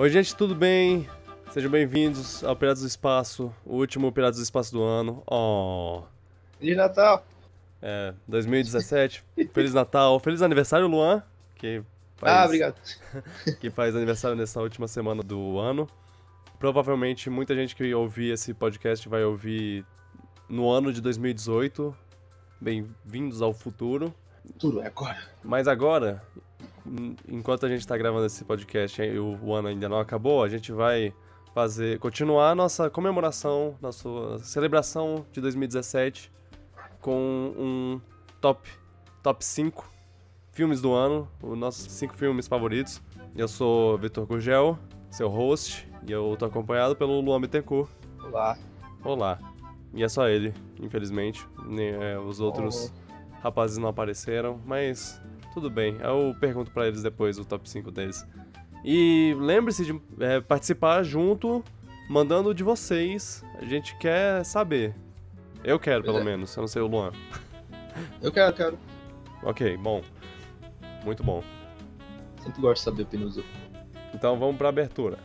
Oi, gente, tudo bem? Sejam bem-vindos ao Piratas do Espaço, o último Piratas do Espaço do ano. Oh. Feliz Natal! É, 2017. Feliz Natal. Feliz aniversário, Luan, que faz, Ah, obrigado. que faz aniversário nessa última semana do ano. Provavelmente muita gente que ouvir esse podcast vai ouvir no ano de 2018. Bem-vindos ao futuro. Tudo é agora. Mas agora, enquanto a gente tá gravando esse podcast e o ano ainda não acabou, a gente vai fazer continuar a nossa comemoração, nossa celebração de 2017 com um top top 5 filmes do ano, os nossos cinco filmes favoritos. Eu sou Vitor Gugel, seu host, e eu tô acompanhado pelo Luan Bittencourt. Olá. Olá. E é só ele, infelizmente. Nem, é, os outros rapazes não apareceram, mas tudo bem. Eu pergunto pra eles depois o top 5 deles. E lembre-se de é, participar junto, mandando de vocês. A gente quer saber. Eu quero, Pois pelo é. menos. Eu não sei o Luan. Eu quero, quero. Ok, bom. Muito bom. Sempre gosto de saber outros. Então vamos pra abertura.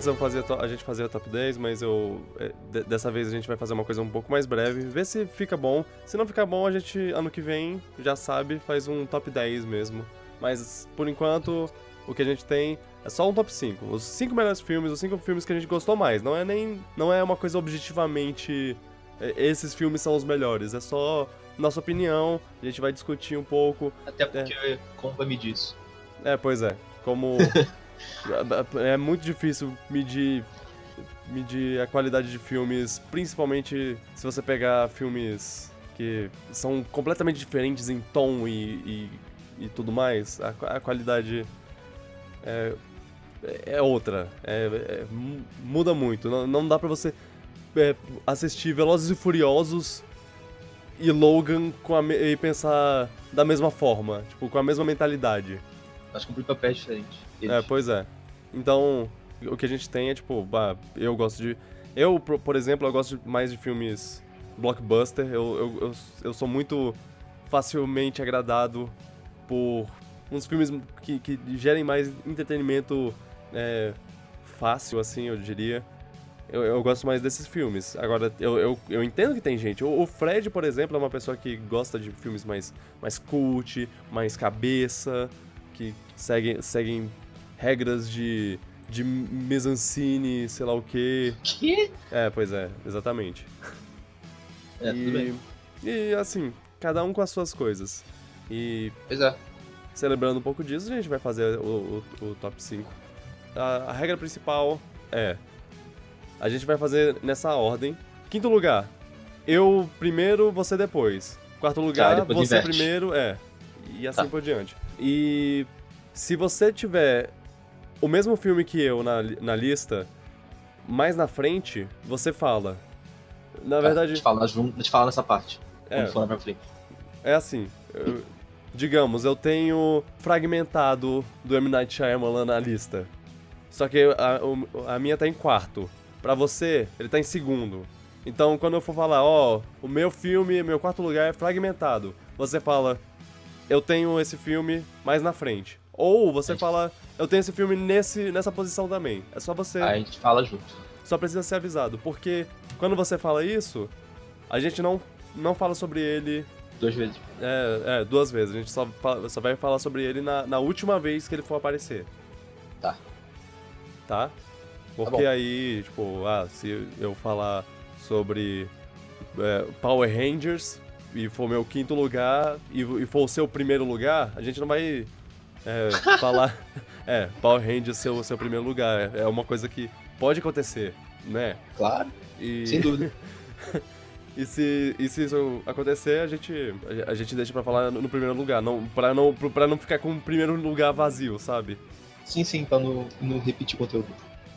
Antes eu fazia a gente fazia top 10, mas eu. é, de- dessa vez a gente vai fazer uma coisa um pouco mais breve. Ver se fica bom. Se não ficar bom, a gente, ano que vem, já sabe, faz um top 10 mesmo. Mas por enquanto, o que a gente tem é só um top 5. Os 5 melhores filmes, os 5 filmes que a gente gostou mais. Não é nem. Não é uma coisa objetivamente. é, Esses filmes são os melhores. É só nossa opinião. A gente vai discutir um pouco. Até porque, como vai medir isso? É, pois é. Como. é muito difícil medir, medir a qualidade de filmes, principalmente se você pegar filmes que são completamente diferentes em tom e, e, e tudo mais. A, a qualidade é, é outra. É, é- mu- muda muito. Não, não dá pra você é, assistir Velozes e Furiosos e Logan com a e pensar da mesma forma, tipo, com a mesma mentalidade. Nós cumprimos papéis diferentes. Eles. É, pois é. Então, o que a gente tem é tipo, bah, eu gosto de. Eu, por por exemplo, eu gosto mais de filmes blockbuster. Eu, eu, eu, eu sou muito facilmente agradado por uns filmes que, que gerem mais entretenimento é, fácil, assim, eu diria. Eu, eu gosto mais desses filmes. Agora, eu, eu, eu entendo que tem gente. O, o Fred, por exemplo, é uma pessoa que gosta de filmes mais, mais cult, mais cabeça, que seguem, seguem regras de, de mise-en-scene, sei lá o quê. Que? É, pois é, exatamente. É, tudo bem. e assim, cada um com as suas coisas. E Pois é. celebrando um pouco disso, a gente vai fazer o, o- o top 5. A, a regra principal é: a gente vai fazer nessa ordem. Quinto lugar, eu primeiro, você depois. Quarto lugar, depois você inverte. primeiro, é. E assim Tá. por diante. E se você tiver o mesmo filme que eu na, na lista, mais na frente, você fala. Na A verdade, gente fala, nós vamos- a gente fala nessa parte. É. For pra frente. é assim. eu- digamos, eu tenho fragmentado do M. Night Shyamalan na lista. Só que a, a minha tá em quarto. Pra você, ele tá em segundo. Então, quando eu for falar, ó, o meu filme, meu quarto lugar é fragmentado, você fala, eu tenho esse filme mais na frente. Ou você Entendi. fala, eu tenho esse filme nesse, nessa posição também. É só você. Aí a gente fala junto. Só precisa ser avisado. Porque quando você fala isso, a gente não, não fala sobre ele Duas vezes. é, é, duas vezes. A gente só, fa- só vai falar sobre ele na, na última vez que ele for aparecer. Tá. Tá? Porque bom. aí, tipo, ah, se eu falar sobre é, Power Rangers e for meu quinto lugar e, e for o seu primeiro lugar, a gente não vai é, falar. É, Power Rangers ser o seu primeiro lugar. É uma coisa que pode acontecer, né? Claro, E... sem dúvida. E se, e se isso acontecer, a gente, a, gente deixa pra falar no, no primeiro lugar, não, pra, não, pra não ficar com o primeiro lugar vazio, sabe? Sim, sim, pra não, não repetir conteúdo.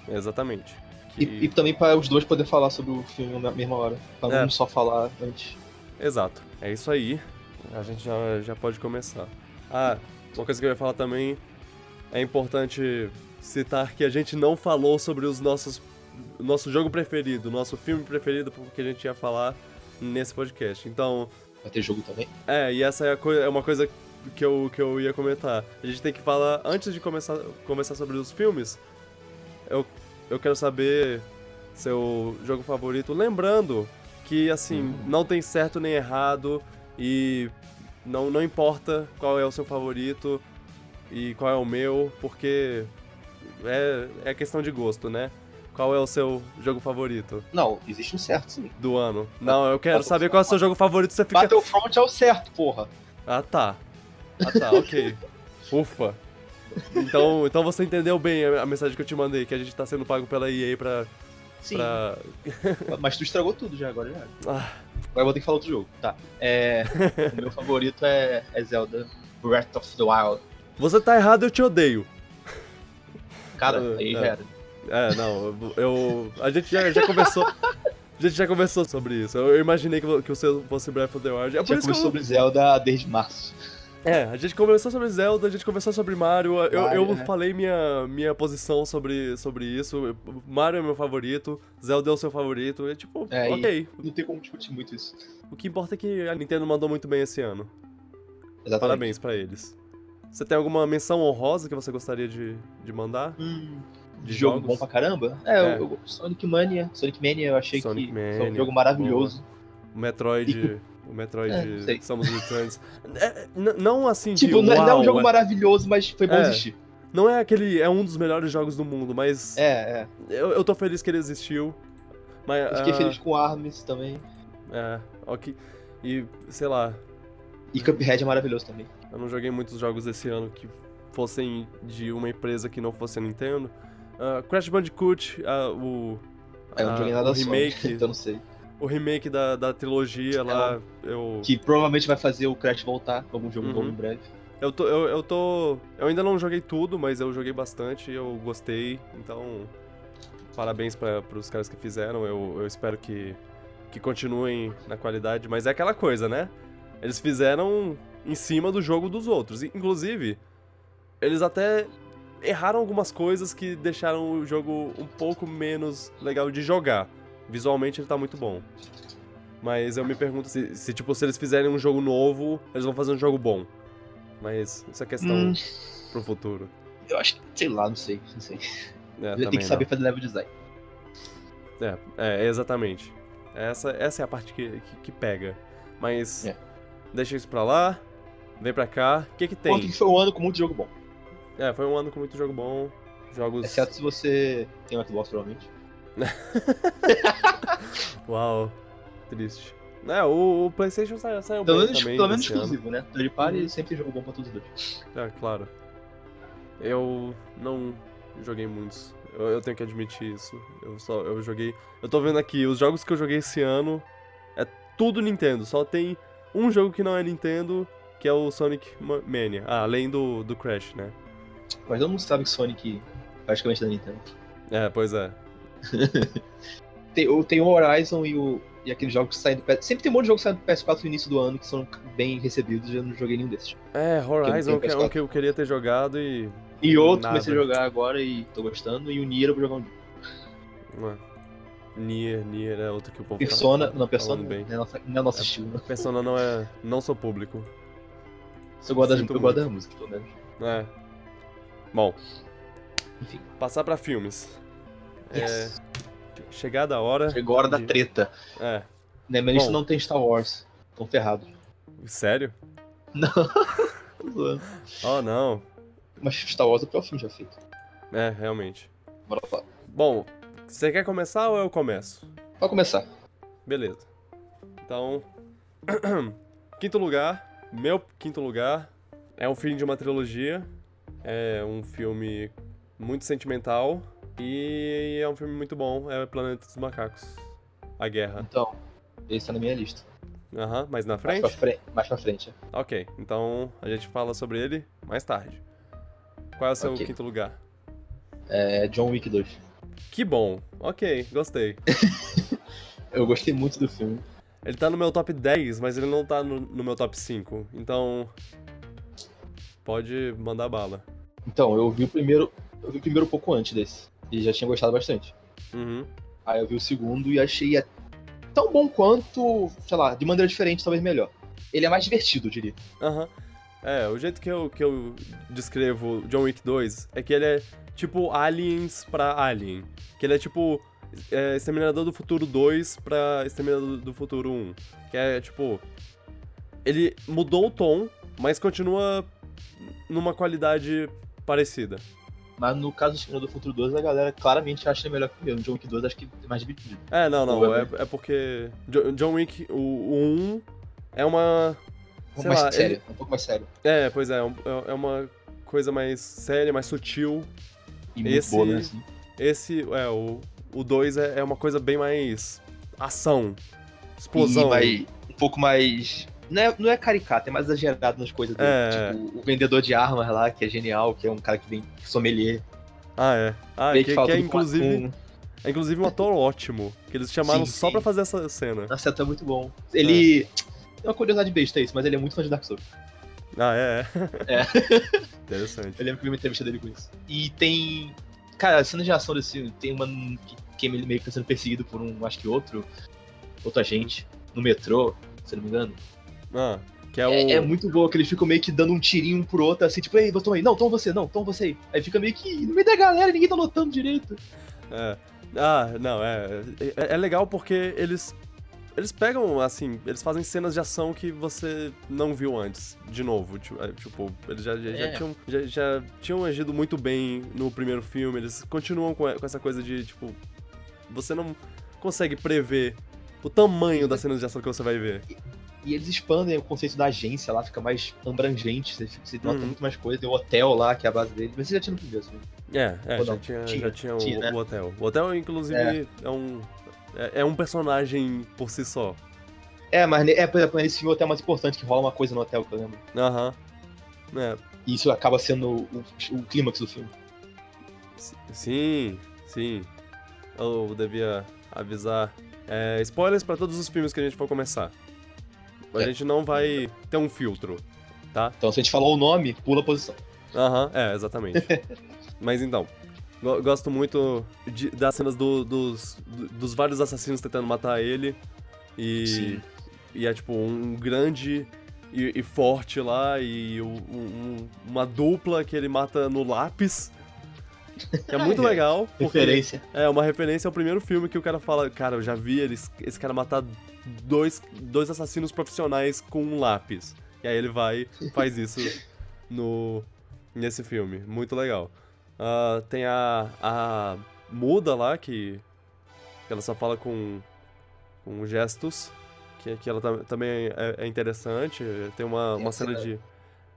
Exatamente. E, Que- e também para os dois poderem falar sobre o filme na mesma hora. Pra É. não só falar antes. Exato. É isso aí. A gente já, já pode começar. Ah, uma coisa que eu ia falar também é importante citar que a gente não falou sobre os nossos nosso jogo preferido, nosso filme preferido, porque a gente ia falar nesse podcast. Então, Vai ter jogo também? é, e essa é, é uma coisa que eu, que eu ia comentar. A gente tem que falar, antes de começar, conversar sobre os filmes, eu, eu quero saber seu jogo favorito. Lembrando que, assim, não tem certo nem errado e não, não importa qual é o seu favorito e qual é o meu, porque é, é questão de gosto, né? Qual é o seu jogo favorito Não, existe um certo, sim. do ano? Não, eu quero saber qual é o seu jogo favorito. Você fica. Battlefront é o certo, porra. Ah, tá. Ah, tá, ok. Ufa. Então, então você entendeu bem a a mensagem que eu te mandei, que a gente tá sendo pago pela EA pra. Sim. pra... Mas tu estragou tudo já, agora já. Ah, Agora eu vou ter que falar outro jogo. Tá. É. o meu favorito é, é Zelda Breath of the Wild. Você tá errado, eu te odeio. Cara, É, aí é. já era. É, não, eu. a gente já, já conversou. A gente já conversou sobre isso. Eu imaginei que, que o seu fosse Breath of the Wild. É por Já isso que eu, sobre Zelda desde março. É, a gente conversou sobre Zelda, a gente conversou sobre Mario. Eu, Mario, eu é. falei minha, minha posição sobre, sobre isso. Mario é meu favorito, Zelda é o seu favorito. É tipo, É, ok. Não tem como discutir muito isso. O que importa é que a Nintendo mandou muito bem esse ano. Exatamente. Parabéns pra eles. Você tem alguma menção honrosa que você gostaria de, de mandar? Hum, De jogo jogos? bom pra caramba? É, É. Eu, eu- Sonic Mania. Sonic Mania eu achei Sonic que foi Mania, um jogo maravilhoso. O Metroid. O Metroid É. Samus Returns. É, n- não assim de. Tipo, não, é- é um jogo é- maravilhoso, mas foi bom É. existir. Não é aquele. É um dos melhores jogos do mundo, mas. É, é. Eu, eu tô feliz que ele existiu. Mas, Eu fiquei ah, feliz com Arms também. É, ok. E, sei lá, E Cuphead é maravilhoso também. eu não joguei muitos jogos esse ano que fossem de uma empresa que não fosse a Nintendo. Ah, Crash Bandicoot, ah, o, Eu não joguei nada Sonic, remake, então não sei. O remake da, da trilogia lá, eu, Que provavelmente vai fazer o Crash voltar, algum jogo Uhum. novo em breve. eu, tô, eu, eu tô... Eu ainda não joguei tudo, mas eu joguei bastante, eu gostei, então parabéns para os caras que fizeram, eu, eu espero que, que continuem na qualidade, mas é aquela coisa, né? Eles fizeram em cima do jogo dos outros, inclusive, eles até erraram algumas coisas que deixaram o jogo um pouco menos legal de jogar. Visualmente ele tá muito bom. Mas eu me pergunto se, se, tipo, se eles fizerem um jogo novo, eles vão fazer um jogo bom. Mas isso é questão Hum, pro futuro. eu acho que, sei lá, não sei. Não sei. É, Tem que saber fazer level design. não. É, é, exatamente. Essa, essa é a parte que, que, que pega. Mas É. deixa isso pra lá, vem pra cá. O que que Quanto tem? que foi um ano com muito jogo bom. É, foi um ano com muito jogo bom. Jogos. Exceto se você tem um Xbox, provavelmente. Uau, triste. É, o, o PlayStation saiu, saiu Pelo bem menos, também. pelo menos esse ano. exclusivo, né? Third Party Uhum. sempre tem jogo bom pra todos os dois. É, claro. Eu não joguei muitos. Eu, eu tenho que admitir isso. Eu só eu joguei. Eu tô vendo aqui, os jogos que eu joguei esse ano é tudo Nintendo. Só tem um jogo que não é Nintendo, que é o Sonic Ma- Mania. Ah, além do, do Crash, né? Mas todo mundo sabe que Sonic praticamente é da Nintendo. É, pois é. Tem, o- tem o Horizon e, o, e aqueles jogos que saem do PS. Sempre tem um monte de jogos que saem do PS4 no início do ano que são bem recebidos eu não joguei nenhum desses. É, Horizon, é um PS4. que eu queria ter jogado e. E outro Nada. comecei a jogar agora e tô gostando. E o Nier eu vou jogar um dia. Nier, Nier é outro que o povo tá- Persona, tá não, Persona bem. não é, nossa, não é nosso estilo. Né? Persona não é. Não sou público. Eu gosto, eu gosto da música, pelo menos. É. Bom, Enfim. passar pra filmes. É, Yes. chegada a hora. Chegou a hora da de- treta. É. Na minha lista não tem Star Wars. Tão ferrados. Sério? Tô zoando. Oh, não. Mas Star Wars é o pior filme já feito. É, realmente. Bora lá. Bom, você quer começar ou eu começo? Pode começar. Beleza. Então. quinto lugar. Meu quinto lugar. É um filme de uma trilogia. É um filme muito sentimental. E é um filme muito bom. É Planeta dos Macacos. A Guerra. Então, esse tá na minha lista. Aham, mais na Mais frente? pra, frente, mais pra frente. é. Ok, então a gente fala sobre ele mais tarde. Qual é o seu Ok. quinto lugar? É John Wick 2. Que bom. Ok, gostei. Eu gostei muito do filme. Ele tá no meu top 10, mas ele não tá no, no meu top 5. Então. Pode mandar bala. Então, eu vi o primeiro. Eu vi o primeiro pouco antes desse. E já tinha gostado bastante. Uhum. Aí eu vi o segundo e achei tão bom quanto, sei lá, de maneira diferente, talvez melhor. Ele é mais divertido, eu diria. Aham. É, o jeito que eu, que eu descrevo John Wick 2 é que ele é tipo Aliens pra Alien. Que ele é tipo é, Exterminador do Futuro 2 pra Exterminador do Futuro 1. Que é tipo. Ele mudou o tom, mas continua numa qualidade parecida. Mas no caso do Exterminador do Futuro 2, a galera claramente acha melhor que o meu. No John Wick 2, acho que é mais dividido. É, não, não. É, é porque Jo- John Wick, o, o 1 é uma. Um pouco mais lá, sério, um pouco mais sério. É, pois é, é um- é uma coisa mais séria, mais sutil. E Esse- boa, né? Assim. Esse, é, o, o 2 é, é uma coisa bem mais ação, explosão. E mais, um pouco mais. Não é, não é caricato, é mais exagerado nas coisas dele. É. Tipo, o vendedor de armas lá, que é genial, que é um cara que vem sommelier. Ah, é. Ah, meio que, fala que é inclusive, é inclusive um ator ótimo, que eles chamaram Sim, só sim. pra fazer essa cena. Nossa, tá muito bom. Ele. É uma curiosidade besta isso, mas ele é muito fã de Dark Souls. Ah, é? É. Interessante. Eu lembro que eu vi uma entrevista dele com isso. E tem. Cara, a cena de ação desse filme tem uma que, que ele meio que tá sendo perseguido por um, acho que outro. Outro agente. No metrô, se não me engano. Ah, que é o... É, é muito boa, que eles ficam meio que dando um tirinho um pro outro, assim, tipo, ei, toma aí, não, toma você, não, toma você aí. Aí fica meio que no meio da galera, ninguém tá notando direito. É. Ah, não, é, é. É legal porque eles. Eles pegam, assim, eles fazem cenas de ação que você não viu antes, de novo. Tipo, é, tipo, eles já, já, já É. tinham, já, já tinham agido muito bem no primeiro filme, eles continuam com, com essa coisa de, tipo, você não consegue prever o tamanho das cenas de ação que você vai ver. E eles expandem o conceito da agência lá, fica mais abrangente, você, você nota Uhum. muito mais coisa. Tem o hotel lá, que é a base dele. Mas você já tinha no primeiro, assim. É, é, já tinha, Tinha, já tinha, o, tinha, né? o hotel. O hotel, inclusive, é, um. É, é um personagem por si só. É, mas é, por exemplo, nesse filme o hotel é mais importante, que rola uma coisa no hotel, que eu lembro. Aham. É, E isso acaba sendo o, o clímax do filme. Sim, sim. Eu devia avisar. É, spoilers pra todos os filmes que a gente for começar. A É. gente não vai ter um filtro, tá? Então, se a gente falou o nome, pula a posição. Aham, é, exatamente. Mas então, go- gosto muito de- das cenas do- dos, do- dos vários assassinos tentando matar ele. E, Sim. e é tipo um grande e, e forte lá e um- um- uma dupla que ele mata no lápis. Que é muito É. legal. Referência. é, uma referência ao primeiro filme que o cara fala, cara, eu já vi eles, esse cara matar dois, dois assassinos profissionais com um lápis. E aí ele vai e faz isso no nesse filme. Muito legal. Ah, tem a, a muda lá, que, ela só fala com, com gestos, que, que ela tam- também é, é interessante. Tem uma, Tem uma cena cena- de,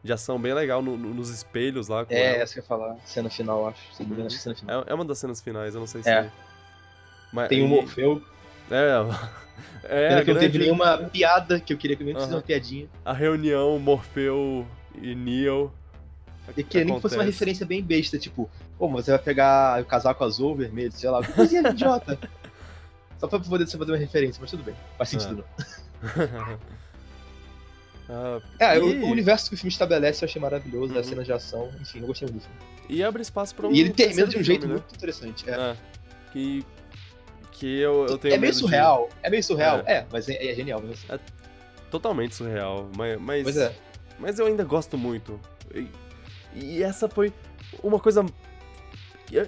de ação bem legal no- no- nos espelhos lá. Com É, ela. essa que eu ia falar. Cena final, acho. Engano, é final. É, é uma das cenas finais, eu não sei se... É. Mas, Tem o e- Morfeu. É, é Pena que não teve grande- nenhuma piada que eu queria que eu fizesse Aham. uma piadinha. a reunião Morfeu e Neo. E queria nem que fosse uma referência bem besta, tipo, pô, mas você vai pegar o casaco azul, vermelho, sei lá, que coisinha idiota. Só pra poder você fazer uma referência, mas tudo bem. Faz sentido, não. Ah, É, e, o, o universo que o filme estabelece eu achei maravilhoso, Uhum. as cenas de ação, enfim, eu gostei muito do filme. e abre espaço pra um e ele termina de um jeito filme, né? muito interessante. É, É, que, que eu, eu tenho é meio medo de- surreal, é meio surreal, é, mas é, é genial mesmo. Totalmente surreal, mas, mas, Pois é. mas eu ainda gosto muito. E, e essa foi uma coisa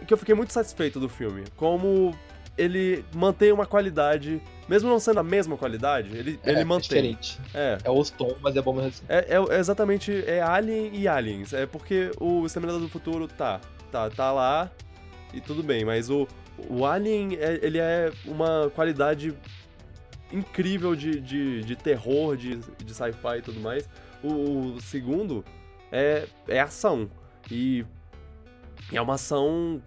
que eu fiquei muito satisfeito do filme. Como ele mantém uma qualidade, mesmo não sendo a mesma qualidade, ele, É, ele é mantém. diferente. É, É outro tom, mas é bom mesmo assim. É, é- é exatamente, é Alien e Aliens. É porque o Exterminador do Futuro tá, tá, tá lá e tudo bem, mas o, o Alien, é- ele é uma qualidade incrível de, de, de terror, de, de sci-fi e tudo mais. O, o segundo é, é ação. E, é uma ação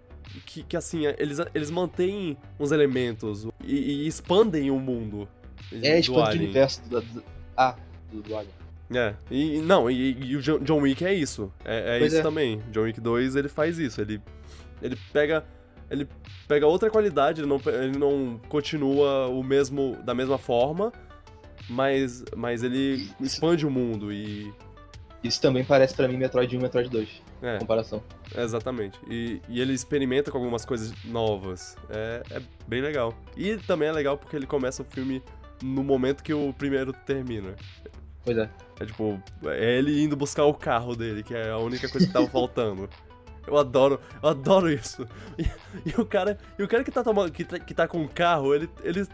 que, que assim, eles, eles mantêm uns elementos e, e expandem o mundo. É do expandir o universo do, do, ah, do, do Alien. É, e não, e, e o John Wick é isso. É, é isso é. também. John Wick 2, ele faz isso. Ele, ele pega. Ele pega outra qualidade, ele não, ele não continua o mesmo da mesma forma, mas, mas ele expande o mundo e. Isso também parece pra mim Metroid 1 e Metroid 2. É, Comparação. exatamente. E, e ele experimenta com algumas coisas novas. É, é bem legal. E também é legal porque ele começa o filme no momento que o primeiro termina. Pois é. É tipo, é ele indo buscar o carro dele, que é a única coisa que tava faltando. Eu adoro, eu adoro isso. E, e o cara, e o cara que tá tomando, que tá, que tá com o carro, ele, ele,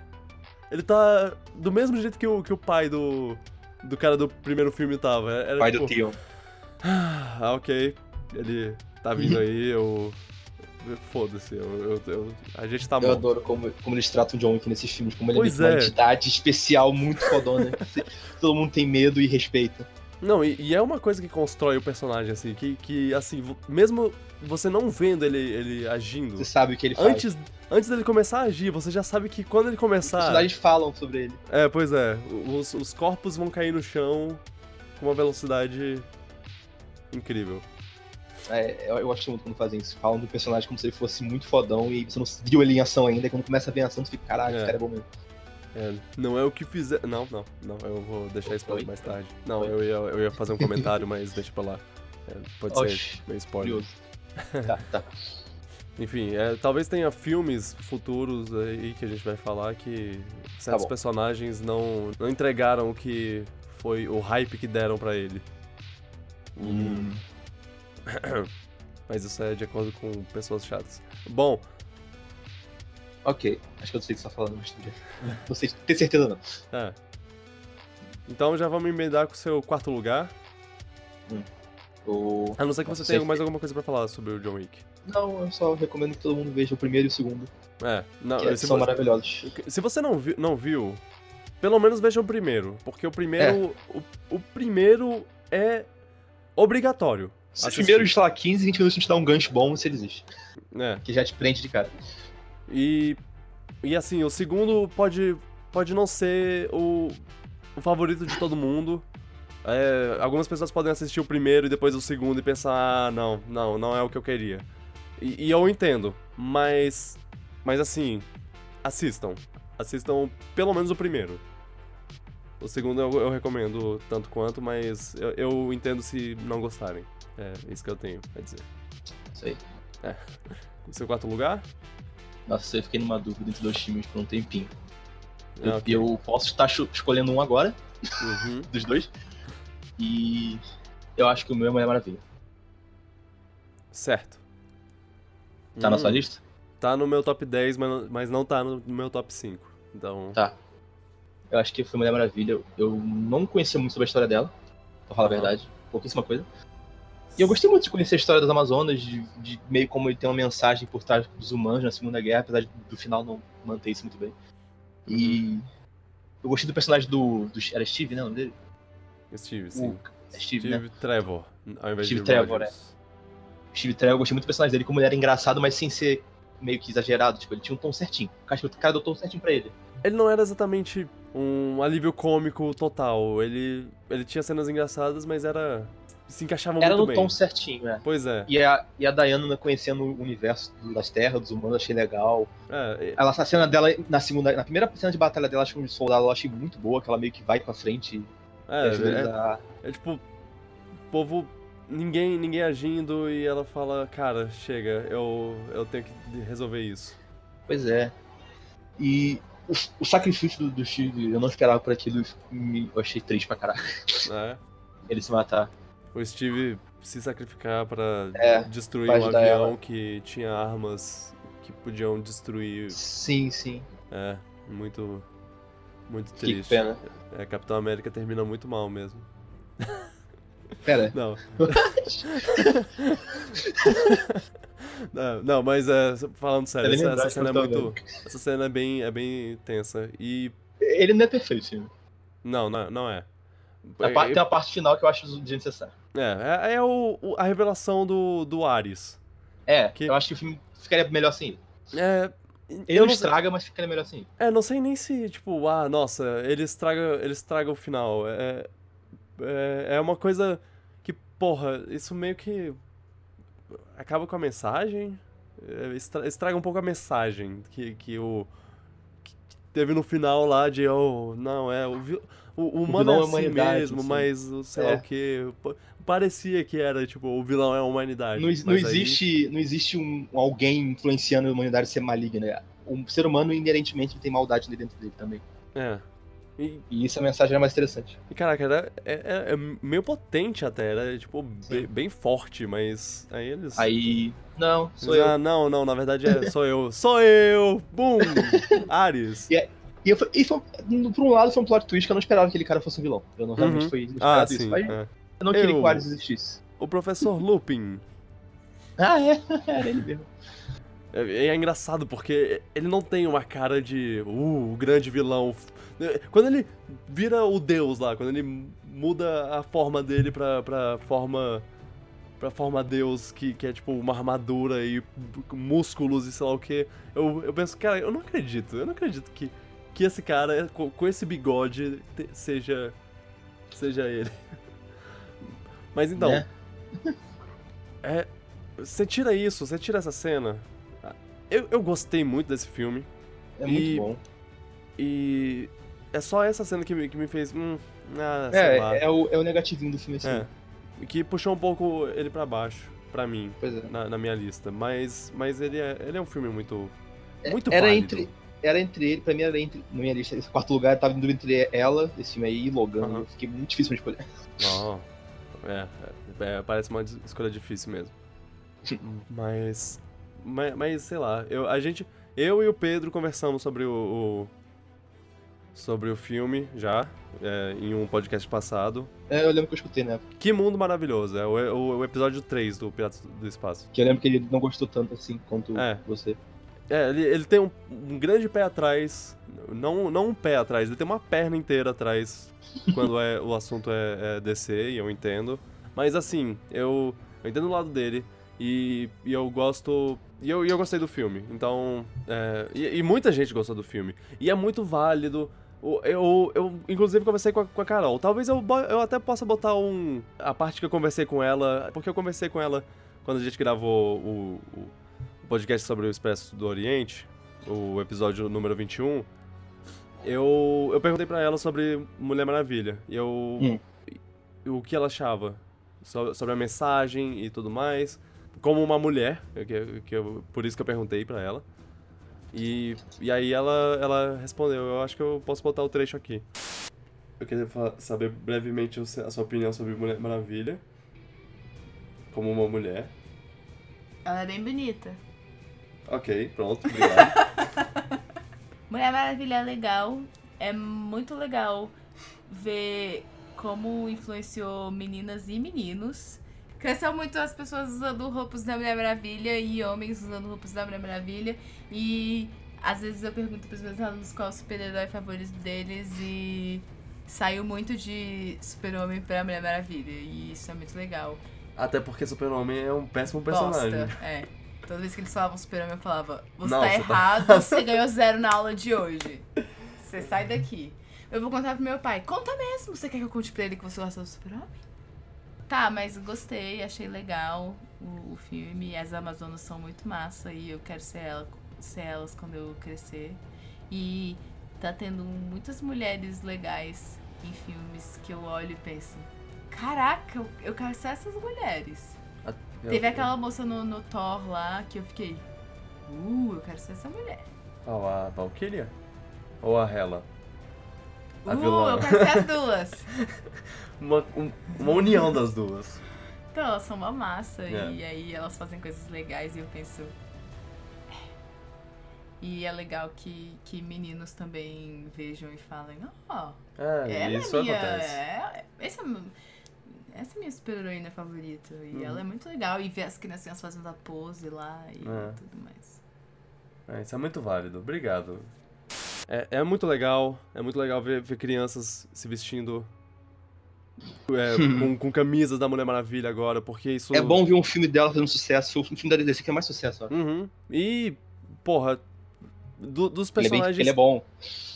ele tá do mesmo jeito que o, que o pai do, do cara do primeiro filme tava. Era, Pai tipo, do Tion. Ah, ok. Ele tá vindo aí, eu. Foda-se, eu, eu, eu- a gente tá Eu bom. adoro como, como eles tratam o John Wick nesses filmes, como ele Pois é uma é. entidade especial muito fodona. que Todo mundo tem medo e respeita. Não, e, e é uma coisa que constrói o personagem, assim, que, que assim, mesmo você não vendo ele, ele agindo, Você sabe o que ele faz. antes, antes dele começar a agir, você já sabe que quando ele Os começar. personagens falam sobre ele. É, pois é, os, os corpos vão cair no chão com uma velocidade incrível. É, eu, eu acho muito quando fazem isso. Falam do personagem como se ele fosse muito fodão e você não viu ele em ação ainda. E quando começa a ver em ação, você fica, caralho, É. esse cara é bom mesmo. É, não é o que fizer. Não, não, não, eu vou deixar Oi? mais tarde. Não, eu ia, eu ia fazer um comentário, mas deixa pra lá. É, pode Oxi, ser meio spoiler. Tá, tá. Enfim, é, talvez tenha filmes futuros aí que a gente vai falar que certos bom. personagens não, não entregaram o que foi o hype que deram pra ele. Hum. Mas isso é de acordo com pessoas chatas. Bom, Ok, acho que eu sei o que você tá falando, mas tudo bem. Não sei, tenho certeza não. é. Então já vamos emendar com o seu quarto lugar. O... A não ser que você tenha mais alguma coisa pra falar sobre o John Wick. Não, eu só recomendo que todo mundo veja o primeiro e o segundo, É, não, que se, são você, maravilhosos. se você não, vi, não viu, pelo menos veja o primeiro. Porque o primeiro. É. O, o primeiro é obrigatório. Assistir. primeiros, sei lá, 15, 20 minutos te dá um gancho bom se ele existe. É. Que já te prende de cara. E, e assim, o segundo pode, pode não ser o, o favorito de todo mundo. É, algumas pessoas podem assistir o primeiro e depois o segundo e pensar, ah, não, não, não é o que eu queria. E, e eu entendo, mas. Mas assim, assistam. Assistam pelo menos o primeiro. O segundo eu, eu recomendo tanto quanto, mas eu, eu entendo se não gostarem. É isso que eu tenho a dizer. Isso aí. O seu quarto lugar? Nossa, eu fiquei numa dúvida entre dois times por um tempinho. Eu, Ah, ok. eu posso estar escolhendo um agora, Uhum. dos dois. E eu acho que o meu é Mulher Maravilha. Certo. Tá na Hum, sua lista? Tá no meu top 10, mas não, mas não tá no meu top 5. Então. Tá. Eu acho que foi Mulher Maravilha. Eu- Eu não conhecia muito sobre a história dela, pra falar a Aham. verdade. Pouquíssima coisa. E eu gostei muito de conhecer a história das Amazonas, de, de meio como ele tem uma mensagem por trás dos humanos na Segunda Guerra, apesar de, do final não manter isso muito bem. E eu gostei do personagem do, do era Steve, né, o nome dele? Steve, sim. O, é Steve, né? Trevor, ao invés Steve de Trevor, Rogers. Steve Trevor, eu gostei muito do personagem dele, como ele era engraçado, mas sem ser meio que exagerado, tipo, ele tinha um tom certinho. O cara, o cara deu um tom certinho pra ele. Ele não era exatamente um alívio cômico total. Ele, ele tinha cenas engraçadas, mas era. Se encaixava Era muito no bem. tom certinho, né? Pois é. E a, e a Diana conhecendo o universo das terras, dos humanos, achei legal. É, Ela, a cena dela na segunda, na primeira cena de batalha dela, acho que um soldado, eu achei muito boa, que ela meio que vai pra frente e é, é, a. é tipo. Povo. Ninguém, ninguém agindo e ela fala, cara, chega, eu, eu tenho que resolver isso. Pois é. E o, o sacrifício do, do Steve, eu não esperava por aquilo, eu achei triste pra caralho. né? Ele se matar. O Steve se sacrificar pra É, destruir um avião ela. que tinha armas que podiam destruir. Sim, sim. É, muito. Muito Que triste. pena. É, Capitão América termina muito mal mesmo. Pera, Não. não, não, mas é, falando sério, nem essa, essa cena é muito. Essa cena é bem, é bem tensa. E. ele não é perfeito, sim. Não, não, não é. A parte- tem uma parte final que eu acho desnecessária. É, é, é o, o- a revelação do, do Ares. É, Que- eu acho que o filme ficaria melhor ele. É. Ele não não, estraga, mas ficaria melhor ele. é, não sei nem se, tipo, ah, nossa, ele estraga, ele estraga o final. É, é, é uma coisa que, porra, isso meio que acaba com a mensagem. É, estra- estraga um pouco a mensagem que, que o. que teve no final lá de, oh, não, é. O, o, o humano é é assim mesmo, assim. mas sei lá É. o que. Parecia que era, tipo, o vilão é a humanidade. Não, não aí- existe, não existe um, alguém influenciando a humanidade a ser maligna. Um ser humano, inerentemente, tem maldade dentro dele também. É. E, E isso a mensagem é mais interessante. e, caraca, era, é, é- é meio potente até, era, tipo, be- bem forte, mas aí eles... Aí. Não, sou eles, eu. ah, não, não, na verdade é, sou eu. Sou eu! Bum! Ares. E eu, fui- e foi, por um lado, foi um plot twist que eu não esperava que aquele cara fosse um vilão. Eu não realmente Uhum. foi Ah, inesperado isso. sim. Mas é. Eu não queria Eu- que o Ares existisse. O professor Lupin. Ah, é? Era ele mesmo. É, é engraçado porque ele não tem uma cara de. Uh, o grande vilão. Quando ele vira o deus lá, quando ele muda a forma dele pra, pra forma. pra forma deus, que, que é tipo uma armadura e músculos e sei lá o que. Eu, eu penso, cara, eu não acredito. Eu não acredito que, que esse cara, com, com esse bigode, te- seja. seja ele. Mas então. Né? É. Você tira isso, você tira essa cena. Eu, eu gostei muito desse filme. É muito E- bom. E. É só essa cena que me, que me fez. Hum, ah. É, é o, é o negativinho do filme, assim. É. Que puxou um pouco ele pra baixo, pra mim, Pois é. na, na minha lista. Mas, mas ele, é, ele é um filme muito. Muito era válido. entre era entre ele, pra mim era entre, na minha lista, esse quarto lugar tava indo entre ela, esse filme aí, e Logan. Fiquei muito difícil de escolher. Não. É, é, é, parece uma escolha difícil mesmo. mas, mas. Mas, sei lá, eu, a gente. Eu e o Pedro conversamos sobre o. o- sobre o filme já, é, em um podcast passado. É, eu lembro que eu escutei época. Que mundo maravilhoso, é o, o- o episódio 3 do Piratas do Espaço. Que eu lembro que ele não gostou tanto assim quanto É. você. É, ele, ele tem um, um grande pé atrás, não, não um pé atrás, ele tem uma perna inteira atrás quando é, o assunto é, é DC, e eu entendo. Mas assim, eu, eu entendo o lado dele e, e eu gosto. E eu, e eu gostei do filme. Então. é, e, e muita gente gostou do filme. E é muito válido. O- Eu, eu, inclusive, conversei com a, com a Carol. Talvez eu, eu até possa botar um. A parte que eu conversei com ela. Porque eu conversei com ela quando a gente gravou o, o podcast sobre o Expresso do Oriente, o episódio número 21. Eu, eu perguntei pra ela sobre Mulher Maravilha. E eu. Hum. o que ela achava so- sobre a mensagem e tudo mais. Como uma mulher, que, que eu- por isso que eu perguntei pra ela. E, e aí ela, ela respondeu, eu acho que eu posso botar o trecho aqui. Eu queria saber brevemente a sua opinião sobre Mulher Maravilha. Como uma mulher. Ela é bem bonita. Ok, pronto, obrigado. Mulher Maravilha é legal. É muito legal ver como influenciou meninas e meninos. Cresceu muito as pessoas usando roupas da Mulher Maravilha e homens usando roupas da Mulher Maravilha. E às vezes eu pergunto pros meus alunos qual é o super-herói favorito deles e saiu muito de Super-Homem pra Mulher Maravilha. E isso é muito legal. Até porque Super-Homem é um péssimo personagem. Bosta, é. Toda vez que eles falavam Super-Homem, eu falava: Você Não, tá você tá- errado, você ganhou zero na aula de hoje. Você sai daqui. Eu vou contar pro meu pai: Conta mesmo. Você quer que eu conte pra ele que você gosta do Super-Homem? Tá, mas gostei, achei legal o, o filme. As Amazonas são muito massa e eu quero ser, ela, ser elas quando eu crescer. E tá tendo muitas mulheres legais em filmes que eu olho e penso: Caraca, eu, eu quero ser essas mulheres. Eu- Teve aquela moça no, no Thor lá que eu fiquei. Uh, eu quero ser essa mulher. Qual, a Valkyria? Ou a Hela? A uh, vilã. eu quero ser as duas. Uma, um- uma união das duas. Então, elas são uma massa É. e aí elas fazem coisas legais e eu penso. "É." E é legal que, que meninos também vejam e falem, ó, É, ela isso é minha. acontece. É, esse é essa é a minha super-heroína favorita. E Uhum. ela é muito legal. E ver as criancinhas fazendo a pose lá e É. tudo mais. É, isso é muito válido. Obrigado. É, é muito legal, é muito legal ver, ver crianças se vestindo é, com, com camisas da Mulher Maravilha agora, porque isso... É bom ver um filme dela fazendo sucesso. O filme da DC que é mais sucesso, ó. Uhum. E, porra, do- dos Ele é, bem, personagens... ele é bom.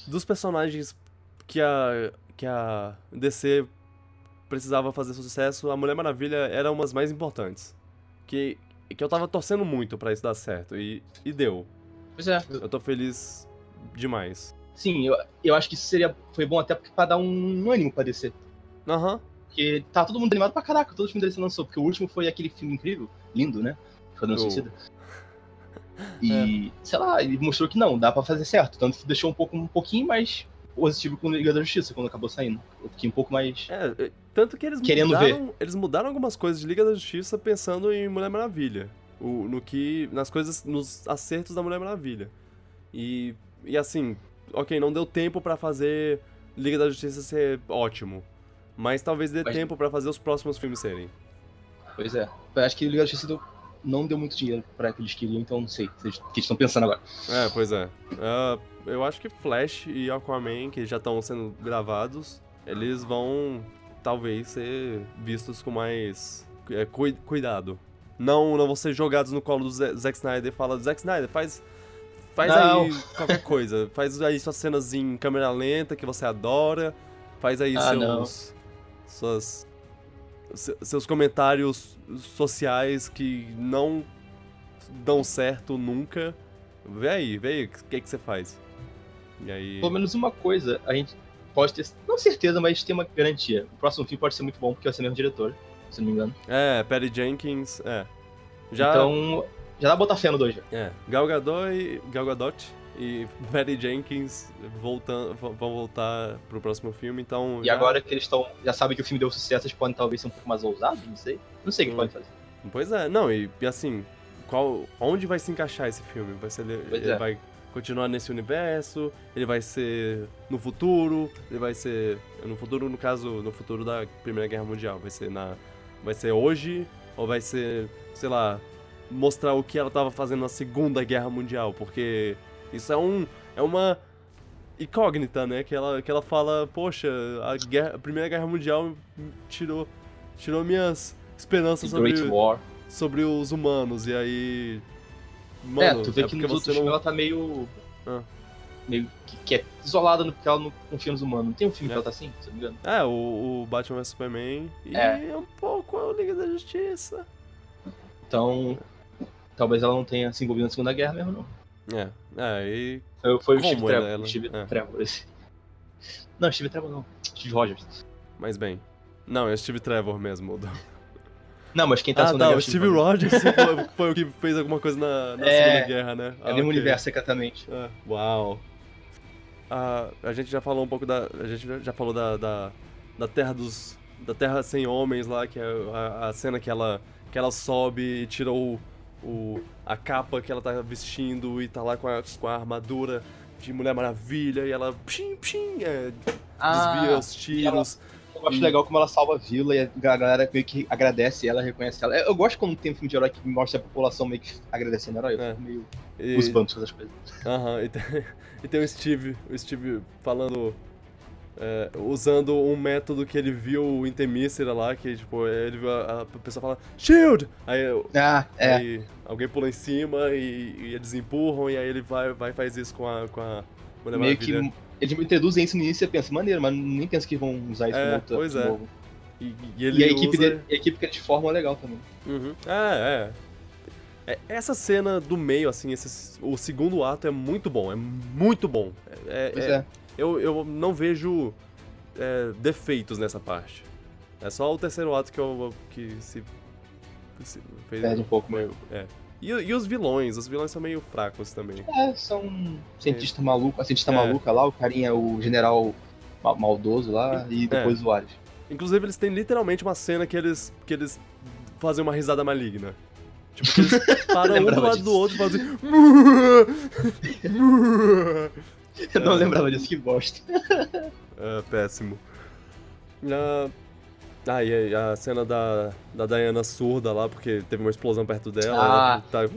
dos personagens que a, que a DC precisava fazer sucesso, a Mulher Maravilha era uma das mais importantes. Que, que eu tava torcendo muito pra isso dar certo. E, e deu. Pois é. Eu tô feliz demais. Sim, eu, eu acho que isso seria, foi bom até porque pra dar um ânimo pra descer. Aham. Porque tá todo mundo animado pra caraca, todo filme dele se lançou. Porque o último foi aquele filme incrível, lindo, né? Esquadrão Oh. Suicida. E, sei lá, ele mostrou que não, dá pra fazer certo. Tanto que deixou um, pouco, um pouquinho mais positivo com o Liga da Justiça, quando acabou saindo. Eu fiquei um pouco mais. É, tanto que eles Querendo mudaram, eles mudaram algumas coisas de Liga da Justiça pensando em Mulher Maravilha. O, no que. Nas coisas. Nos acertos da Mulher Maravilha. E. E assim, ok, não deu tempo pra fazer Liga da Justiça ser ótimo. Mas talvez dê Mas- tempo pra fazer os próximos filmes serem. Pois é. Eu acho que Liga da Justiça deu- não deu muito dinheiro pra que eles queriam, então não sei. O que estão pensando agora? É, pois é. Ah, eu acho que Flash e Aquaman, que já estão sendo gravados, eles vão talvez ser vistos com mais é, cui- cuidado. Não, não vão ser jogados no colo do Ze- Zack Snyder e fala, Zack Snyder, faz. Faz Não. aí qualquer coisa. Faz aí suas cenas em câmera lenta que você adora. Faz aí Ah, não. seus. Suas. Se- Seus comentários sociais que não dão certo nunca. Vê aí, vê aí, o que, que você faz? E aí. Pelo menos uma coisa, a gente pode ter, não certeza, mas tem uma garantia. O próximo filme pode ser muito bom, porque vai ser o mesmo diretor, se não me engano. É, Patty Jenkins, é. Já. Então, já dá botar fé no 2 já. É, Gal Gadot e, Gal Gadot e Patty Jenkins voltam, vão voltar pro próximo filme, então. E já- agora que eles estão. Já sabem que o filme deu sucesso, eles podem talvez ser um pouco mais ousados, não sei. Não sei o que Hum. podem fazer. Pois é, não, e, e assim, qual, onde vai se encaixar esse filme? Vai ser, Pois ele é. vai continuar nesse universo? Ele vai ser no futuro? Ele vai ser no futuro, no caso, no futuro da Primeira Guerra Mundial? Vai ser na, vai ser hoje ou vai ser, sei lá, mostrar o que ela tava fazendo na Segunda Guerra Mundial? Porque isso é um, é uma incógnita, né? Que ela, que ela fala, poxa, a, guerra, a Primeira Guerra Mundial tirou, tirou minhas esperanças sobre Great War. sobre os humanos, e aí. é, Mano, tu vê é que outros filmes não. ela tá meio. Ah. Meio que, que é isolada no, porque ela não confia nos humanos. Não tem um filme É. que ela tá assim, se não me engano. É, o, o Batman vs Superman e É. um pouco a Liga da Justiça. Então. Talvez ela não tenha se envolvido na Segunda Guerra mesmo, não. É, é, e. Foi, foi o Como Steve Trevor. ela- Steve é. Trevor, esse. Não, Steve Trevor não. Steve Rogers. Mas bem. Não, é o Steve Trevor mesmo. Não, mas quem tá Ah, Segunda tá, Guerra o é Steve Rogers foi, foi o que fez alguma coisa na, na É, Segunda Guerra, né? É o mesmo universo, secretamente. É, uau. Ah, a gente já falou um pouco da. A gente já- já falou da, da, da Terra dos. Da Terra Sem Homens lá, que é a, a cena que ela, que ela sobe e tira o, o, a capa que ela tá vestindo e tá lá com a, com a armadura de Mulher Maravilha e ela pim, pim, é, desvia os tiros. Eu acho E- legal como ela salva a vila e a galera meio que agradece ela, reconhece ela. Eu gosto quando tem um filme de herói que mostra a população meio que agradecendo o herói. Eu É. fico meio E- os bancos essas coisas. Aham, e, tem, e tem o Steve, o Steve falando, é, usando um método que ele viu em Temícera lá, que tipo, ele viu a, a pessoa fala, SHIELD! Aí, Ah, é. aí alguém pula em cima e, e eles empurram e aí ele vai, vai e faz isso com a, com a Mulher meio Maravilha. que eles introduzem isso no início e você pensa, maneiro, mas nem pensa que vão usar isso É, no outro pois de é. novo. E, e ele E a equipe, usa... dele- a equipe que eles formam é legal também. Uhum. É, é. É, Essa cena do meio, assim, esse, o segundo ato é muito bom, é muito bom. É, Pois é- é. Eu, eu não vejo é, defeitos nessa parte. É só o terceiro ato que eu que se, se fez Perde um pouco meio, é. E, e os vilões, os vilões são meio fracos também. É, são um cientista maluco, a cientista É. maluca lá, o carinha, o general ma- maldoso lá, e depois o Ares. Inclusive eles têm literalmente uma cena que eles que eles fazem uma risada maligna. Tipo, que eles param um do lado disso. do outro e fazem Eu não É. lembrava disso, que bosta. É, péssimo. Ah, ah, e aí, a cena da, da Diana surda lá, porque teve uma explosão perto dela. Ah. ela tá...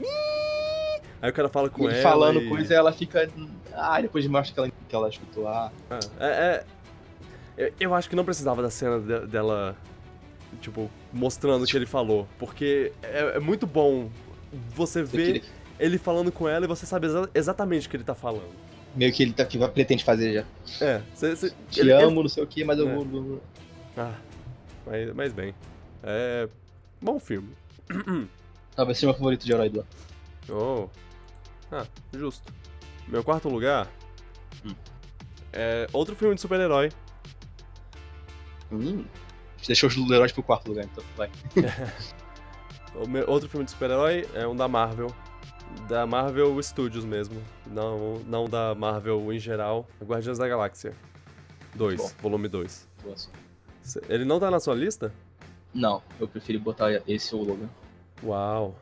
Aí o cara fala com E ela. falando e... coisa, ela fica. Ah, depois mostra que ela, que ela escutou lá. Ah, é, é- eu- Eu acho que não precisava da cena de- dela, tipo, mostrando o que ele falou. Porque é, é muito bom você ver queria- ele falando com ela e você sabe exa- exatamente o que ele tá falando. Meio que ele tá, que pretende fazer já. É, você. você- Te ele- ele- amo, não sei o que, mas eu É. vou. Ah, mas, mas bem. É. Bom filme. Talvez seja meu favorito de herói do ano. Oh. Ah, justo. Meu quarto lugar. Hum. É outro filme de super-herói. Hum. Deixou os heróis pro quarto lugar, então vai. Outro filme de super-herói é um da Marvel. Da Marvel Studios mesmo. Não, não da Marvel em geral. Guardiões da Galáxia. 2, Bom. volume 2. Boa sorte. Ele não tá na sua lista? Não, eu preferi botar esse ou o Logan. Uau.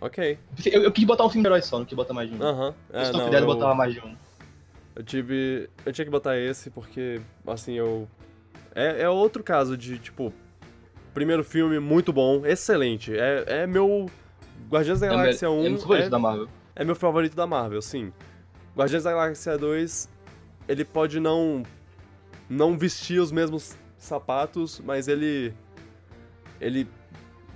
Ok. Eu, eu quis botar um filme de herói só, não quis botar mais de um. Aham. eu É, se não não, puder, eu, botar mais de um. eu tive. Eu tinha que botar esse porque, assim, eu. É, é outro caso de, tipo. Primeiro filme muito bom, excelente. É, é meu. Guardiões da É, Galáxia meu- 1 é meu favorito é- da Marvel. É meu favorito da Marvel, sim. Guardiões da Galáxia 2, ele pode não não vestir os mesmos sapatos, mas ele ele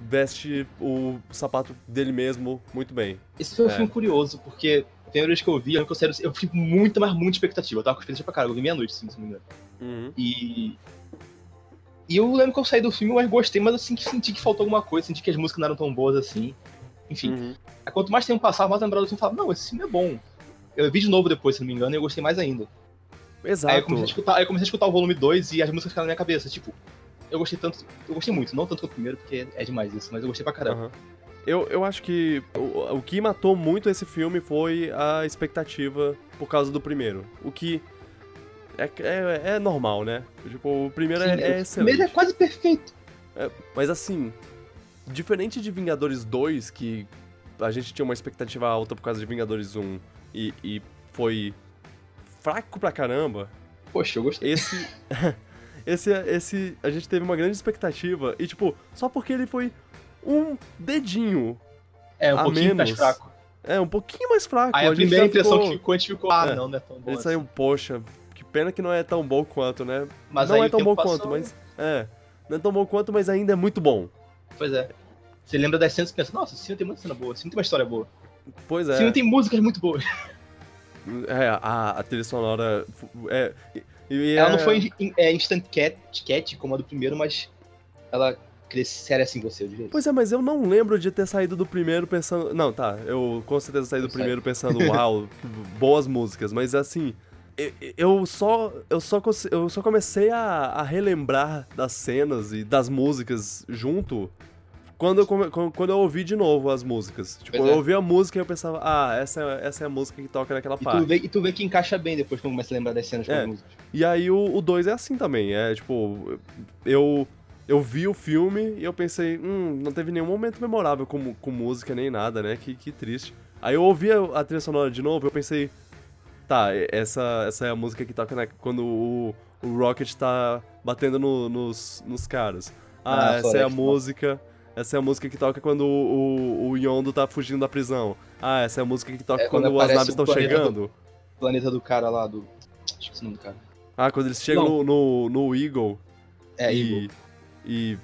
veste o sapato dele mesmo muito bem. Esse foi um É. filme curioso, porque a primeira vez que eu vi, eu, considero, eu fiquei com muita, mas muita expectativa. Eu tava com expectativa pra caralho, eu vi meia-noite, sim, se não me engano. Uhum. E. E eu lembro que eu saí do filme, mas gostei, mas assim que senti que faltou alguma coisa, senti que as músicas não eram tão boas assim. Enfim, Uhum. quanto mais tempo passava, mais lembrava do filme e falava, não, esse filme é bom. Eu vi de novo depois, se não me engano, e eu gostei mais ainda. Exato. Aí eu, comecei a escutar, aí eu comecei a escutar o volume 2 e as músicas ficaram na minha cabeça, tipo, eu gostei tanto, eu gostei muito, não tanto quanto o primeiro, porque é demais isso, mas eu gostei pra caramba. Aham. Eu, eu acho que o, o que matou muito esse filme foi a expectativa por causa do primeiro. O que é, é, é normal, né? Tipo, o primeiro é, Sim, é o excelente. primeiro é quase perfeito. Mas assim, diferente de Vingadores 2, que a gente tinha uma expectativa alta por causa de Vingadores 1 e, e foi fraco pra caramba, Poxa, eu gostei. esse. esse, esse. A gente teve uma grande expectativa. E, tipo, só porque ele foi um dedinho. É, um a pouquinho mais menos. fraco. É, um pouquinho mais fraco. Aí a, gente primeira impressão ficou- que ficou, a gente ficou, ah, É. não, não é tão bom Ele assim. saiu, poxa, que pena que não é tão bom quanto, né? Mas não aí é tão bom passou, quanto, mas. É. Não é tão bom quanto, mas ainda é muito bom. Pois é. Você lembra das cenas e pensa, nossa, esse filme tem muita cena boa, esse filme tem uma história boa. Pois Esse é. filme tem músicas muito boas. É, a, a trilha sonora. É, e Ela é- não foi in- é, instant cat, cat como a do primeiro, mas ela cresce assim você, eu diria. Pois é, mas eu não lembro de ter saído do primeiro pensando. Não, tá, eu com certeza saí do Eu primeiro pensando, uau, boas músicas, mas assim. Eu só, eu só, eu só comecei a, a relembrar das cenas e das músicas junto quando eu, quando eu ouvi de novo as músicas. Tipo, Pois eu é. ouvi a música e eu pensava, ah, essa, é- essa é a música que toca naquela E tu, parte. vê, e tu vê que encaixa bem depois quando começa a lembrar das cenas com É. as músicas. E aí o 2 é assim também, é tipo, eu eu vi o filme e eu pensei, hum, não teve nenhum momento memorável com, com música nem nada, né? Que, que triste. Aí eu ouvi a, a trilha sonora de novo e eu pensei, tá, essa, essa é a música que toca né, quando o, o Rocket tá batendo no- nos, nos caras. Ah, Ah, essa é a música. Essa é a música que toca quando o, o, o Yondo tá fugindo da prisão. Ah, essa é a música que toca É, quando quando, as naves estão planeta do- chegando. Planeta do cara lá, do... Esqueci o nome do cara. Ah, quando eles chegam no, no, no Eagle. É, e, Eagle. e.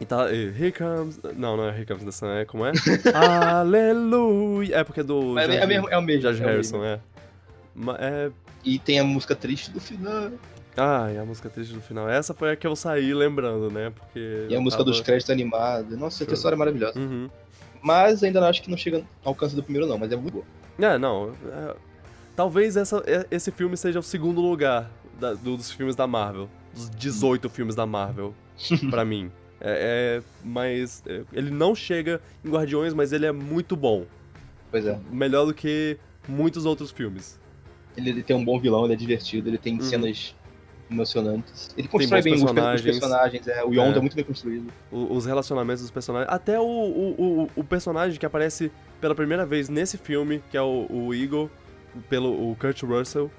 E tá. e Here comes. Não, não é Here comes the sun, é como é? Aleluia! É porque é do. É, George, é, mesmo, é o mesmo. George é Harrison, mesmo. é. É. E tem a música triste do final. Ah, e a música triste do final. Essa foi a que eu saí lembrando, né? Porque. E a música tava- dos créditos animados. Nossa, essa história é maravilhosa. Uhum. Mas ainda não acho que não chega ao alcance do primeiro, não, mas é muito boa. É, não. é, talvez essa, é- esse filme seja o segundo lugar da- do- dos filmes da Marvel. Dos 18 filmes da Marvel, pra mim. É, é, mas é, ele não chega em Guardiões, mas ele é muito bom. Pois é. Melhor do que muitos outros filmes. Ele, ele tem um bom vilão, ele é divertido, ele tem Uhum. cenas emocionantes. Ele constrói bem os, pe- os personagens. personagens, é, o Yonda É. é muito bem construído. O- os relacionamentos dos personagens. Até o, o, o, o personagem que aparece pela primeira vez nesse filme, que é o, o Eagle, pelo o Kurt Russell,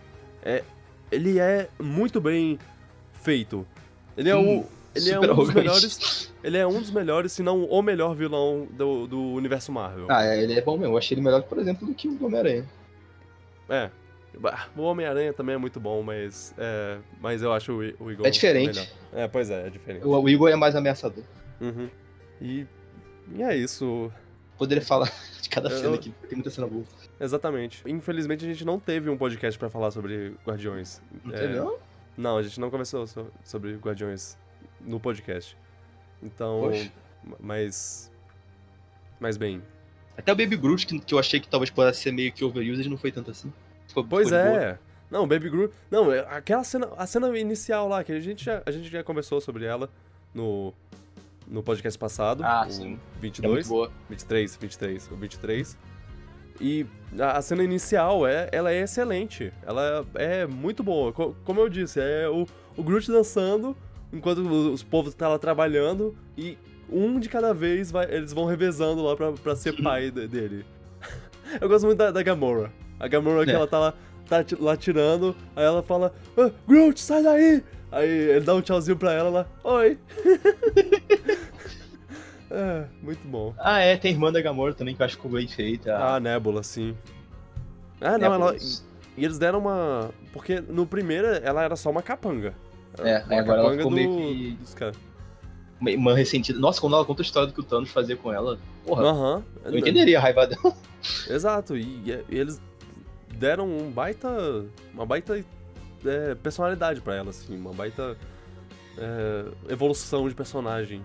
é, ele é muito bem feito. Ele é o. Ele é um dos melhores. Ele é um dos melhores, se não o melhor vilão do, do universo Marvel. Ah, é, ele é bom mesmo. Eu achei ele melhor, por exemplo, do que o Homem-Aranha. É. O Homem-Aranha também é muito bom, mas. É, mas eu acho o, o Eagle. É diferente. melhor. É, pois é, é diferente. O, o Igor é mais ameaçador. Uhum. E, e é isso. Poderia falar de cada Eu- cena aqui, tem muita cena boa. Exatamente. Infelizmente a gente não teve um podcast pra falar sobre Guardiões. Não É, teve, não? Não, a gente não conversou so- sobre Guardiões no podcast. Então, Poxa. mas mas bem. Até o Baby Groot, que, que eu achei que talvez pudesse ser meio que overused, não foi tanto assim. Pois de boa. é. Não, Baby Groot. Não, é aquela cena, a cena inicial lá, que a gente já, a gente já conversou sobre ela no, no podcast passado. Ah, sim. É muito 22. boa. 23, 23, o 23. E a a cena inicial, é, ela é excelente. Ela é muito boa. Co- Como eu disse, é o, o Groot dançando enquanto os povos estão lá trabalhando e um de cada vez vai- eles vão revezando lá pra, pra ser pai de- dele. Eu gosto muito da, da Gamora. A Gamora que É. ela tá lá, tá lá tirando, aí ela fala, ah, Groot, sai daí! Aí ele dá um tchauzinho pra ela, ela, oi! é, muito bom. Ah, é, tem a irmã da Gamora também, que eu acho que ficou bem feita. Ah, Nebula, sim. Ah, não, ela, e eles deram uma. Porque no primeiro ela era só uma capanga. É, uma agora ela capanga ficou meio que- dos. Uma irmã ressentida. Nossa, quando ela conta a história do que o Thanos fazia com ela, porra, Aham. eu entenderia a raiva dela. Exato, e, e eles deram um baita. Uma baita é, personalidade pra ela, assim, uma baita é, evolução de personagem.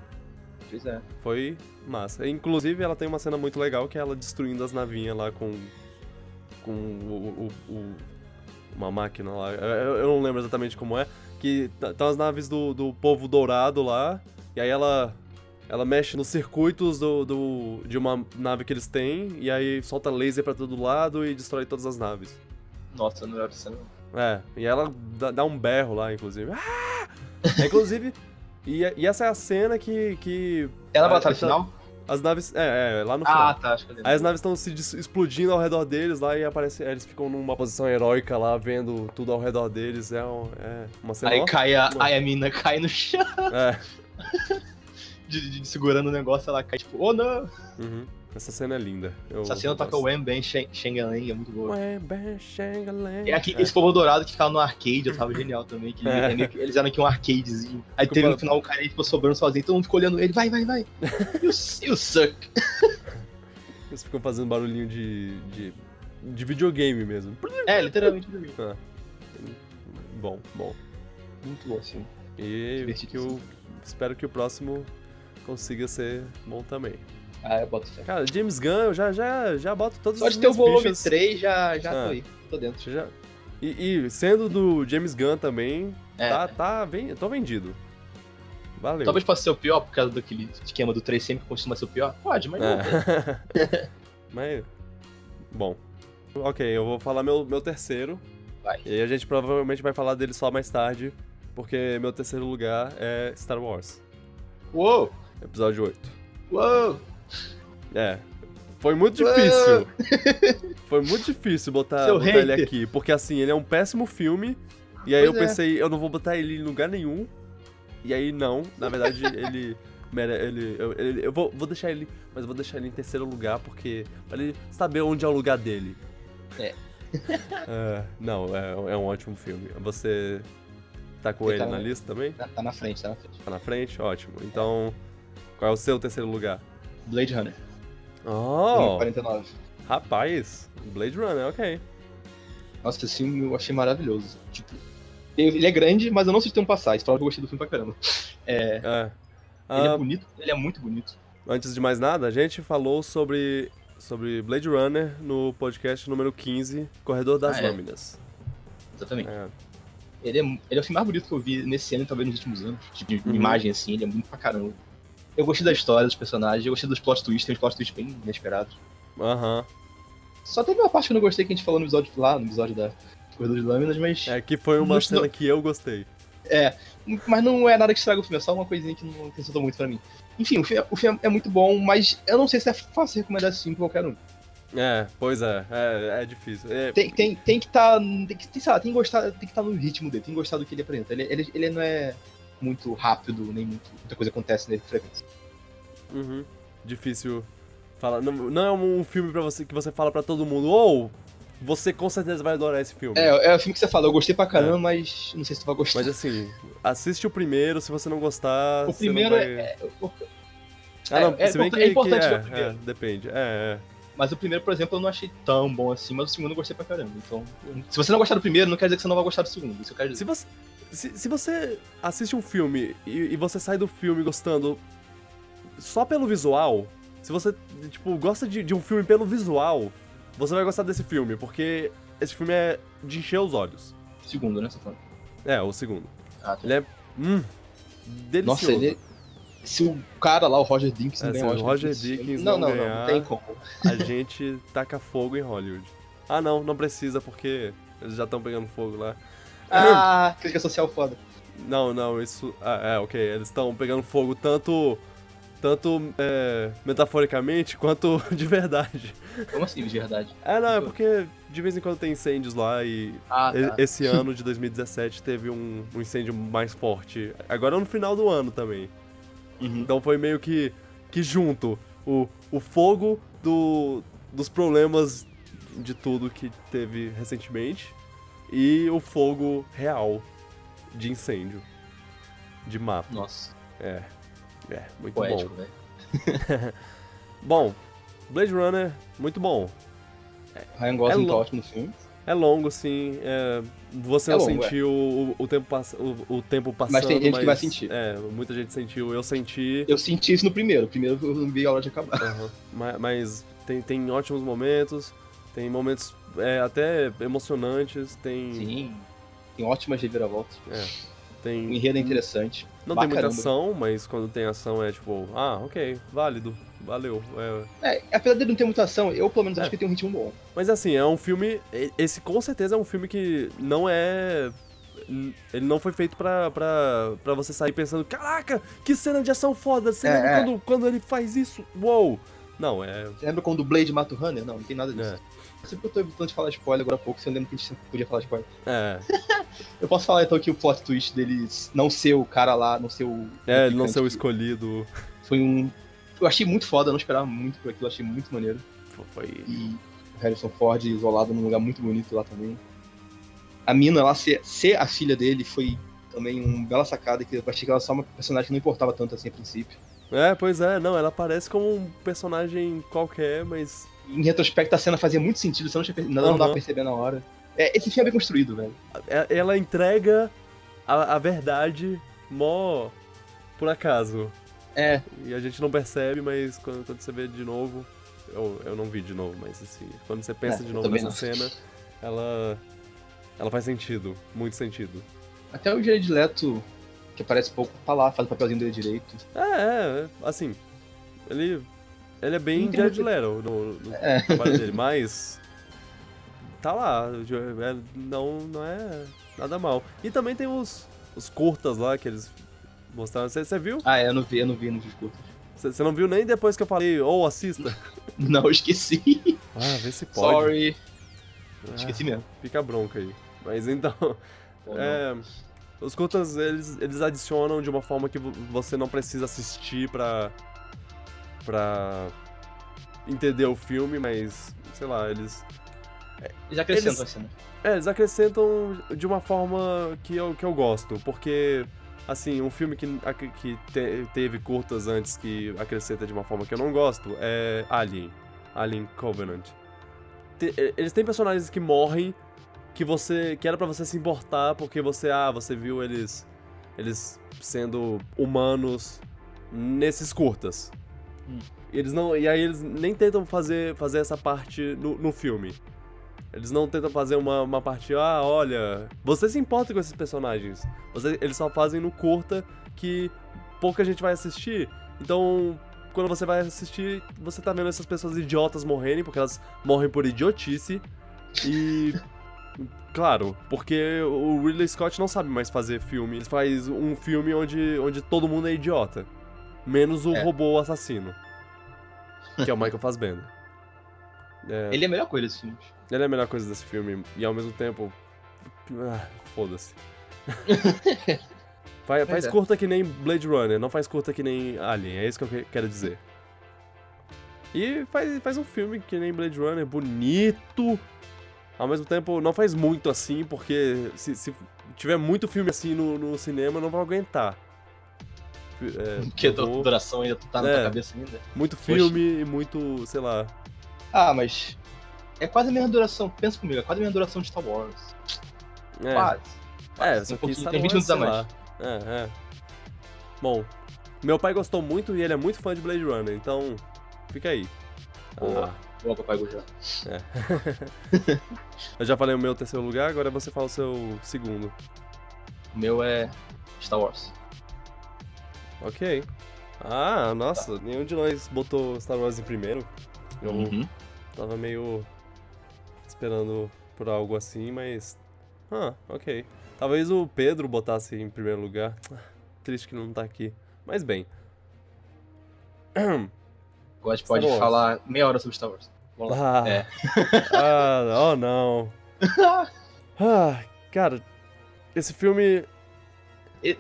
Pois é. Foi massa. Inclusive, ela tem uma cena muito legal que é ela destruindo as navinhas lá com. com o. o- o- uma máquina lá. Eu, eu não lembro exatamente como é. Que estão as naves do, do povo dourado lá. E aí ela. Ela mexe nos circuitos do, do, de uma nave que eles têm. E aí solta laser pra todo lado e destrói todas as naves. Nossa, não era não. É, e ela dá, dá um berro lá, inclusive. Ah! É, inclusive. e, e essa é a cena que. que Ela Ah, batalha final? as naves. É, é, lá no final. Ah, tá, acho que eu lembro. Aí as naves estão se explodindo ao redor deles lá e aparece, eles ficam numa posição heróica lá, vendo tudo ao redor deles. É, um- é uma cena. Aí ó- cai a, aí a mina cai no chão, É. de, de- segurando o negócio, ela cai tipo, oh não! uhum. Essa cena é linda. Eu, Essa cena toca Bang Shang Shang é muito boa. Bam, shang-a-lang. É aqui, esse povo dourado que ficava no arcade, eu tava genial também. Que É. é que- eles eram aqui um arcadezinho. Aí teve no final o cara aí ficou sobrando sozinho, todo mundo ficou olhando ele, vai, vai, vai. You, you suck. Eles ficam fazendo barulhinho de, de. de videogame mesmo. É, literalmente pra mim. Bom, bom. Muito bom, assim. E que eu espero que o próximo consiga ser bom também. Ah, eu boto fé. Cara, James Gunn, eu já, já, já boto todas Só as de ter o volume fichas. 3, já, já Ah. tô aí, tô dentro. Já... E, e sendo do James Gunn também, É. tá, tá ven... tô vendido. Valeu. Talvez possa ser o pior, por causa daquele esquema do 3 sempre costuma ser o pior. Pode, mas não. É. Mas. Bom. Ok, eu vou falar meu, meu terceiro. Vai. E a gente provavelmente vai falar dele só mais tarde. Porque meu terceiro lugar é Star Wars. Uou! Episódio 8. Uou! É. Foi muito difícil. Foi muito difícil botar, botar ele aqui. Porque assim, ele é um péssimo filme. E aí Pois eu é. pensei, eu não vou botar ele em lugar nenhum. E aí não, na verdade ele. mere- ele, eu, ele- eu vou, vou deixar ele. Mas eu vou deixar ele em terceiro lugar, porque. Pra ele saber onde é o lugar dele. É. É, não, é, é um ótimo filme. Você tá com Ele ele tá na no- lista também? Tá, tá na frente, tá na frente. Tá na frente? Ótimo. Então, qual é o seu terceiro lugar? Blade Runner. Oh, 49. rapaz. Blade Runner, ok. Nossa, esse filme eu achei maravilhoso. Tipo, ele é grande, mas eu não sei se tem um passar. Isso fala que eu gostei do filme pra caramba. É, É. ele Ah, é bonito, ele é muito bonito. Antes de mais nada, a gente falou sobre, sobre Blade Runner no podcast número 15, Corredor das Ah, é. Lâminas. Exatamente. É. Ele, é, ele é o filme mais bonito que eu vi nesse ano e talvez nos últimos anos. Tipo, de Uhum. imagem assim, ele é muito pra caramba. Eu gostei da história, dos personagens, eu gostei dos plot twists, tem uns plot twists bem inesperados. Aham. Só teve uma parte que eu não gostei que a gente falou no episódio lá, no episódio da Corredor de Lâminas, mas. É que foi uma Não- cena que eu gostei. Mas não é nada que estraga o filme, é só uma coisinha que não acrescentou muito pra mim. Enfim, o filme, o filme é muito bom, mas eu não sei se é fácil recomendar esse filme pra qualquer um. É, pois é, é, é difícil. É, Tem, tem, tem que estar. tem que, tem, sei lá, tem que gostar, tem que estar no ritmo dele, tem que gostar do que ele apresenta. Ele, ele, ele não é muito rápido, nem muito, muita coisa acontece nele com frequência. uhum, difícil falar. Não, não é um filme pra você que você fala pra todo mundo, ou você com certeza vai adorar esse filme. É, é o filme que você fala, eu gostei pra caramba, mas não sei se tu vai gostar. Mas assim, assiste o primeiro, se você não gostar. o primeiro vai... é, é- o- Ah, não, é- é se bem import- que, é importante que ver o é, primeiro. é, depende. É, é. Mas o primeiro, por exemplo, eu não achei tão bom assim, mas o segundo eu gostei pra caramba. Então, se você não gostar do primeiro, não quer dizer que você não vai gostar do segundo. Isso eu quero dizer. Se você, se, se você assiste um filme e, e você sai do filme gostando só pelo visual, se você, tipo, gosta de, de um filme pelo visual, você vai gostar desse filme, porque esse filme é de encher os olhos. Segundo, né? Você tá? É, o segundo. Ah, tá. Ele é. Hum. Delicioso. Nossa, ele. Se o cara lá, o Roger Dickens, É, não ganhar o Roger Dickens não, não não, não, ganhar- não tem como. A gente taca fogo em Hollywood. Ah, não, não precisa porque eles já estão pegando fogo lá. Ah, crítica social foda. Não, não, isso. Ah, é, ok. Eles estão pegando fogo tanto. Tanto é, metaforicamente quanto de verdade. Como assim, de verdade? É, não, é porque de vez em quando tem incêndios lá e Ah, tá. esse ano de 2017 teve um, um incêndio mais forte. Agora no final do ano também. Uhum. Então foi meio que, que junto o, o fogo do, dos problemas de tudo que teve recentemente e o fogo real de incêndio. De mapa. Nossa, É. É, muito poético, bom. velho. Bom, Blade Runner, muito bom. Ryan Gosling É tá ótimo no filme. É longo, sim. é, você É não longo, sentiu o, o tempo pass- o, o tempo passando, Mas tem gente que vai sentir. É, muita gente sentiu. Eu senti. Eu senti isso no primeiro. Primeiro eu não vi a hora de acabar. Aham. Ma- Mas tem, tem ótimos momentos, tem momentos é, até emocionantes, tem. Sim. Tem ótimas reviravoltas. O tem enredo é interessante. não tem muita ação, mas quando tem ação é tipo, ah, ok, válido, valeu. é. É, apesar de não ter muita ação, eu pelo menos É. acho que tem um ritmo bom. Mas assim, é um filme. Esse com certeza é um filme que não é. Ele não foi feito pra, pra, pra você sair pensando, caraca, que cena de ação foda! Você É, lembra é. Quando, quando ele faz isso? Uou! Não, é. Você lembra quando o Blade mata o Runner? Não, não tem nada disso. É. Sempre eu tô evitando de falar spoiler agora há pouco, você lembra que a gente sempre podia falar spoiler. É, Eu posso falar então que o plot twist deles não ser o cara lá, não ser o. é ele não ser o escolhido. Foi um. Eu achei muito foda, eu não esperava muito por aquilo, eu achei muito maneiro. Foi. E o Harrison Ford isolado num lugar muito bonito lá também. A mina lá ser, ser a filha dele foi também uma bela sacada, que eu achei que ela só uma personagem que não importava tanto assim a princípio. É, pois é, não, ela parece como um personagem qualquer, mas. Em retrospecto, a cena fazia muito sentido, você não, tinha, não, não dá pra perceber na hora. É, esse filme é bem construído, velho. é- Ela entrega a, a verdade mó por acaso. É, E a gente não percebe, mas quando, quando você vê de novo. Eu, eu não vi de novo, mas assim, quando você pensa É, de novo nessa não. cena, ela. Ela faz sentido, muito sentido. até o Jared Leto, que aparece pouco, tá lá, faz o papelzinho dele direito. É, é, assim. Ele. Ele é bem Não Jared Leto no, no É. trabalho dele, mas. Tá lá, é, não, não é nada mal. E também tem os, os curtas lá que eles mostraram. Você viu? Ah, é, eu não vi, eu não vi nos discursos. Você você não viu nem depois que eu falei, ou assista? Não, esqueci. Ah, vê se pode. Sorry. Ah, Esqueci mesmo. Fica bronca aí. Mas então. Não. É, os curtas, eles, eles adicionam de uma forma que vo- você não precisa assistir pra. Pra. entender o filme, mas. sei lá, eles. Já acrescentam eles- a cena. É, eles acrescentam de uma forma que eu, que eu gosto, porque. Assim, um filme que, que te- teve curtas antes que acrescenta de uma forma que eu não gosto é Alien. Alien Covenant. Te- eles têm personagens que morrem que você que era pra você se importar porque você ah você viu eles eles sendo humanos nesses curtas Hum. eles não e aí eles nem tentam fazer fazer essa parte no, no filme eles não tentam fazer uma, uma parte ah olha você se importa com esses personagens você, eles só fazem no curta que pouca gente vai assistir então quando você vai assistir você tá vendo essas pessoas idiotas morrerem porque elas morrem por idiotice e Claro, porque o Ridley Scott não sabe mais fazer filme. Ele faz um filme onde, onde todo mundo é idiota. Menos o É. robô assassino. Que é o Michael Fassbender. É, ele... Ele é a melhor coisa desse filme. é a melhor coisa desse filme. E ao mesmo tempo. Ah, Foda-se. faz faz é. curta que nem Blade Runner, não faz curta que nem Alien. É isso que eu que- quero dizer. E faz, faz um filme que nem Blade Runner, bonito. Ao mesmo tempo, não faz muito assim, porque se, se tiver muito filme assim no, no cinema, não vou aguentar. É, Porque duração ainda tá na É. tua cabeça ainda. muito filme e muito, sei lá. Ah, mas. É quase a mesma duração. Pensa comigo, é quase a mesma duração de Star Wars. É, Quase. é só um pouquinho, tem 20 Wars, minutos a mais. lá. É, é. Bom, meu pai gostou muito e ele é muito fã de Blade Runner, então fica aí. Boa. Ah, Ó, papai Gujá. Eu já falei o meu terceiro lugar, agora você fala o seu segundo. O meu é Star Wars. Ok. Ah, nossa, nenhum de nós botou Star Wars em primeiro. Eu Uhum. tava meio esperando por algo assim, mas. Ah, ok. Talvez o Pedro botasse em primeiro lugar. Ah, Triste que não tá aqui. Mas bem. Gente pode falar meia hora sobre Star Wars. Vamos lá. Ah, É. ah, oh não. Ah, cara, esse filme.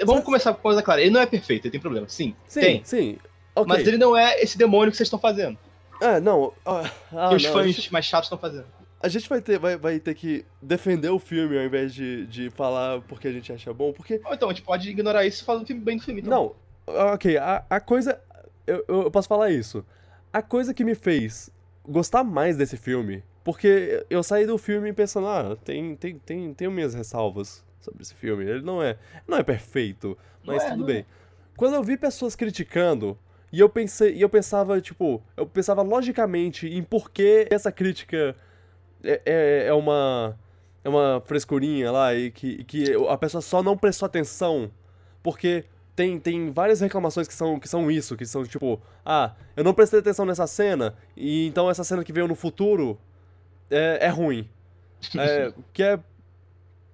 Vamos começar com coisa clara. Ele não é perfeito, ele tem problema. Sim, Sim, tem. sim. Ok. Mas ele não é esse demônio que vocês estão fazendo. É, não. ah, ah, que os não, fãs gente- mais chatos estão fazendo. A gente vai ter, vai, vai ter que defender o filme ao invés de, de falar porque a gente acha bom, porque. Ou então, a gente pode ignorar isso e falar do filme bem do filme. Então. Não, ok, a, a coisa. Eu, eu eu posso falar isso. A coisa que me fez gostar mais desse filme, porque eu saí do filme pensando, ah, tem, tem, tem, tem minhas ressalvas sobre esse filme. Ele não é, não é perfeito, mas é, tudo não bem. é. Quando eu vi pessoas criticando, e eu pensei, e eu pensava, tipo, eu pensava logicamente em por que essa crítica é, é, é uma é uma frescurinha lá e que, que a pessoa só não prestou atenção porque tem, tem várias reclamações que são, que são isso, que são tipo, ah, eu não prestei atenção nessa cena, e então essa cena que veio no futuro é, é ruim. É, que é,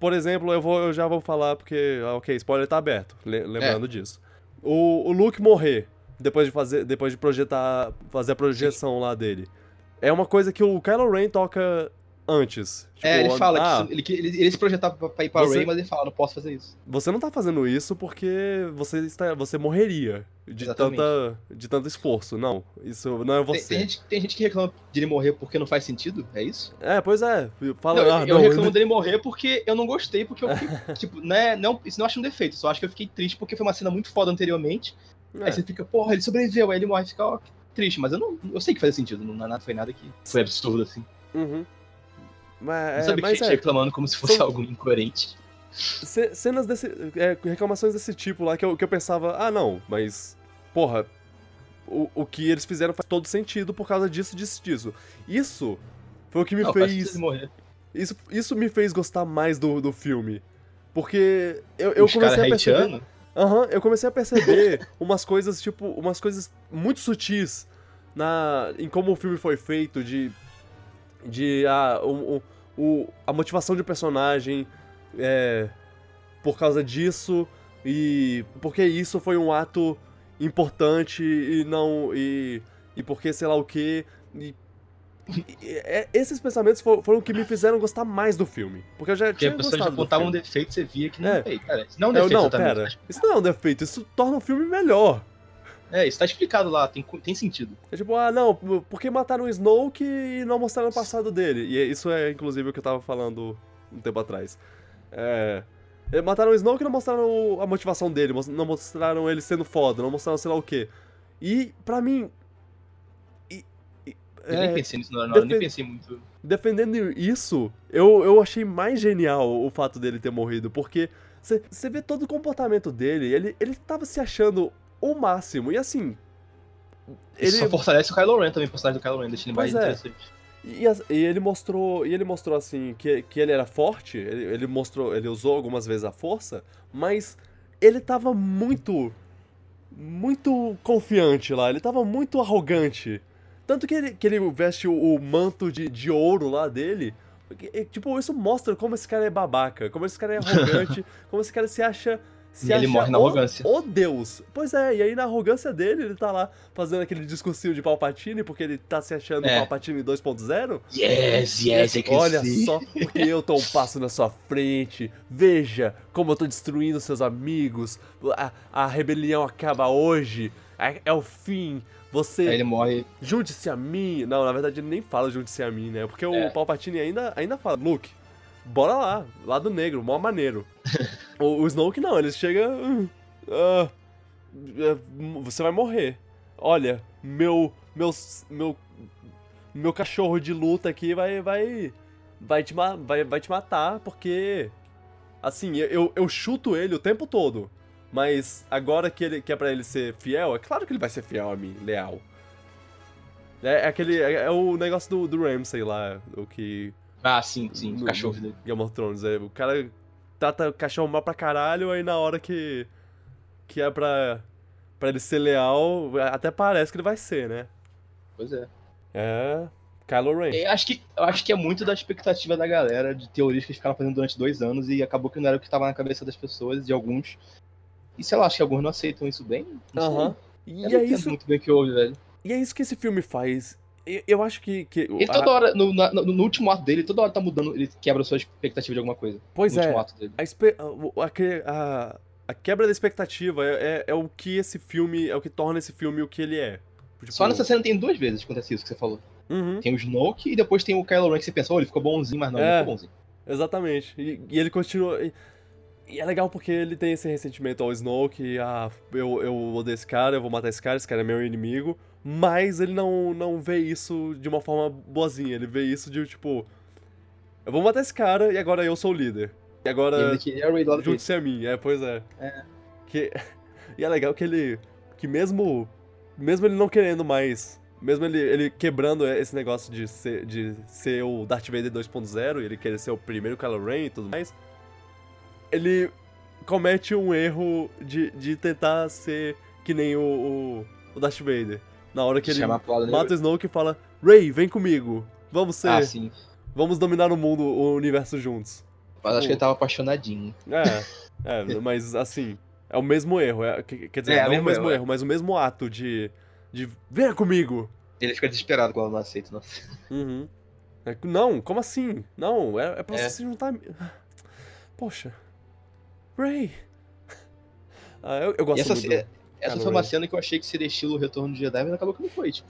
por exemplo, eu, vou, eu já vou falar porque, ah, ok, spoiler tá aberto, le- lembrando disso. O, o Luke morrer, depois de fazer, depois de projetar, fazer a projeção lá dele, é uma coisa que o Kylo Ren toca antes. é, ele Tipo, fala ah, que ele, ele, ele se projetava pra, ir pra Você- Ray, mas ele fala, não posso fazer isso. você não tá fazendo isso porque você está, você morreria de Exatamente. tanta, de tanto esforço. Não, isso não é Tem, você. tem gente, tem gente que reclama de ele morrer porque não faz sentido, é isso? É, pois é. Fala, Não, ah, eu não, reclamo dele morrer porque eu não gostei, porque eu fiquei, tipo, né, não, isso não acho um defeito, só acho que eu fiquei triste porque foi uma cena muito foda anteriormente, é. aí você fica, porra, ele sobreviveu, aí ele morre e fica, ó, triste, mas eu não, eu sei que fazia sentido, não, não foi nada que foi absurdo assim. Uhum. Mas, não é, sabia que mas tinha é, reclamando como se fosse São- algo incoerente. ce- cenas desse. é, reclamações desse tipo lá que eu, que eu pensava, ah, não, mas. Porra, o, o que eles fizeram faz todo sentido por causa disso, disso, disso. Isso foi o que me não, fez. Isso, isso me fez gostar mais do, do filme. Porque eu, eu Os comecei a perceber. hateando, Aham, eu comecei a perceber umas coisas, tipo, umas coisas muito sutis na, em como o filme foi feito, de. De. Ah, o, o, a motivação de personagem é, por causa disso, e porque isso foi um ato importante e não. E, e porque sei lá o que. É- esses pensamentos fo- foram que me fizeram gostar mais do filme. Porque eu já porque tinha a pessoa gostado já do apontava filme. um defeito, você via que não É. é. cara, isso não é um Eu- defeito não, exatamente, pera. Isso não é um defeito, isso torna o filme melhor. É, isso tá explicado lá, tem, tem sentido. É tipo, ah, não, por que mataram o Snoke e não mostraram o passado dele? E isso é, inclusive, o que eu tava falando um tempo atrás. É... é, Mataram o Snoke e não mostraram a motivação dele, não mostraram ele sendo foda, não mostraram sei lá o quê. E, pra mim... e- e- Eu é, nem pensei nisso na hora, não, eu nem defen- pensei muito. defendendo isso, eu, eu achei mais genial o fato dele ter morrido, porque você vê todo o comportamento dele, ele, ele tava se achando o máximo, e assim. Isso Ele, só fortalece o Kylo Ren também, o personagem do Kylo Ren, deixa ele mais é. interessante. e, e ele mostrou. E ele mostrou assim que, que ele era forte, ele, ele mostrou. Ele usou algumas vezes a força, mas ele tava muito. Muito confiante lá, ele tava muito arrogante. Tanto que ele, que ele veste o, o manto de, de ouro lá dele. porque, Tipo, isso mostra como esse cara é babaca, como esse cara é arrogante, como esse cara se acha. Se ele morre na arrogância. O Deus. Pois é, e aí na arrogância dele, ele tá lá fazendo aquele discursinho de Palpatine, porque ele tá se achando É. Palpatine 2.0. Yes, yes, I can Olha see. só, porque eu tô um passo na sua frente. Veja como eu tô destruindo seus amigos. A, a rebelião acaba hoje. É, é o fim. Você Aí ele morre. junte-se a mim. Não, na verdade ele nem fala junte-se a mim, né? Porque É. o Palpatine ainda, ainda fala, Luke, bora lá, lado negro, mó maneiro. o, o Snoke não, ele chega. "Hum, ah, é, você vai morrer. Olha, meu. Meu. Meu. Meu cachorro de luta aqui vai. Vai. Vai te, vai, vai te matar, porque. Assim, eu, eu chuto ele o tempo todo. Mas agora que, ele, que é pra ele ser fiel, é claro que ele vai ser fiel a mim, leal. É, é aquele. É, é o negócio do, do Ramsay lá, o que. Ah, sim, sim, No- o cachorro dele. Game of Thrones. É, o cara trata o cachorro mal pra caralho, aí na hora que. que é pra. pra ele ser leal, até parece que ele vai ser, né? Pois é. É. Kylo Ren. Eu acho, que, eu acho que é muito da expectativa da galera, de teorias que eles ficaram fazendo durante dois anos e acabou que não era o que estava na cabeça das pessoas, de alguns. E sei lá, acho que alguns não aceitam isso bem. Aham. Eu E é isso. muito bem o que houve, velho. E é isso que esse filme faz. Eu, eu acho que. que Ele a- toda hora, no, na- no- último ato dele, toda hora tá mudando, ele quebra a sua expectativa de alguma coisa. Pois é. A, a- a que- a- a quebra da expectativa é, é- é o que esse filme. É o que torna esse filme o que ele é. Tipo, Só nessa cena tem duas vezes que acontece isso que você falou. Uhum, Tem o Snoke e depois tem o Kylo Ren que você pensa, oh, ele ficou bonzinho, mas não, É. ele ficou bonzinho. exatamente. E, e ele continua. E, e é legal porque ele tem esse ressentimento ao Snoke. Ah, eu, eu odeio esse cara, eu vou matar esse cara, esse cara é meu inimigo. Mas ele não, não vê isso de uma forma boazinha. Ele vê isso de tipo. Eu vou matar esse cara e agora eu sou o líder. E agora. Junte-se a mim, é, pois é. É. Que, e é legal que ele. Que mesmo. Mesmo ele não querendo mais. Mesmo ele, ele quebrando esse negócio de ser, de ser o Darth Vader 2.0 e ele querer ser o primeiro Kylo Ren e tudo mais. Ele comete um erro de, de tentar ser que nem o, o, o Darth Vader. Na hora que ele Chama mata o Snoke e fala: Rey, vem comigo. Vamos ser. Ah, sim. Vamos dominar o mundo, o universo juntos. Mas acho que ele tava apaixonadinho. É, é, mas assim, é o mesmo erro. é- que- quer dizer, É, não o mesmo erro, erro, mas o mesmo ato de. de venha comigo. Ele fica desesperado quando ela não aceita, não. Uhum. É, não, como assim? Não, é, é pra você É. se juntar. Poxa. Ray. Ah, eu, eu gosto E essa, muito. Essa Kylo foi uma cena que eu achei que seria estilo Retorno de Jedi, mas acabou que não foi, tipo.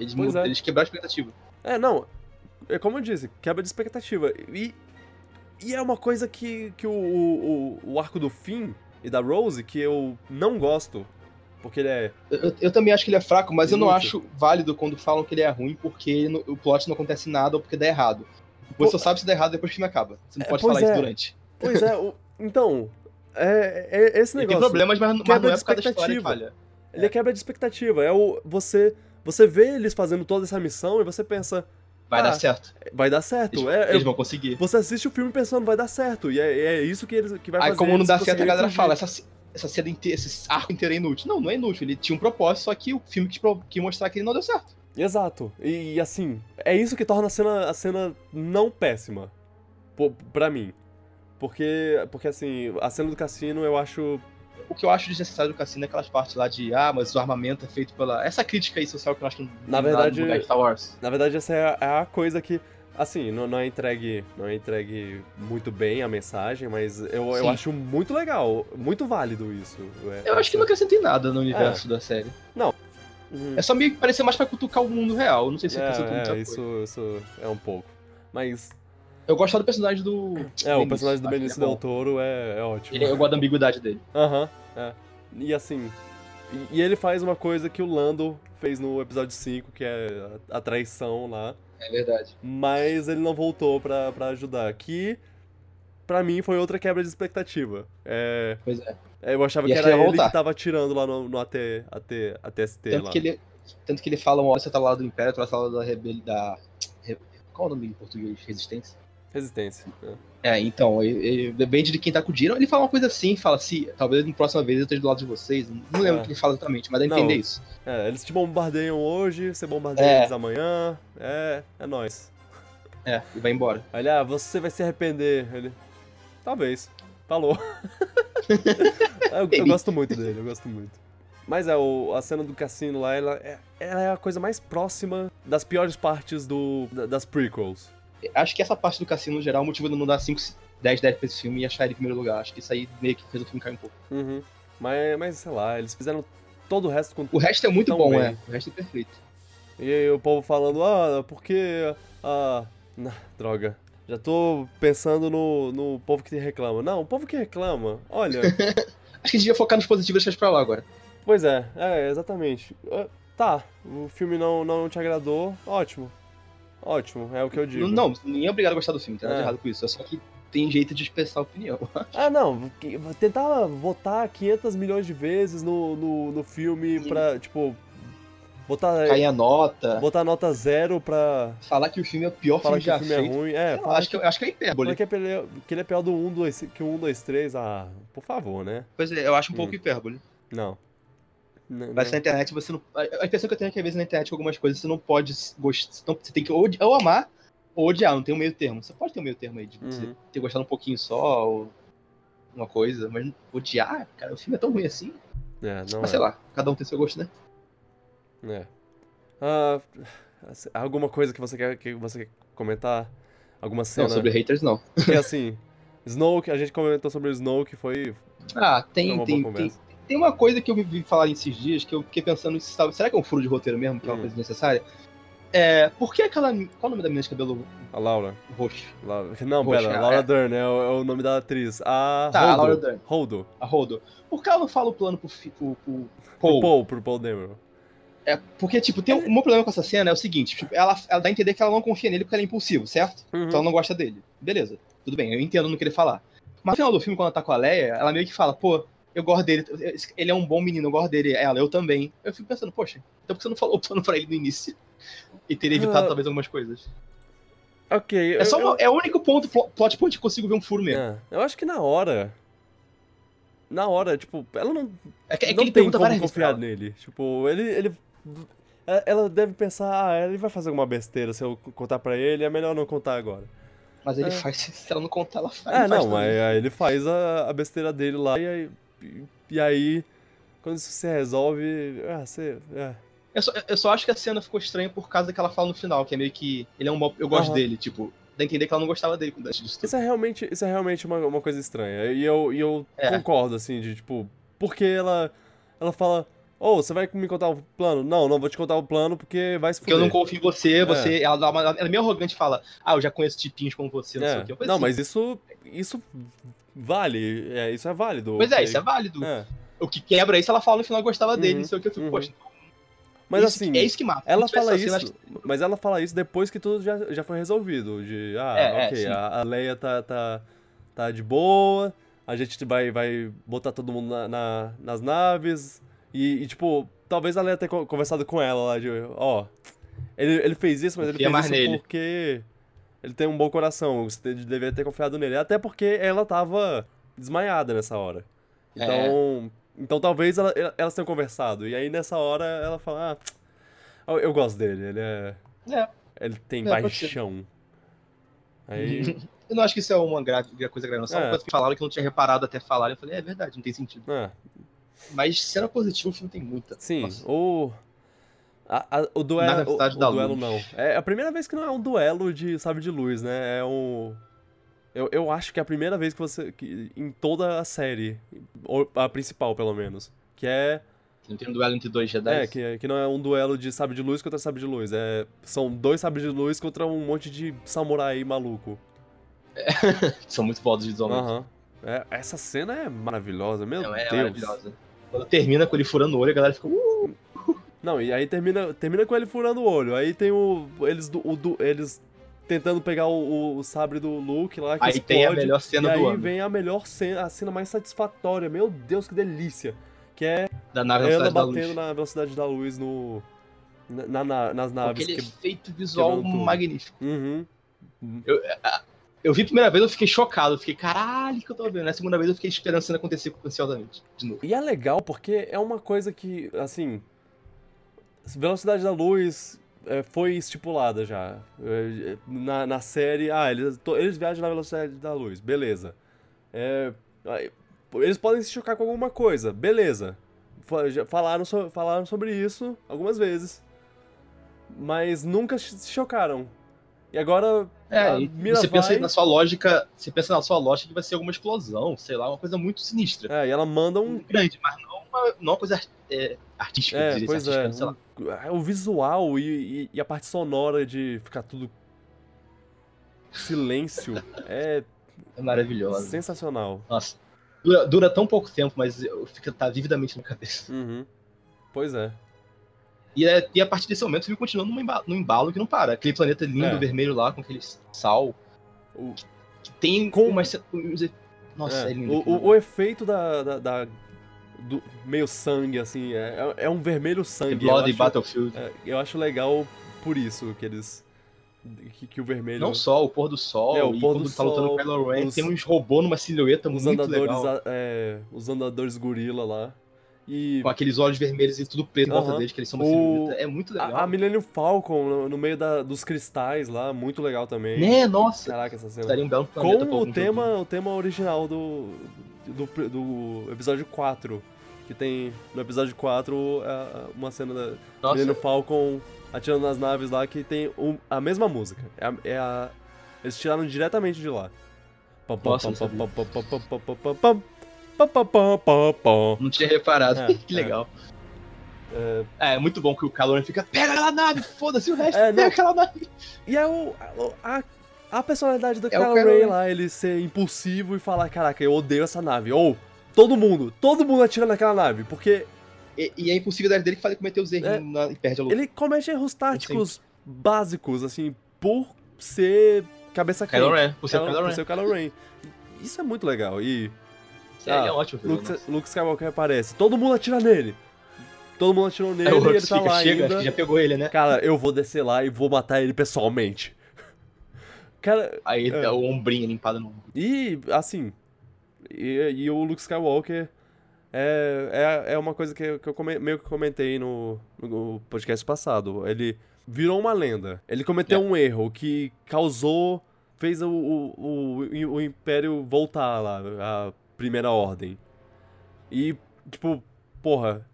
Eles, mud- é. eles quebraram a expectativa. É, não. É como eu disse, quebra de expectativa. E, e é uma coisa que, que o, o, o arco do Finn e da Rose, que eu não gosto. Porque ele é. Eu, eu- também acho que ele é fraco, mas eu não Inútil. acho válido quando falam que ele é ruim porque no- o plot não acontece nada ou porque dá errado. Você Pô, só sabe se dá errado depois que o filme acaba. Você não É, pode falar é. isso durante. Pois é, o- então. É, é esse Ele negócio. tem problemas, mas, mas não é por causa da história falha. Ele é quebra de expectativa. É o. Você. Você vê eles fazendo toda essa missão e você pensa, Vai Ah, dar certo. vai dar certo. Eles, É, é- eles vão conseguir. você assiste o filme pensando, vai dar certo. E é, é isso que, eles, que vai Aí, fazer. como não dá certo, a galera fugir. fala, essa, essa cena inteira, esse arco inteiro é inútil. Não, não é inútil. Ele tinha um propósito, só que o filme quis, quis mostrar que ele não deu certo. Exato. E, assim, é isso que torna a cena, a cena não péssima. Pô, pra mim. Porque, porque, assim, a cena do cassino eu acho. O que eu acho desnecessário do cassino é aquelas partes lá de, ah, mas o armamento é feito pela. Essa crítica aí social que eu acho que não Na verdade- no lugar de Star Wars. Na verdade, essa é a, é a coisa que. Assim, não, não é entregue. Não é entregue muito bem a mensagem, mas eu, eu acho muito legal, muito válido isso. É- Eu acho que não acrescentei nada no universo da série. Hum, É só meio que parecer mais pra cutucar o mundo real. Não sei se é, muita é, coisa. isso, isso é um pouco. Mas. Eu gosto do personagem do. É, o personagem do que Benício é Del. Toro é, é ótimo. Ele- eu gosto da ambiguidade dele. Aham, é. E assim. E, e ele faz uma coisa que o Lando fez no episódio 5, que é a, a traição lá. É verdade. Mas ele não voltou pra, pra ajudar. Que, pra mim, foi outra quebra de expectativa. É, Pois é. é, eu achava E que era que ele voltar. que tava atirando lá no, no AT, AT, ATST Tanto lá. que, ele, tanto que ele fala uma hora você tá lá do Império, outra tá lá da rebelião. Da... Qual é o nome em português? Resistência? Resistência. é. É, então, ele- ele- depende de quem tá com o dinheiro. Ele fala uma coisa assim, fala assim, talvez na próxima vez eu esteja do lado de vocês. Não lembro É. o que ele fala exatamente, mas dá a Não. entender isso. É, eles te bombardeiam hoje, você bombardeia É. eles amanhã. É, é nóis. É, e vai embora. Ele, ah, você vai se arrepender. Ele, talvez. Falou. eu, eu gosto muito dele, eu gosto muito. Mas é, o- a cena do cassino lá, ela é, ela é a coisa mais próxima das piores partes do, da- das prequels. Acho que essa parte do cassino, no geral, o motivo de não dar 5, 10, 10 pra esse filme e achar ele em primeiro lugar. Acho que isso aí meio que fez o filme cair um pouco. Uhum. Mas, mas, sei lá, eles fizeram todo o resto com... O resto é muito bom, bem. é. O resto é perfeito. E aí o povo falando, ah, porque... Ah, droga. Já tô pensando no, no povo que reclama. Não, o povo que reclama, olha... Acho que a gente devia focar nos positivos e deixar pra lá agora. Pois é, é, exatamente. Ah, Tá, o filme não, não te agradou, ótimo. Ótimo, é o que eu digo. Não, não, ninguém é obrigado a gostar do filme, tem nada de É. errado com isso. É só que tem jeito de expressar a opinião. Ah, não, que- tentar votar 500 milhões de vezes no, no, no filme Sim. pra, tipo... Botar, cair a nota, botar nota zero pra falar que o filme é o pior falar filme que o já filme é feito. ruim. É, Sei lá, falar acho, que, acho que é hipérbole. falar que, é que ele é pior do 1, 2, que o 1, 2, 3. Ah, por favor, né? Pois é, eu acho um Hum. pouco hipérbole. Não. N- Mas não. na internet você não. A a impressão que eu tenho é que às vezes na internet com algumas coisas você não pode gostar. Você tem que ou, ou amar ou odiar, não tem um meio termo. Você pode ter um meio termo aí de você Uhum. ter gostado um pouquinho só, ou uma coisa, mas odiar, cara, o filme é tão ruim assim. É, não mas é. sei lá, cada um tem seu gosto, né? É. Ah, alguma coisa que você quer, que você quer comentar? Alguma cena? Não, sobre haters não. Porque assim, Snoke, a gente comentou sobre o Snoke, foi, Ah, tem, tem, tem. Tem uma coisa que eu vi falar esses dias que eu fiquei pensando, será que é um furo de roteiro mesmo, que é uma Hum. coisa necessária? É, por que aquela. Qual é o nome da menina de cabelo A Laura. roxo? La- Não, Poxa, pera, é. Laura Dern é o, é o nome da atriz. A Tá, a Holdo. Laura Dern. Holdo. A Holdo. Por que ela não fala o plano pro, fi- pro, pro Pro Paul? Paul, pro Paul Dameron. É, porque, tipo, tem um, o meu problema com essa cena é o seguinte, tipo, ela, ela dá a entender que ela não confia nele porque ele é impulsivo, certo? Uhum. Então ela não gosta dele. Beleza, tudo bem, eu entendo no que ele falar. Mas no final do filme, quando ela tá com a Leia, ela meio que fala, pô, eu gosto dele, ele é um bom menino, eu gosto dele, ela, eu também. Eu fico pensando, poxa, então por que você não falou o plano pra ele no início? E teria evitado Ah. talvez algumas coisas. Ok, É, só eu, uma- é o único ponto, plo- plot point que eu consigo ver um furo eu, mesmo. é, eu acho que na hora. Na hora, tipo, ela não, É que, é que não ele tem como confiar nele. Tipo, ele, ele. ela- deve pensar, ah, ele vai fazer alguma besteira se eu contar pra ele, é melhor não contar agora. Mas ele É. faz, se ela não contar, ela faz. Ah, faz não, mas ele faz a, a besteira dele lá e aí. E aí, quando isso se resolve. Ah, você. É. Eu só, eu só acho que a cena ficou estranha por causa que ela fala no final, que é meio que. Ele é um Eu gosto Aham. dele, tipo. Dá a entender que ela não gostava dele antes disso tudo. Isso é realmente, isso é realmente uma, uma coisa estranha. E eu, e eu É. concordo, assim, de tipo, porque ela. Ela fala. Ô, você vai me contar o plano? Não, não vou te contar o plano porque vai se Porque eu fuder. não confio em você, você. Ela, dá uma, ela é meio arrogante e fala, ah, eu já conheço tipinhos como você, não sei o É. quê. Eu Não, assim, mas isso. Isso vale. É, isso é válido. Pois é, isso é válido. É. O que quebra isso, ela fala no final que gostava dele, Uhum, não sei o que. Eu fico, uhum. poxa, Mas isso assim. é isso que mata. Ela fala cena, isso, acho que- mas ela fala isso depois que tudo já, já foi resolvido. De, ah, É, é, ok, sim. a, a Leia tá, tá, tá de boa, a gente vai, vai botar todo mundo na, na- nas naves, e, e, tipo, talvez a Leia tenha co- conversado com ela lá, de, ó, ele, ele fez isso, mas ele fez isso nele. porque ele tem um bom coração, você deveria ter confiado nele. Até porque ela tava desmaiada nessa hora. É. Então, então talvez ela- elas tenham conversado, e aí nessa hora ela fala, ah, eu, gosto dele, ele é... É. Ele tem É, paixão. Aí. Eu não acho que isso é uma gra- coisa grave, não. Só É. uma coisa que falaram que eu não tinha reparado até falar. Eu falei, é verdade, não tem sentido. é, Mas cena positiva, o filme tem muita. sim, Nossa. o. a- a- o duelo. O, o duelo não. É a primeira vez que não é um duelo de sabe de luz, né? É um. Eu, eu acho que é a primeira vez que você. Que, em toda a série. ou A principal, pelo menos. Que é. Não tem um duelo entre dois Jedi. É, que, que não é um duelo de sabre de luz contra sabre de luz. É, são dois sabres de luz contra um monte de samurai maluco. São muito fodas visualmente. Aham. É, essa cena é maravilhosa, meu Não, é Deus. maravilhosa. Quando termina com ele furando o olho, a galera fica. Uh! Não, e aí termina, termina com ele furando o olho. Aí tem o. Eles, do, o do- eles tentando pegar o, o- o sabre do Luke lá, que Aí explode. tem a melhor cena do aí ano. vem a melhor cena, a cena mais satisfatória. Meu Deus, que delícia. Que é Da nave ela Velocidade da batendo Luz. na velocidade da luz no. Na, na- nas naves. Aquele que- efeito visual magnífico. Uhum. Eu vi a primeira vez, eu fiquei chocado. Eu fiquei, caralho, o que eu tô vendo? Na segunda vez, eu fiquei esperando a cena acontecer ansiosamente. De novo. E é legal porque é uma coisa que, assim. Velocidade da luz é, foi estipulada já. É, na, na série, ah, eles, to- eles viajam na velocidade da luz, beleza. É, eles podem se chocar com alguma coisa, beleza. Falaram, so- falaram sobre isso algumas vezes. Mas nunca se chocaram. E agora. É, e você pensa vai- na sua lógica, você pensa na sua lógica que vai ser alguma explosão, sei lá, uma coisa muito sinistra. É, e ela manda um Grande, mas não uma, não uma coisa é, artística, É, pois artística, é. sei lá. O, o visual e, e- e a parte sonora de ficar tudo silêncio é É maravilhosa. sensacional. Nossa. Dura, dura tão pouco tempo, mas fica tá vividamente na cabeça. Uhum. Pois é. E, é- e a partir desse momento, o filme continua num embalo, num embalo que não para. Aquele planeta lindo, É. vermelho lá, com aquele sal. O, Que tem Com- uma. ce- Nossa, é, é, lindo. o, o- o efeito da, da, da do- meio sangue, assim. É, é um vermelho sangue. Eu Blood acho, Battlefield. é, eu acho legal por isso que eles. Que, que o vermelho. Não só o pôr do sol, É, o pôr quando do tá lutando sol, com o Kylo Ren, os- tem uns robôs numa silhueta os muito andadores, legal. a- é, os andadores gorila lá. E Com aqueles olhos vermelhos e tudo preto em volta Aham. deles, que eles são uma O- silhueta. É muito legal. a, a Millennium Falcon no, no meio da- dos cristais lá, muito legal também. Né, nossa. Caraca, essa cena. Um Com o tema, o tema original do, do, do episódio 4. Que tem no episódio 4 é, uma cena da Nossa, Millennium Falcon atirando nas naves lá que tem um- a mesma música. É a, é a- eles tiraram diretamente de lá. Nossa, não tinha reparado. É, que é. legal. É, É, é muito bom que o Ren fica, pega aquela nave, foda-se o resto, É, pega não. aquela nave. E é o, a, a personalidade do É Kylo Ren Ren. lá, ele ser impulsivo e falar, caraca, eu odeio essa nave. Ou, todo mundo, todo mundo atira naquela nave, porque E, e é impossibilidade dele que faz ele cometer os errinhos É. na- e perde a luta. ele comete erros táticos básicos, assim, por ser cabeça quente. Kylo Ren, por ser Kylo- Kylo por Ren. ser o Kylo Ren. Isso é muito legal. E Isso Ah, é ótimo. Luke. Luke Skywalker aparece, todo mundo atira nele. Todo mundo atirou nele Aí o e ele tá fica, lá chega, acho ainda. que já pegou ele, né? Cara, eu vou descer lá e vou matar ele pessoalmente. Cara, Aí É. dá o ombrinho limpado no ombro. E, assim, e, e o Luke Skywalker é, é, é uma coisa que, eu- que eu come- meio que comentei no, no podcast passado. Ele virou uma lenda. Ele cometeu É. um erro que causou. fez o, o, o, o Império voltar lá, a Primeira Ordem. E, tipo, porra.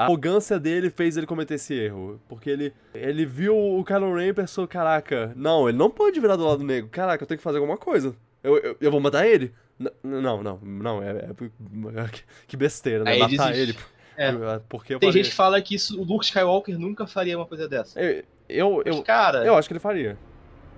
A arrogância dele fez ele cometer esse erro. Porque ele, ele viu o Kylo Ren e pensou, caraca, não, ele não pode virar do lado negro. Caraca, eu tenho que fazer alguma coisa. Eu, eu, eu vou matar ele? N- Não, não, não, é, é- que besteira, né? Aí matar ele. É. Porque eu Tem gente que fala que isso, o Luke Skywalker nunca faria uma coisa dessa. Eu, eu, Mas, eu, cara, eu acho que ele faria.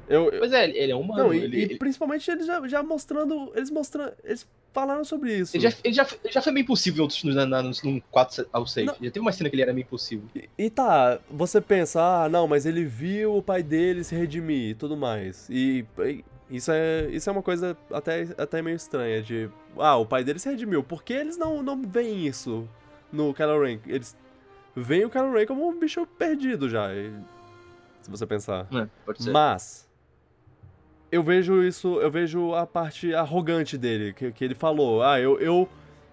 Eu, eu- pois é, ele é humano. não, e, ele, e ele- principalmente eles já, já mostrando. Eles mostrando. Eles falaram sobre isso. ele já, ele, já, ele já foi meio impossível em outros, na, na, num 4 ao 6. Não. Já teve uma cena que ele era meio impossível. E, e tá, você pensa, ah, não, mas ele viu o pai dele se redimir e tudo mais. E, e isso, é, isso é uma coisa até, até meio estranha, de, ah, o pai dele se redimiu. Por que eles não, não veem isso no Kylo Ren? Eles veem o Kylo Ren como um bicho perdido já, e- se você pensar. É, pode ser. Mas eu vejo isso, eu vejo a parte arrogante dele, que, que ele falou, ah, eu, eu,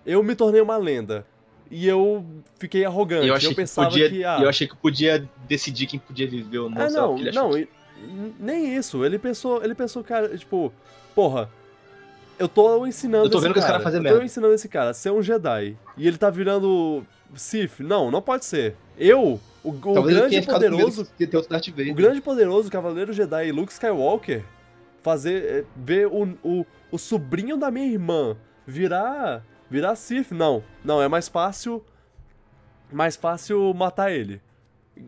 eu me tornei uma lenda. E eu fiquei arrogante. eu achei, que pensava podia, que, ah, eu achei que podia decidir quem podia viver ou não. ah, não, não, que- e- nem isso. Ele pensou, ele pensou, cara, tipo, porra, eu tô ensinando Eu tô esse vendo que esse cara, cara fazer eu merda. tô ensinando esse cara a ser um Jedi. E ele tá virando Sith. Não, não pode ser. Eu, o, o grande poderoso, o grande poderoso Cavaleiro Jedi Luke Skywalker fazer eh, ver o, o, o sobrinho da minha irmã virar virar Sith, não. Não, é mais fácil mais fácil matar ele.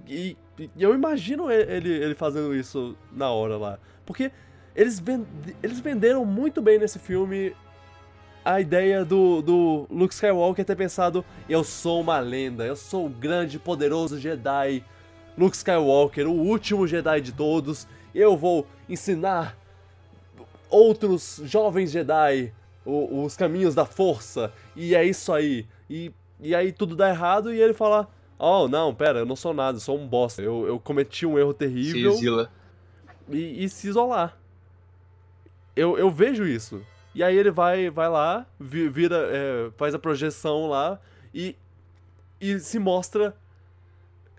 E, e eu imagino ele, ele fazendo isso na hora lá. Porque eles, ven- eles venderam muito bem nesse filme a ideia do, do Luke Skywalker ter pensado: eu sou uma lenda, eu sou o grande poderoso Jedi. Luke Skywalker, o último Jedi de todos. Eu vou ensinar outros jovens Jedi o- os caminhos da força. E é isso aí. E, e aí tudo dá errado e ele fala: Oh, não, pera, eu não sou nada, eu sou um bosta. Eu, eu cometi um erro Se terrível exila. e, e se isolar. Eu, eu vejo isso. E aí ele vai, vai lá, vi- vira, é, faz a projeção lá e, e se mostra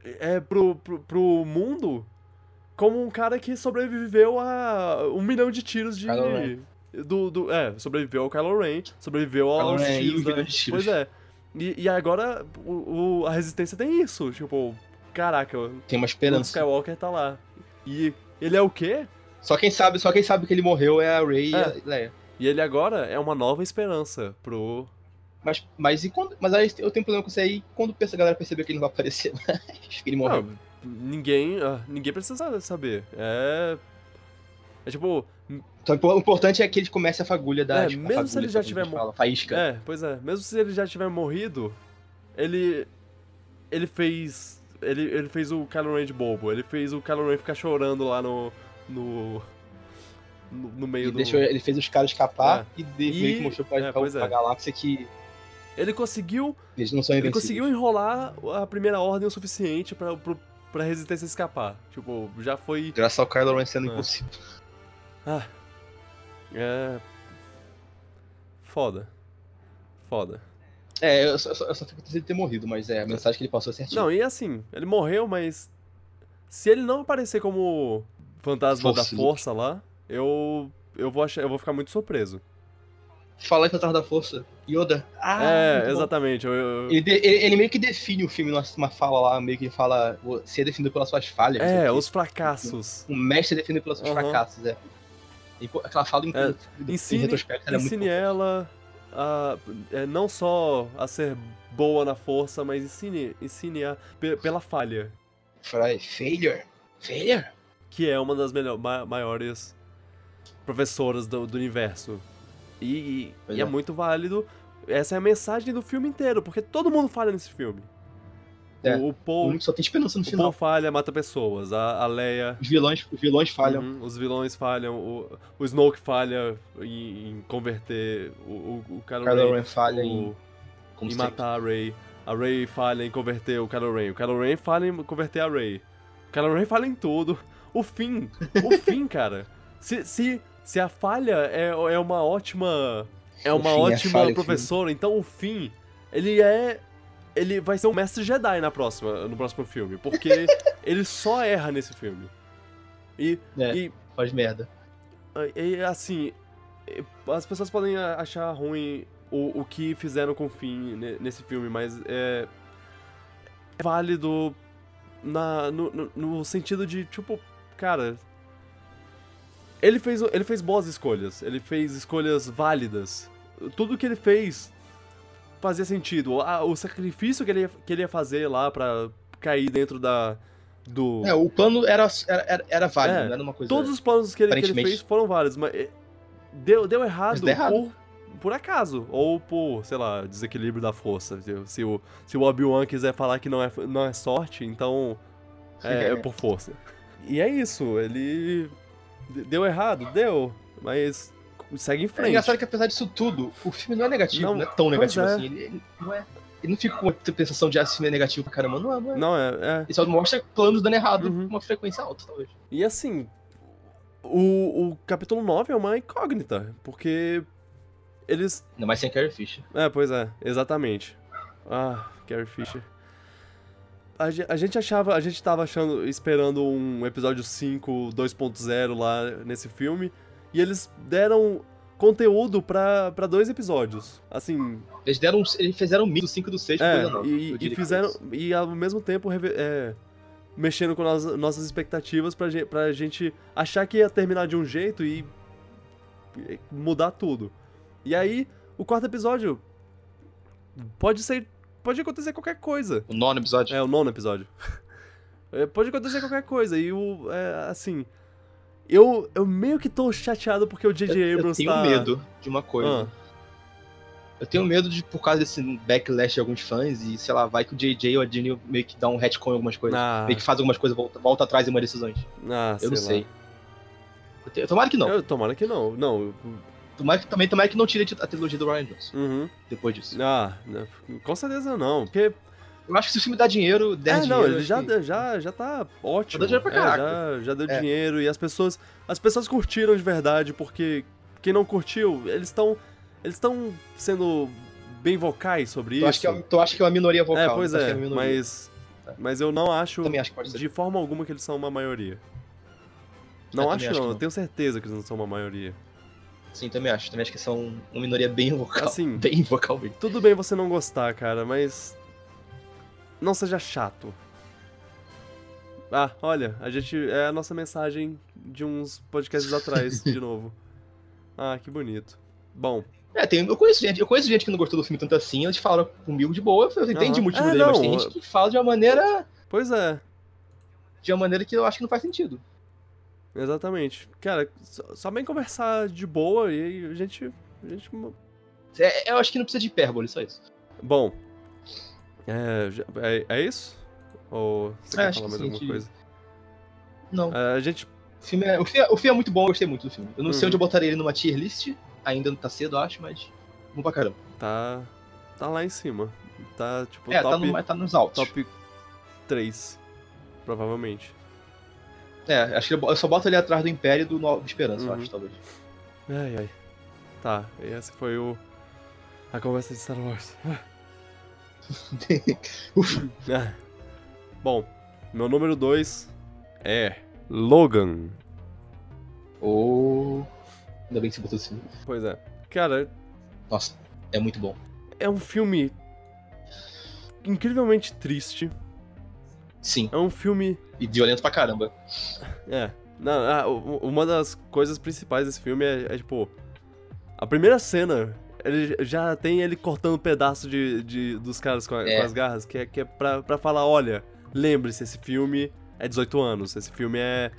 é, pro, pro, pro mundo como um cara que sobreviveu a um milhão de tiros de. Kylo Ren. Do, do, é, sobreviveu ao Kylo Ren, sobreviveu Kylo aos Ren e tiros. um da- milhão de tiros. Pois é. E, e agora o, o- a resistência tem isso. Tipo, caraca, o Tem uma esperança. Skywalker tá lá. E ele é o quê? Só quem sabe, só quem sabe que ele morreu é a Rey e É. a Leia. E ele agora é uma nova esperança pro. Mas, mas, e quando, mas aí eu tenho problema com isso aí quando a galera perceber que ele não vai aparecer mais, que ele morreu. Não, ninguém. ah, ninguém precisa saber. É. É tipo. Então o importante é que ele comece a fagulha da. É, tipo, mesmo se ele já tiver mo- fala, faísca. É, pois é. Mesmo se ele já tiver morrido, ele. Ele fez. Ele, ele fez o Kylo Ren de bobo. Ele fez o Kylo Ren ficar chorando lá no. No. No, no meio Ele, do. deixou, ele fez os caras escapar e, de, E- mostrou pra, é, pra, pra é. galáxia que Ele conseguiu, Eles não são ele conseguiu enrolar a primeira ordem o suficiente pro, pra resistência escapar. Tipo, já foi. Graças ao Kylo Ren sendo É. impossível. Ah. É. Foda. Foda. É, eu só, eu só- fico triste de ter morrido, mas é, a mensagem que ele passou é certinho. Não, e assim, ele morreu, mas. Se ele não aparecer como fantasma da força lá, eu. Eu vou, achar, eu vou ficar muito surpreso. Falar em Fantasma da Força, Yoda. Ah, é, exatamente. Eu, eu- Ele, de- ele- ele meio que define o filme numa uma fala lá, meio que fala ser definido pelas suas falhas. É, o quê. os fracassos. O mestre é definido pelos seus Aham. fracassos, é. E, aquela fala em, É, em ensine- retrospecto, ela é muito ela a. é, não só a ser boa na força, mas ensine, ensine a pe- pela falha. Fry, failure. Failure? que é uma das melhor, ma- maiores professoras do, do universo. E, e- é. é. muito válido. Essa é a mensagem do filme inteiro, porque todo mundo falha nesse filme. É, O, o O Paul, só tem esperança no o final. Paul falha, mata pessoas. A, a Leia. Os vilões, os vilões falham. uhum, os vilões falham. O, o Snoke falha em, em converter o, o, o Kylo, Kylo Ren, falha o- em. Em sempre. matar a Rey. A Rey falha em converter o Kylo Ren. O Kylo Ren falha em converter a Rey. O Kylo Ren falha em tudo. O fim. O fim, cara. Se, se, se a falha é, é uma ótima. É uma fim é ótima falha, o professora, então o fim, ele é. Ele vai ser um mestre Jedi na próxima, no próximo filme. Porque ele só erra nesse filme. E, É. e Faz merda. e, assim, as pessoas podem achar ruim o, o que fizeram com o Finn ne- nesse filme, mas é, é válido na, no, no- no sentido de, tipo, cara. Ele fez, ele fez boas escolhas, ele fez escolhas válidas. Tudo que ele fez fazia sentido. O sacrifício que ele, ia, que ele ia fazer lá pra cair dentro da. Do, É, o plano era, era, era- válido, É, não era uma coisa. Todos os planos que ele, que ele fez foram válidos, mas eh, deu, deu errado, deu errado. Por, por acaso. Ou por, sei lá, desequilíbrio da força. Se, se o, se o Obi-Wan quiser falar que não é, não é sorte, então é, é por força. E é isso, ele. De- Deu errado? Deu. Mas segue em É frente. engraçado que apesar disso tudo, o filme não é negativo, Não, não, é tão negativo é. assim. Ele, ele não é. Ele não fica com a sensação de ah, esse filme é negativo pra caramba. Não é, não é. Não, é, é. Ele só mostra planos dando errado Uhum. com uma frequência alta, talvez. E assim, o, o capítulo 9 é uma incógnita, porque eles Ainda mais sem Carrie Fisher. É, pois é, exatamente. Ah, Carrie Fisher. A, a gente achava, a gente tava achando, esperando um episódio 5 2.0 lá nesse filme, e eles deram conteúdo pra, pra dois episódios. Assim, Eles deram. Eles fizeram mix do 5 e do 6 é, e, e fizeram, e ao mesmo tempo é, mexendo com as nossas expectativas pra gente, pra gente achar que ia terminar de um jeito e mudar tudo. E aí, o quarto episódio pode ser. Pode acontecer qualquer coisa. O nono episódio. É, o nono episódio. É, pode acontecer qualquer coisa. E o. É, assim. Eu, eu meio que tô chateado porque o J.J. eu Abrams tenho tá. medo de uma coisa. Ah, Eu tenho medo de, por causa desse backlash de alguns fãs, e sei lá, vai que o JJ ou a Disney meio que dá um retcon em algumas coisas. ah, Meio que faz algumas coisas, volta, volta atrás em uma decisões. ah, eu não lá. sei. Eu te- Tomara que não. Eu, tomara que não. Não. Tomara que, também tomara que não tire a trilogia do Ryan Johnson Uhum. depois disso. Ah, né, com certeza não. Porque. Eu acho que se o filme dá dinheiro, der É, dinheiro. não, ele já, que- já, já tá ótimo. Já deu dinheiro pra É, caraca. já, já deu É. dinheiro e as pessoas. As pessoas curtiram de verdade, porque quem não curtiu, eles estão. Eles estão sendo bem vocais sobre Tu isso. acha, que é, tu acha que é uma minoria vocal? é, pois que é, uma minoria. mas. Mas eu não acho Eu de forma alguma que eles são uma maioria. Não acho não, acho que eu não. tenho certeza que eles não são uma maioria. Sim, também acho. Também acho que são uma minoria bem vocal. Assim. Bem vocal. Tudo bem você não gostar, cara, mas. Não seja chato. Ah, olha, a gente. É a nossa mensagem de uns podcasts atrás, de novo. Ah, que bonito. Bom. É, tem, eu, conheço gente, eu conheço gente que não gostou do filme tanto assim, eles falaram comigo de boa, eu entendi Aham. o motivo É, dele, mas não, tem gente que fala de uma maneira. Pois é, De uma maneira que eu acho que não faz sentido. Exatamente. Cara, só, só bem conversar de boa e aí a gente. A gente... É, eu acho que não precisa de hipérbole, só isso. Bom. É, é, é isso? Ou você É, quer acho falar que mais sim, alguma que- coisa? Não. É, a gente. O filme, é, o, filme, é- o filme é muito bom, eu gostei muito do filme. Eu não sei Uhum. onde eu botaria ele numa tier list, ainda não tá cedo, eu acho, mas. Bom pra caramba. Tá. tá lá em cima. Tá, tipo, É, tá, top, no, tá nos altos. top 3, provavelmente. É, acho que eu só boto ali atrás do Império e do Nova Esperança, eu Uhum. acho, talvez. Ai, ai. Tá, esse foi o... A conversa de Star Wars. Ah. Bom, meu número 2 é Logan. Ô. Ainda bem que você botou assim. Pois é. Cara, Nossa, é muito bom. é um filme incrivelmente triste. Sim, É um filme e violento pra caramba. É. Não, ah, uma das coisas principais desse filme é, é, tipo. A primeira cena, ele já tem ele cortando pedaço de, de, dos caras com, a- É. com as garras, que é, que é pra, pra falar: olha, lembre-se, esse filme é 18 anos, esse filme é,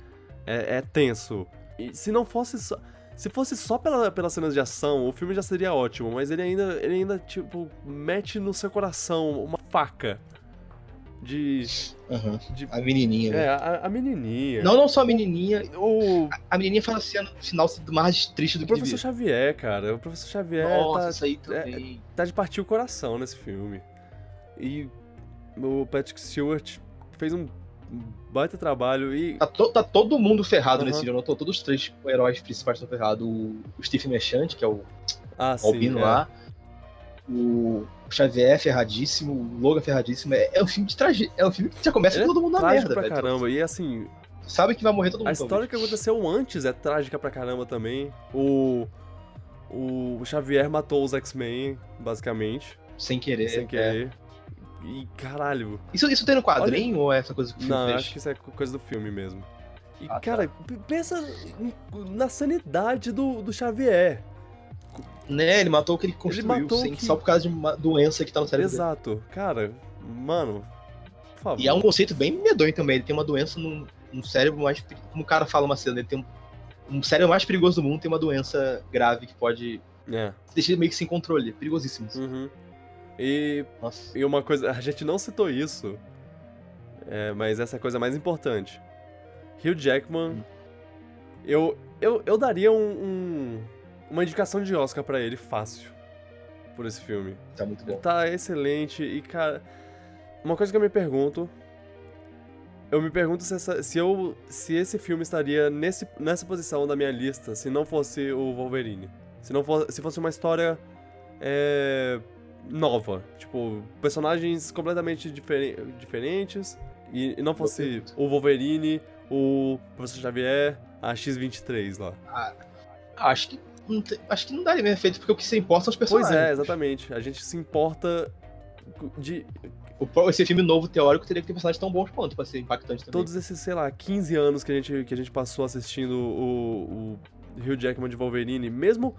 é, é tenso. E se não fosse só. Se fosse só pela, pelas cenas de ação, o filme já seria ótimo, mas ele ainda, ele ainda, tipo, mete no seu coração uma faca de. Aham. de A menininha. é, né? a, a menininha. Não, não só a menininha. O, A menininha fala assim no final mais triste do O que professor devia. Xavier, cara. O professor Xavier Nossa, tá, isso aí também. tá de partir o coração nesse filme. E o Patrick Stewart fez um baita trabalho e. Tá, to- tá todo mundo ferrado Aham. nesse filme. Tô- Todos os três heróis principais estão ferrados. O, o Steve Merchant, que é o Ah, sim. Albino é. lá. O Xavier ferradíssimo, o Logan ferradíssimo. É, é um filme de tragédia. É um filme que já começa Ele com é todo mundo na Trágico merda, pra velho. caramba. E assim, Sabe que vai morrer todo mundo. a história que aconteceu antes é trágica pra caramba também. O. O Xavier matou os X-Men, basicamente. Sem querer. sem é. querer. E caralho. Isso, isso tem no quadrinho ou é essa coisa que o filme Não, fez? acho que isso é coisa do filme mesmo. E, Ah, tá. cara, p- pensa na sanidade do, do Xavier. Né, ele matou o que ele construiu, matou o sem- que- só por causa de uma doença que tá no cérebro dele. Exato. Cara, mano, por favor. E é um conceito bem medonho também. Ele tem uma doença no, no cérebro mais. Como o cara fala uma cena, ele tem um, um cérebro mais perigoso do mundo, tem uma doença grave que pode É. deixar ele meio que sem controle. É perigosíssimo. Uhum. E, Nossa. e uma coisa, a gente não citou isso, é, mas essa é a coisa mais importante. Hugh Jackman, Hum. eu, eu, eu daria um, um- uma indicação de Oscar pra ele fácil por esse filme. Tá muito bom. Tá excelente e, cara, uma coisa que eu me pergunto. Eu me pergunto se, essa- se eu, se esse filme estaria nesse, nessa posição da minha lista se não fosse o Wolverine. Se não fosse, se fosse uma história é, nova. Tipo, personagens completamente diferen- diferentes. E, e não fosse o Wolverine, o Professor Xavier, a X-23 lá. Acho que. Acho que não daria mesmo efeito, porque o que se importa são os Pois personagens. é, exatamente. A gente se importa de O, esse filme novo teórico teria que ter personagens tão bons quanto pra ser impactante também. todos esses, sei lá, 15 anos que a gente, que a gente passou assistindo o, o Hugh Jackman de Wolverine, mesmo,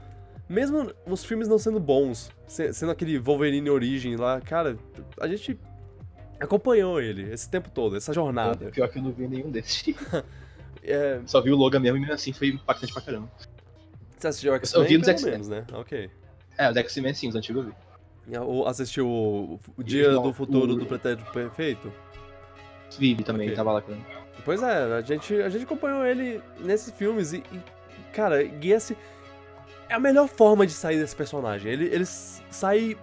mesmo os filmes não sendo bons, se- sendo aquele Wolverine Origem lá, cara, a gente acompanhou ele esse tempo todo, essa jornada. Pior que eu não vi nenhum desses. É, Só vi o Logan mesmo e mesmo assim foi impactante pra caramba. Você assistiu o Eu vi X-Men, nos pelo X-Men. né? Ok. É, o X-Men sim, os antigos eu vi. Ou assistiu o, o Dia não, do Futuro o- do Pretérito Perfeito? Vive também, Ok. tava lá com ele. Pois é, a gente, a gente acompanhou ele nesses filmes e, e, cara, e esse é a melhor forma de sair desse personagem. Ele, ele sai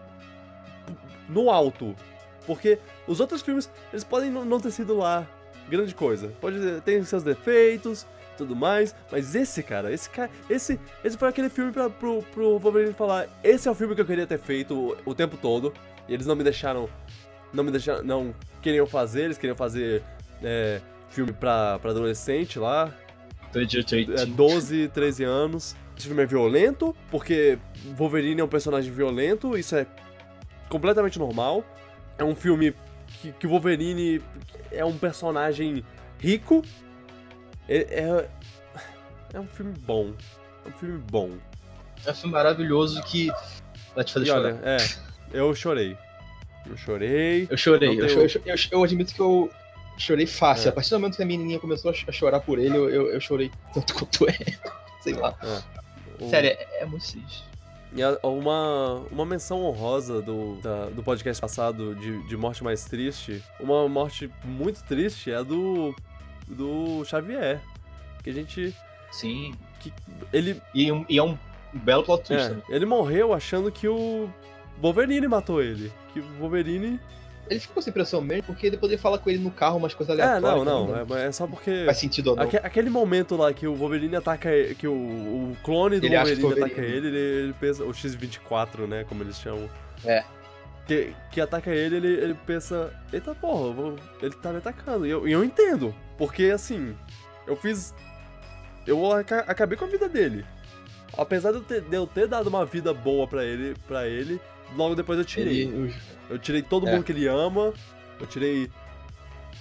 no alto. Porque os outros filmes, eles podem não ter sido lá grande coisa. Pode ter seus defeitos tudo mais, mas esse cara, esse cara, esse, esse foi aquele filme pra, pro, pro Wolverine falar, esse é o filme que eu queria ter feito o, o tempo todo, e eles não me deixaram, não me deixaram, não queriam fazer, eles queriam fazer é, filme pra, pra adolescente lá, é, 12, 13 anos. Esse filme é violento, porque Wolverine é um personagem violento, isso é completamente normal. É um filme que, que o Wolverine é um personagem rico. É, é, é um filme bom. É um filme bom. É um filme maravilhoso que vai te fazer E chorar. olha, é, eu chorei. Eu chorei. Eu chorei, eu, cho- eu, cho- eu admito que eu chorei fácil. É. A partir do momento que a menininha começou a ch- a chorar por ele, eu, eu, eu chorei tanto quanto ele. Sei lá. O- Sério, é, é muito triste. E uma, uma menção honrosa do, da- do podcast passado de, de Morte Mais Triste, uma morte muito triste é a do, do Xavier. Que a gente. Sim. Que ele, E, um- e é um belo plot twist é, também. ele morreu achando que o. Wolverine matou ele. Que o Wolverine. Ele ficou com essa impressão mesmo, porque depois ele fala com ele no carro umas coisas É, aleatórias. não, que não. É, é só porque. Faz sentido ou não. Aque- aquele momento lá que o Wolverine ataca ele, que o, o clone do Ele Wolverine, o ataca ele, Wolverine- ele, ele pensa. O X24, né? Como eles chamam. É. Que, que ataca ele, ele, ele pensa. Eita porra, vou- ele tá me atacando. E eu, e eu entendo. Porque assim, eu fiz. Eu aca- acabei com a vida dele. Apesar de eu ter, de eu ter dado uma vida boa pra ele, pra ele, logo depois eu tirei. Ele, Eu tirei todo É. mundo que ele ama, eu tirei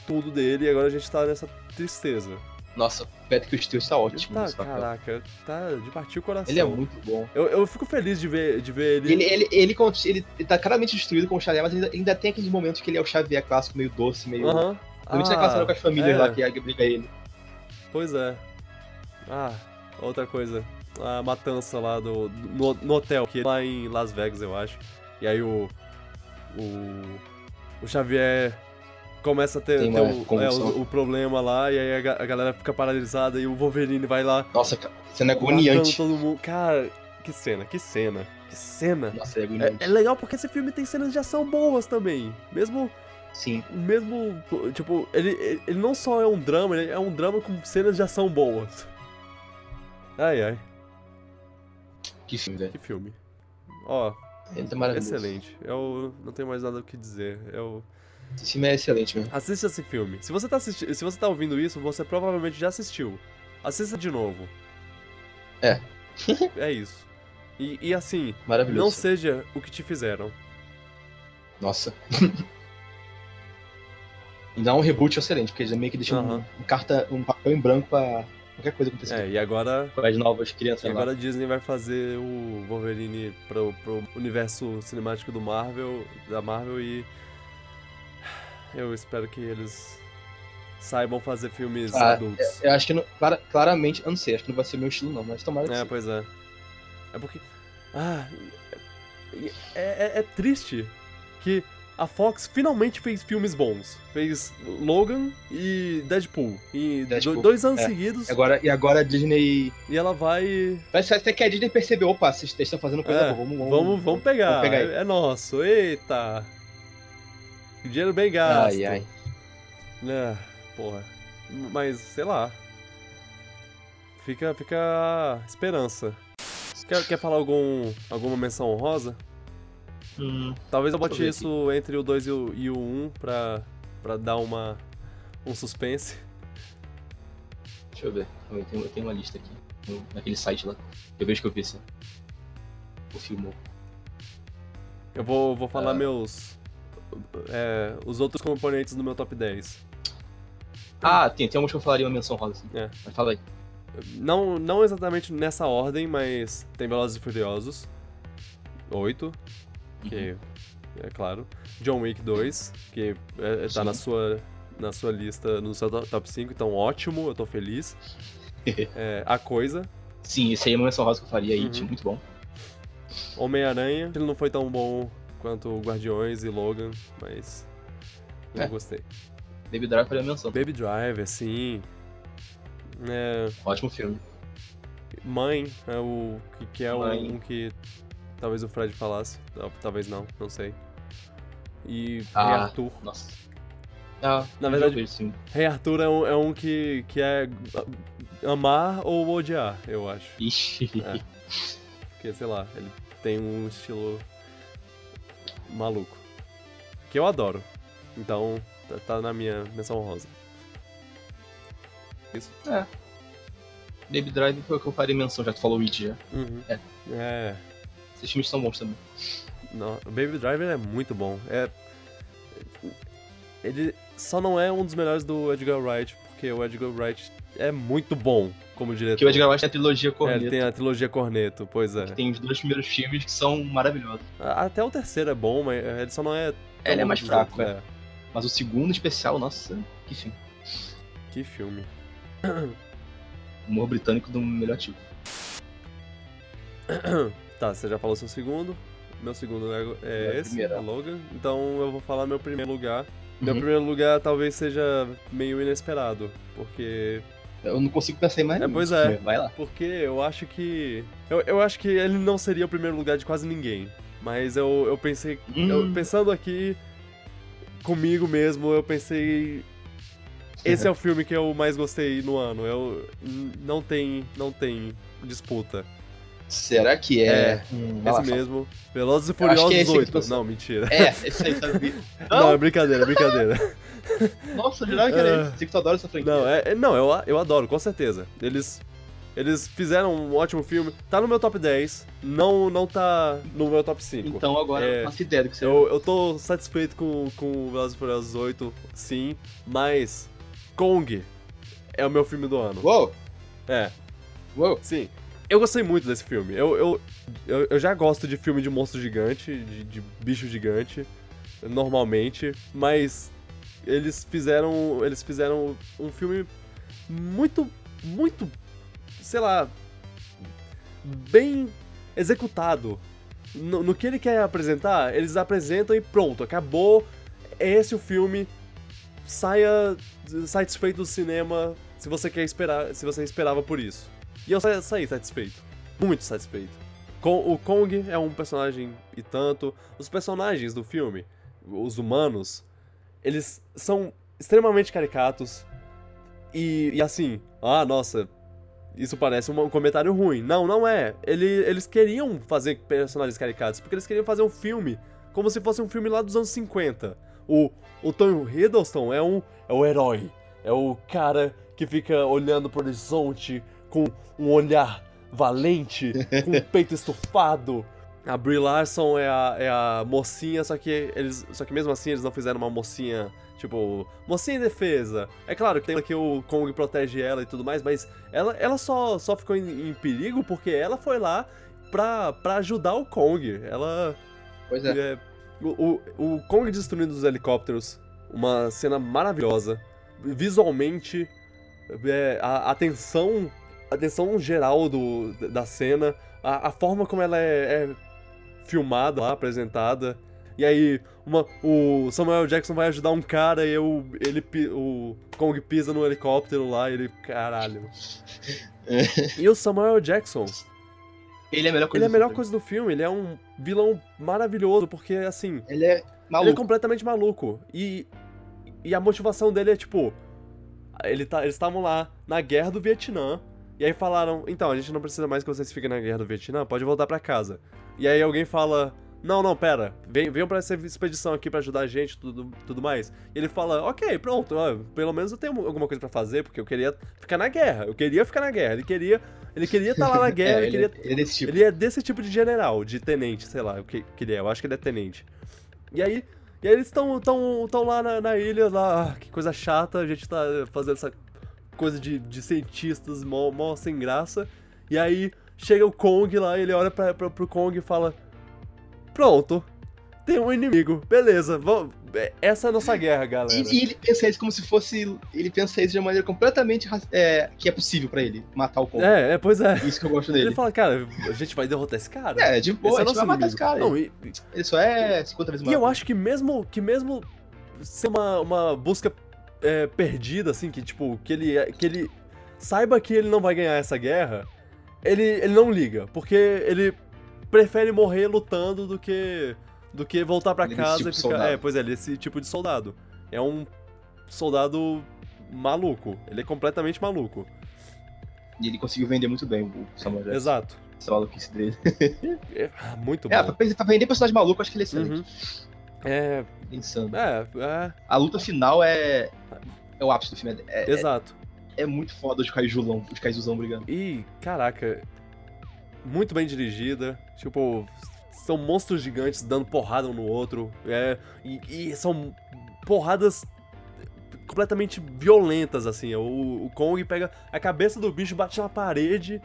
tudo dele e agora a gente tá nessa tristeza. Nossa, Patrick Stewart tá ótimo Tá, nesse papel. caraca, tá de partir o coração. Ele é muito bom. Eu, eu fico feliz de ver, de ver ele. Ele, ele, ele, ele, ele tá claramente destruído como Xavier, mas ainda, ainda tem aqueles momentos que ele é o Xavier clássico, meio doce, meio. Aham. Principalmente naquela cena com as famílias é. lá que briga ele. Pois é. Ah, outra coisa. A matança lá do. No, no hotel, que é lá em Las Vegas, eu acho. E aí o. O. O Xavier começa a ter, ter o, é, o, o problema lá, e aí a, a galera fica paralisada e o Wolverine vai lá. Nossa, cena agoniante. todo mundo. Cara, que cena, que cena. Que cena. Nossa, é agoniante. É, é legal porque esse filme tem cenas de ação boas também. Mesmo Sim. mesmo, tipo, ele, ele- não só é um drama, ele é um drama com cenas de ação boas. Ai, ai, Que filme, velho. que filme. Ó, Ele tá maravilhoso. excelente. Eu não tenho mais nada o que dizer. Eu... Esse filme é excelente mesmo. Assista esse filme. Se você, tá assisti... Se você tá ouvindo isso, você provavelmente já assistiu. Assista de novo. É. é isso. E, e assim, Maravilhoso. não seja o que te fizeram. Nossa. e dá um reboot excelente, porque eles meio que deixam Aham. um, um carta, um papel em branco pra qualquer coisa acontecer. É, e agora Com as novas E crianças lá. agora a Disney vai fazer o Wolverine pro, pro universo cinemático do Marvel, da Marvel e eu espero que eles saibam fazer filmes Ah, adultos. Eu acho que, não, clara- claramente, eu não sei, acho que não vai ser meu estilo não, mas tomara que É, sim. pois é. É porque ah, é, é- é triste que a Fox finalmente fez filmes bons. Fez Logan e Deadpool. E Deadpool, do- dois anos é. seguidos. Agora, e agora a Disney... E ela vai Parece até que a Disney percebeu, opa, vocês estão fazendo coisa É, boa, vamos, vamos, Vamos, vamos pegar. vamos pegar é, é nosso. Eita. Dinheiro bem gasto. Ai, ai. É, porra. Mas, sei lá. Fica, fica a esperança. Quer, quer falar algum, alguma menção honrosa? Hum, Talvez eu bote isso entre o 2 e o, e o 1 um pra, pra dar uma, um suspense. deixa eu ver, eu tenho, eu tenho uma lista aqui, no- naquele site lá. Eu vejo que eu vi esse. O filme. Eu vou, vou falar Ah. meus. é, os outros componentes do meu top 10. Ah, tem, tem alguns que eu falaria uma menção rosa, assim. É. Mas fala aí. Não, não exatamente nessa ordem, mas tem Velozes e Furiosos 8, que é claro. John Wick 2, que é, tá Sim. na sua, na sua lista, no seu to- top 5, então ótimo, eu tô feliz. É, a Coisa, Sim, esse aí é uma menção rosa que eu faria aí, Uhum. muito bom. Homem-Aranha, ele não foi tão bom quanto Guardiões e Logan, mas eu É. gostei. Baby Driver faria menção. Baby Driver, sim. É, Ótimo filme. Mãe é o que, que é Mãe. um que talvez o Fred falasse, tal- talvez não, não sei. E Ah. Rei Arthur. Nossa. Ah, Na verdade- vejo, sim. Rei Arthur é um, é um que, que é amar ou odiar, eu acho. Ixi. É. Porque, sei lá, ele tem um estilo maluco. Que eu adoro. Então, tá, tá na minha menção rosa. Isso. Baby Driver foi o que eu faria menção, já tu falou já. Uhum. É. É. Esses filmes são bons também. Não, o Baby Driver é muito bom. É. Ele só não é um dos melhores do Edgar Wright, porque o Edgar Wright é muito bom como diretor. Porque o Edgar Wright tem a trilogia É, Corneto, ele tem a trilogia Corneto, pois é. que tem os dois primeiros filmes que são maravilhosos. Até o terceiro é bom, mas ele só não é. Ele é mais fraco, outros, é. Mas o segundo especial, nossa, que filme. Que filme. Humor britânico do melhor tipo. Tá, você já falou seu segundo. Meu segundo é, é Meu esse, primeiro. é Logan. Então eu vou falar meu primeiro lugar. Meu Uhum. primeiro lugar talvez seja meio inesperado, porque Eu não consigo pensar em mais É, nenhum. pois é. Vai lá. Porque eu acho que. Eu, eu acho que ele não seria o primeiro lugar de quase ninguém. Mas eu, eu pensei. Eu, Hum. pensando aqui comigo mesmo, eu pensei. Esse é o filme que eu mais gostei no ano. Eu, não tem. Não tem disputa. Será que é? É, Hum, Esse lá, mesmo. Velozes e é Furiosos que 8. você- Não, mentira. É, esse aí, sabe? Não, Não, é brincadeira, é brincadeira. nossa, jurava que era esse. Sei que tu adora essa franquia. Não, é, é- não eu, eu adoro, com certeza. Eles, eles fizeram um ótimo filme. Tá no meu top 10, não, não tá no meu top 5. Então agora É. eu faço ideia do que você eu, eu tô satisfeito com, com o Velozes e Furiosos 8, sim, mas Kong é o meu filme do ano. Uou, É, uou. sim. Eu gostei muito desse filme. Eu, eu, eu, eu já gosto de filme de monstro gigante, de, de bicho gigante, normalmente, mas eles fizeram. Eles fizeram um filme muito, muito, sei lá, bem executado. No, no que ele quer apresentar, eles apresentam e pronto, acabou. É esse o filme. Saia satisfeito do cinema se você quer esperar, se você esperava por isso. E eu sa- saí satisfeito. Muito satisfeito. Com, o Kong é um personagem e tanto. Os personagens do filme, os humanos, eles são extremamente caricatos. E, e assim, ah, nossa, isso parece um comentário ruim. Não, não é. Ele, eles queriam fazer personagens caricatos, porque eles queriam fazer um filme como se fosse um filme lá dos anos 50. O, o Tom Hiddleston é, um, é o herói. É o cara que fica olhando pro horizonte com um olhar valente, com o peito estufado. A Brie Larson é a, é a mocinha, só que eles. Só que mesmo assim eles não fizeram uma mocinha, tipo, mocinha em defesa. É claro que tem que o Kong protege ela e tudo mais, mas ela, ela só, só ficou em, em perigo porque ela foi lá pra, pra ajudar o Kong. Ela. Pois é. É, o, o, o Kong destruindo os helicópteros, uma cena maravilhosa. Visualmente, é, a, a tensão, a tensão geral do, da cena, a, a forma como ela é, é filmada lá, apresentada. E aí, uma, o Samuel Jackson vai ajudar um cara e eu, ele, o Kong pisa no helicóptero lá e ele, caralho. e o Samuel Jackson, Ele é a melhor coisa ele é a do melhor filme. coisa do filme, ele é um vilão maravilhoso, porque assim, Ele é ele é maluco. completamente maluco. E, e a motivação dele é tipo. Ele tá, eles estavam lá na guerra do Vietnã. E aí falaram: então, a gente não precisa mais que vocês fiquem na guerra do Vietnã, pode voltar pra casa. E aí alguém fala: não, não, pera, vem, venham pra essa expedição aqui pra ajudar a gente tudo, tudo mais. E ele fala: ok, pronto, ó, pelo menos eu tenho alguma coisa pra fazer, porque eu queria ficar na guerra. Eu queria ficar na guerra. Ele queria ele queria estar lá na guerra, É, ele ele, queria é, ele é desse tipo. ele é desse tipo de general, de tenente, sei lá, o que, que ele é. Eu acho que ele é tenente. E aí, e aí eles estão tão, tão lá na, na ilha, lá, ah, que coisa chata, a gente tá fazendo essa coisa de, de cientistas mó, mó sem graça. E aí chega o Kong lá, ele olha pra, pra, pro Kong e fala: Pronto, tem um inimigo, beleza, vamos, essa é a nossa guerra, galera. E, e ele pensa isso como se fosse. Ele pensa isso de uma maneira completamente. É, que é possível pra ele matar o Kong. É, é, pois é. Isso que eu gosto Ele dele. fala, cara, a gente vai derrotar esse cara. É, de boa, esse a gente vai matar esse cara. Não, e, Ele só é 50 vezes E eu acho que mesmo que mesmo ser uma, uma busca é, perdida, assim, que tipo, que ele, que ele saiba que ele não vai ganhar essa guerra, ele, ele não liga, porque ele prefere morrer lutando do que do que voltar pra Ele é casa tipo e ficar. É, pois é, ele é esse tipo de soldado. É um soldado maluco. Ele é completamente maluco. E ele conseguiu vender muito bem o Samuel Jackson. Exato. Essa maluquice dele. É, muito bom. É, pra, pra vender personagem maluco, acho que ele é excelente. Uhum. É, é insano. é, é, A luta final é. É o ápice do filme. É, é, exato. é muito foda os kaijulão, os kaijuzão brigando. E, caraca, muito bem dirigida. Tipo, são monstros gigantes dando porrada um no outro. É, e, e são porradas completamente violentas, assim. O, o Kong pega a cabeça do bicho, bate na parede,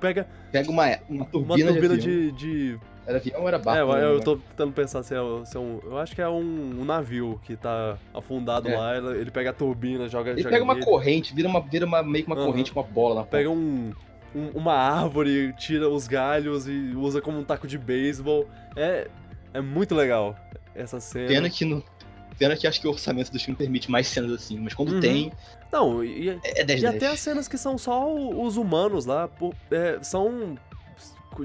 pega Pega uma, uma uma turbina, turbina de, de. de- Era avião ou era barco? é, eu, eu lembro. tô tentando pensar se é, se é um. Eu acho que é um, um navio que tá afundado É. lá. Ele, pega a turbina, joga. Ele joga pega uma nele. corrente, vira, uma, vira uma, meio que uma Aham. corrente com uma bola na pega um, um- uma árvore, tira os galhos e usa como um taco de beisebol. É, é muito legal essa cena. Pena que, no, pena que acho que o orçamento do filme permite mais cenas assim, mas quando Uhum. tem, Não, e, é é 10 e até as cenas que são só os humanos lá, é, são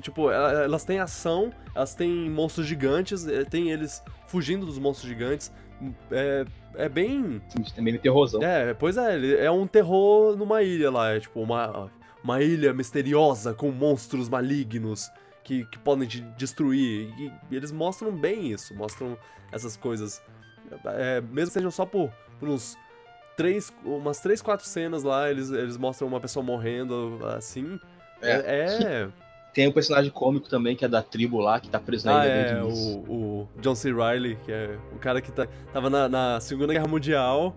Tipo, ela- elas têm ação, elas têm monstros gigantes, eh, tem eles fugindo dos monstros gigantes. É, é bem. Assim, também meio terrorzão. É, pois é, é um terror numa ilha lá. É tipo uma, uma ilha misteriosa com monstros malignos que, que podem te destruir. E, e eles mostram bem isso, mostram essas coisas. É, mesmo que sejam só por, por uns três, umas três, quatro cenas lá, eles, eles mostram uma pessoa morrendo assim. É. é- Tem um personagem cômico também, que é da tribo lá, que tá preso na ah, ilha é, o o, o John C. Reilly, que é o cara que tá, tava na, na Segunda Guerra Mundial,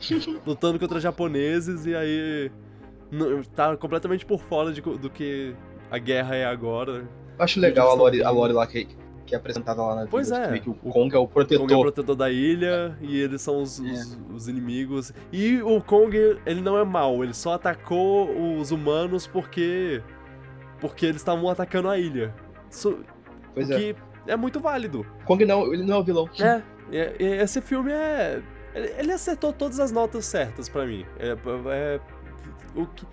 lutando contra japoneses, e aí tá completamente por fora de, do que a guerra é agora. Eu acho legal a lore, a lore lá que, que é apresentada lá na Pois é. que que o O- Kong é o O Kong é o protetor. protetor da ilha e eles são os, É. os- os inimigos. E o Kong, ele não é mau, ele só atacou os humanos porque. Porque eles estavam atacando a ilha. Isso, Pois o é. que é muito válido. Kong não, ele não é o vilão. É, é, é, esse filme é. Ele acertou todas as notas certas pra mim. É, é- o, que,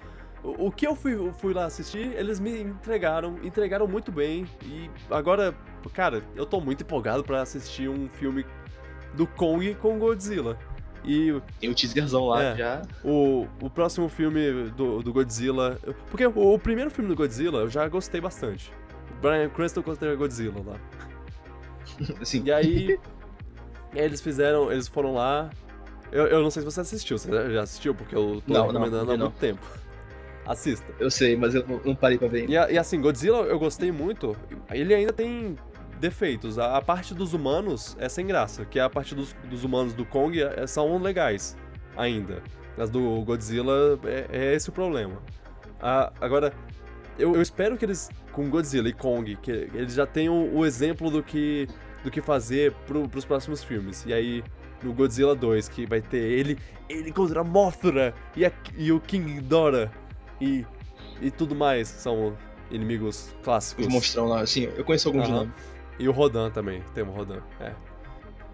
o que eu fui, fui lá assistir, eles me entregaram, entregaram muito bem. E agora, cara, eu tô muito empolgado pra assistir um filme do Kong com Godzilla. E Tem o teaserzão lá É. já. o, o próximo filme do, do Godzilla. Porque o, o primeiro filme do Godzilla eu já gostei bastante. Brian Cranston contra Godzilla lá. Assim, E aí, eles fizeram, eles foram lá. Eu, eu não sei se você assistiu, você já assistiu? Porque eu tô Não, não, recomendando vi há não. muito tempo. Assista. eu sei, mas eu não, não parei pra ver. E, e assim, Godzilla eu gostei muito. Ele ainda tem defeitos. A, a parte dos humanos é sem graça, que a parte dos, dos humanos do Kong é- são legais ainda. As do Godzilla é, é esse o problema. Ah, agora, eu, eu espero que eles, com Godzilla e Kong, que eles já tenham o exemplo do que, do que fazer pro, pros próximos filmes. E aí, no Godzilla 2, que vai ter ele, ele contra a Mothra e, a- e o King Ghidorah e, e tudo mais. São inimigos clássicos. Os monstrão lá, assim, eu conheço alguns Aham. nomes. E o Rodan também, tem o Rodan, é.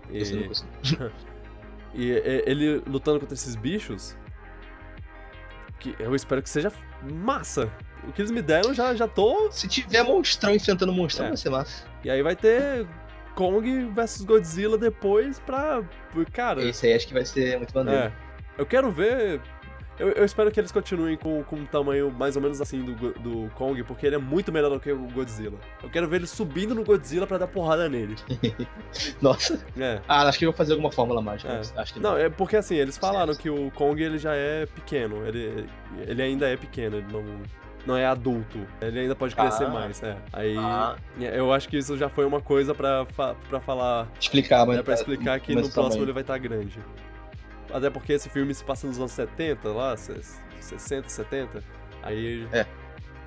E, Esse eu não conheço. e- e- ele lutando contra esses bichos, que eu espero que seja massa. O que eles me deram, já, já tô... Se tiver monstrão enfrentando monstrão, É. vai ser massa. E aí vai ter Kong versus Godzilla depois pra... Cara, Esse aí acho que vai ser muito maneiro. é. Eu quero ver... Eu, eu espero que eles continuem com, com um tamanho mais ou menos assim do, do Kong, porque ele é muito melhor do que o Godzilla. Eu quero ver ele subindo no Godzilla pra dar porrada nele. Nossa. É. Ah, acho que eu vou fazer alguma fórmula mágica. É. Acho que Não, não. é porque assim, eles falaram que o Kong ele já é pequeno, ele, ele ainda é pequeno, ele não, não é adulto, ele ainda pode crescer Ah. mais, é. Aí Ah. eu acho que isso já foi uma coisa pra, fa falar, Explicar, mas. é, pra explicar que mas no próximo tamanho. ele vai estar grande. Até porque esse filme se passa nos anos 70, lá, se- 60, 70, aí É.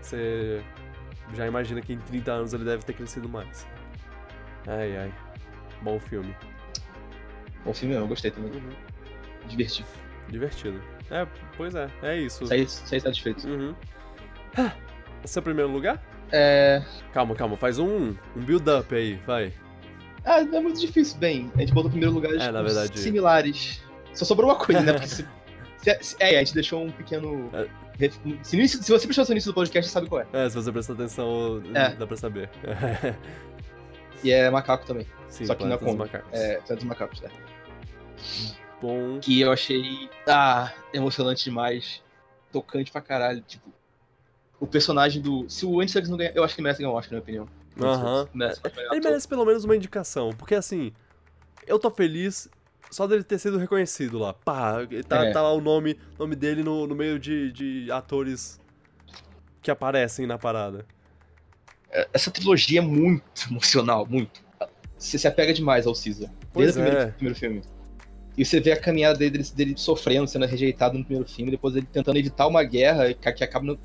você já imagina que em 30 anos ele deve ter crescido mais. Ai, ai. Bom filme. Bom filme, eu gostei também. Uhum. Divertido. Divertido. É, pois é, é isso. Saí, saí satisfeito. Uhum. Ah, Seu primeiro lugar? É. Calma, calma, faz um, um build-up aí, vai. Ah, não é muito difícil. Bem, a gente botou primeiro lugares É, na verdade- similares. Só sobrou uma coisa, né? Porque se, se- se- é, a gente deixou um pequeno. É. Se, no se você prestou atenção no início do podcast, você sabe qual é. É, se você prestar atenção, É. dá pra saber. E é macaco também. Sim, Só que não é. Macacos. É, Planeta dos Macacos, é. Bom. Que eu achei. Ah, emocionante demais. Tocante pra caralho. Tipo. O personagem do. Se o Andy Serkis não ganhar. Eu acho que merece ganhar um Oscar, na minha opinião. Aham. Merece ganhar Ele merece pelo menos uma indicação, porque assim, eu tô feliz só dele ter sido reconhecido lá. Pá, tá, É. tá lá o nome, nome dele no, no meio de, de atores que aparecem na parada. Essa trilogia é muito emocional, muito. Você se apega demais ao Caesar. Pois Desde o primeiro, é. filme. E você vê a caminhada dele, dele, sofrendo, sendo rejeitado no primeiro filme, depois ele tentando evitar uma guerra que, acaba não,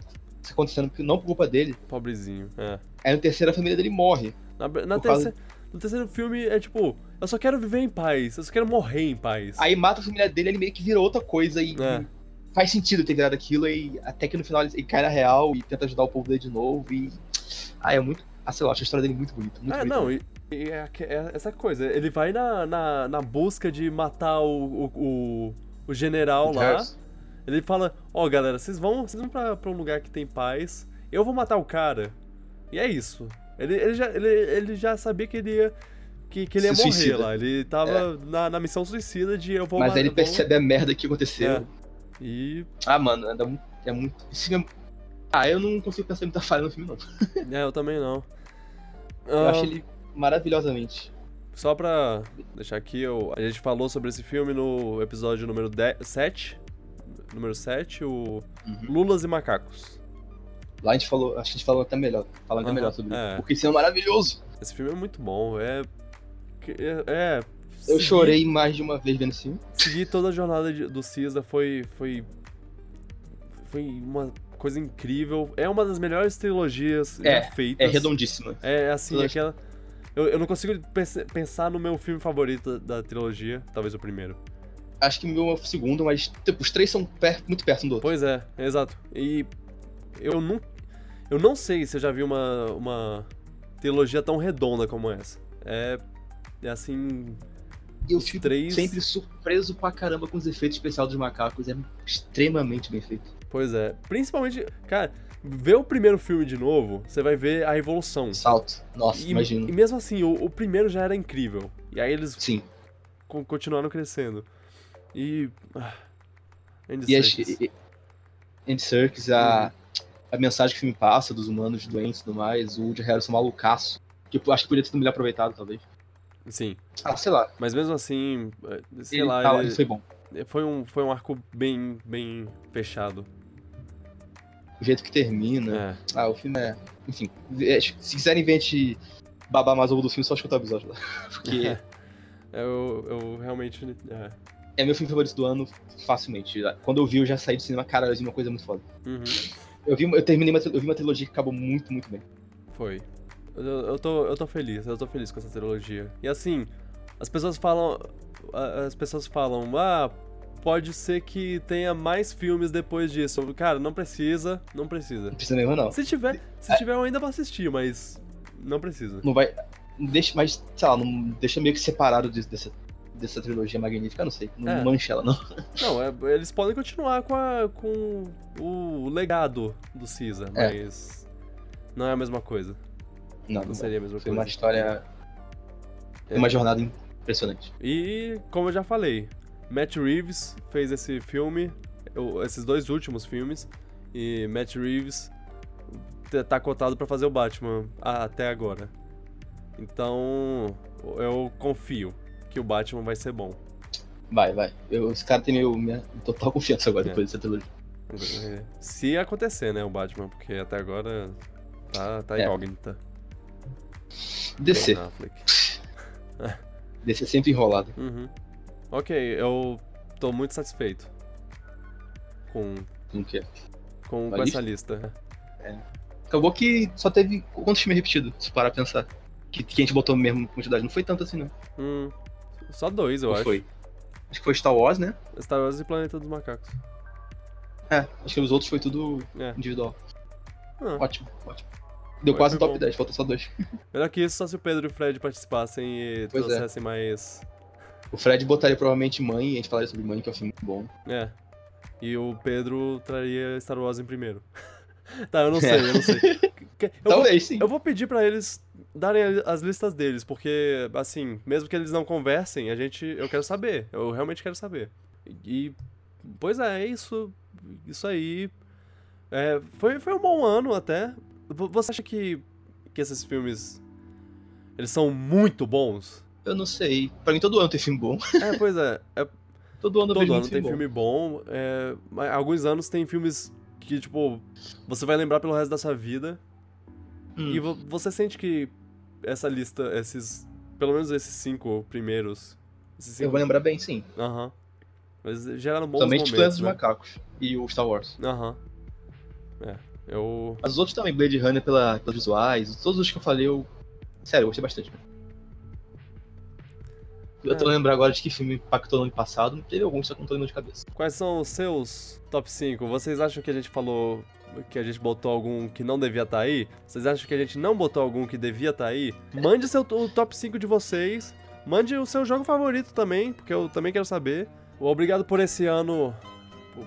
acontecendo não por culpa dele. Pobrezinho, é. Aí no terceiro a família dele morre. Na, na causa- no terceiro filme é tipo, eu só quero viver em paz, eu só quero morrer em paz. Aí mata a família dele, ele meio que vira outra coisa e É. faz sentido ter virado aquilo, e até que no final ele, cai na real e tenta ajudar o povo dele de novo. E. Ah, é muito. Ah, sei lá, acho a história dele muito bonita. Muito É, bonita. não, e, e é, é essa coisa. Ele vai na, na, na busca de matar o, o, o, o general lá. Harris. Ele fala: Ó, galera, vocês vão, vocês vão pra, pra um lugar que tem paz. eu vou matar o cara. E é isso. Ele, ele, já, ele, ele já sabia que ele ia. Que, que ele ia Se morrer suicida. lá. Ele tava na, na missão suicida de eu vou Mas ma- aí ele vou- percebe a merda que aconteceu. É. E. Ah, mano, é muito. É muito esse é- Ah, eu não consigo pensar em muita falha no filme, não. É, eu também não. Eu Ah, acho ele maravilhosamente. Só pra deixar aqui, eu, a gente falou sobre esse filme no episódio número 10, 7. Número 7, o Uhum. Lulas e Macacos. Lá a gente falou, acho que a gente falou até melhor. Falando até Aham, melhor sobre é. isso. Porque esse é maravilhoso. Esse filme é muito bom. É. é, é Eu seguir- chorei mais de uma vez vendo esse filme. Seguir toda a jornada de- do Caesar foi. Foi. Foi uma coisa incrível. É uma das melhores trilogias É, já feitas. É redondíssima. É assim, Toda- aquela. Eu, eu não consigo pensar no meu filme favorito da trilogia, talvez o primeiro. Acho que o meu é o segundo, mas tipo, os três são per- muito perto um do outro. Pois é, exato. E eu não, eu não sei se eu já vi uma, uma trilogia tão redonda como essa. É, é assim, eu fico três- sempre surpreso pra caramba com os efeitos especiais dos macacos. É extremamente bem feito. pois é. Principalmente, cara, ver o primeiro filme de novo, você vai ver a evolução. Salto. Nossa, E, imagino. e mesmo assim, o, o primeiro já era incrível. E aí eles Sim. con- continuaram crescendo. E. Ah, Andy E, Serkis. e, Andy Serkis, a, a mensagem que o filme passa dos humanos doentes e tudo mais, o Woody Harrison malucaço. Que eu acho que poderia ter sido melhor aproveitado, talvez. Sim. Ah, sei lá. Mas mesmo assim, eh, sei Ele, lá, tá, ele- foi bom. foi, um, foi um arco bem, bem fechado. O jeito que termina. É. Ah, o filme é. Enfim, é, se quiserem ver a gente babar mais ovo do filme, só escutar o episódio lá. Porque Eu, eu realmente. É. é meu filme favorito do ano facilmente. Quando eu vi, eu já saí do cinema, cara, eu vi uma coisa muito foda. Uhum, Eu, vi, eu terminei uma, eu vi uma trilogia que acabou muito, muito bem. foi. Eu, eu, tô, eu tô feliz, eu tô feliz com essa trilogia. E assim, as pessoas falam. As pessoas falam, ah, pode ser que tenha mais filmes depois disso. Cara, não precisa, não precisa. Não precisa mesmo, não. Se tiver, se tiver, eu ainda vou assistir, mas não precisa. Não vai. Deixa, mas, sei lá, não deixa meio que separado de- dessa, dessa trilogia magnífica, não sei. Não É. mancha ela, não. Não, é- eles podem continuar com, a, com o legado do Caesar, É. mas não é a mesma coisa. Não, Não não seria a mesma Foi coisa. uma história. Foi uma jornada impressionante. E, como eu já falei, Matt Reeves fez esse filme, esses dois últimos filmes, e Matt Reeves tá cotado pra fazer o Batman até agora. Então, eu confio que o Batman vai ser bom. Vai, vai. Eu, esse cara tem meu, minha total confiança agora É. depois dessa trilogia. Se acontecer, né, o Batman, porque até agora tá, tá É. incógnita. DC. DC é sempre enrolado. Uhum. Ok, eu tô muito satisfeito com, Como que é? com, A com essa lista. Acabou que só teve. Quantos filmes repetidos, se parar pra pensar? Que, que a gente botou mesmo quantidade. Não foi tanto assim, não. Hum, só dois, eu Ou acho. foi? Acho que foi Star Wars, né? Star Wars e Planeta dos Macacos. É, acho que os outros foi tudo É. individual. Ah, Ótimo, ótimo. Deu Foi, quase top bom. 10, falta só dois. melhor que isso, só se o Pedro e o Fred participassem e Pois é. trouxessem mais. O Fred botaria provavelmente Mãe, a gente falaria sobre Mãe, que é um filme muito bom. É. E o Pedro traria Star Wars em primeiro. tá, eu não sei, eu não sei. Eu vou, Talvez sim. eu vou pedir pra eles darem as listas deles, porque, assim, mesmo que eles não conversem, a gente. Eu quero saber. Eu realmente quero saber. E. Pois é, é isso. Isso aí. É, foi, foi um bom ano até. Vo- Você acha que, que esses filmes. Eles são muito bons? Eu não sei. Pra mim todo ano tem filme bom. É, pois é. é Todo ano eu todo ano muito tem filme, filme bom. é, alguns anos tem filmes que, tipo, você vai lembrar pelo resto da sua vida. bom. Hum. E vo- você sente que essa lista, esses. Pelo menos esses cinco primeiros. Esses Eu cinco. vou lembrar bem, sim. Aham. Mas geraram bons Somente momentos. Dos né? Macacos e o Star Wars. Aham. É. Eu. Mas os outros também, Blade Runner pela, pelos visuais, todos os que eu falei, eu. Sério, eu gostei bastante. Eu tô É. lembrando agora de que filme impactou no ano passado, teve alguns só que eu não tô lembrando de cabeça. Quais são os seus top 5? Vocês acham que a gente falou. Que a gente botou algum que não devia estar aí? Vocês acham que a gente não botou algum que devia estar aí? Mande seu, o top 5 de vocês. Mande o seu jogo favorito também, porque eu também quero saber. Obrigado por esse ano.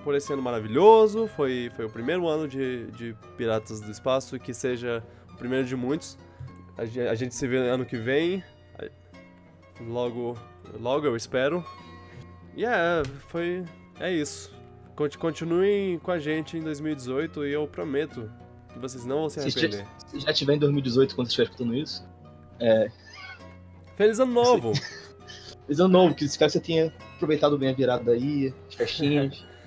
Por esse ano maravilhoso. Foi, foi o primeiro ano de, de Piratas do Espaço e que seja o primeiro de muitos. A, a gente se vê ano que vem. Logo, logo eu espero. E é, foi. É isso. Conti- Continuem com a gente em 2018 e eu prometo que vocês não vão se arrepender. Se já tiver em 2018 quando estiver escutando isso, Feliz ano novo! feliz ano novo, que espero que você tenha aproveitado bem a virada aí, as festinhas.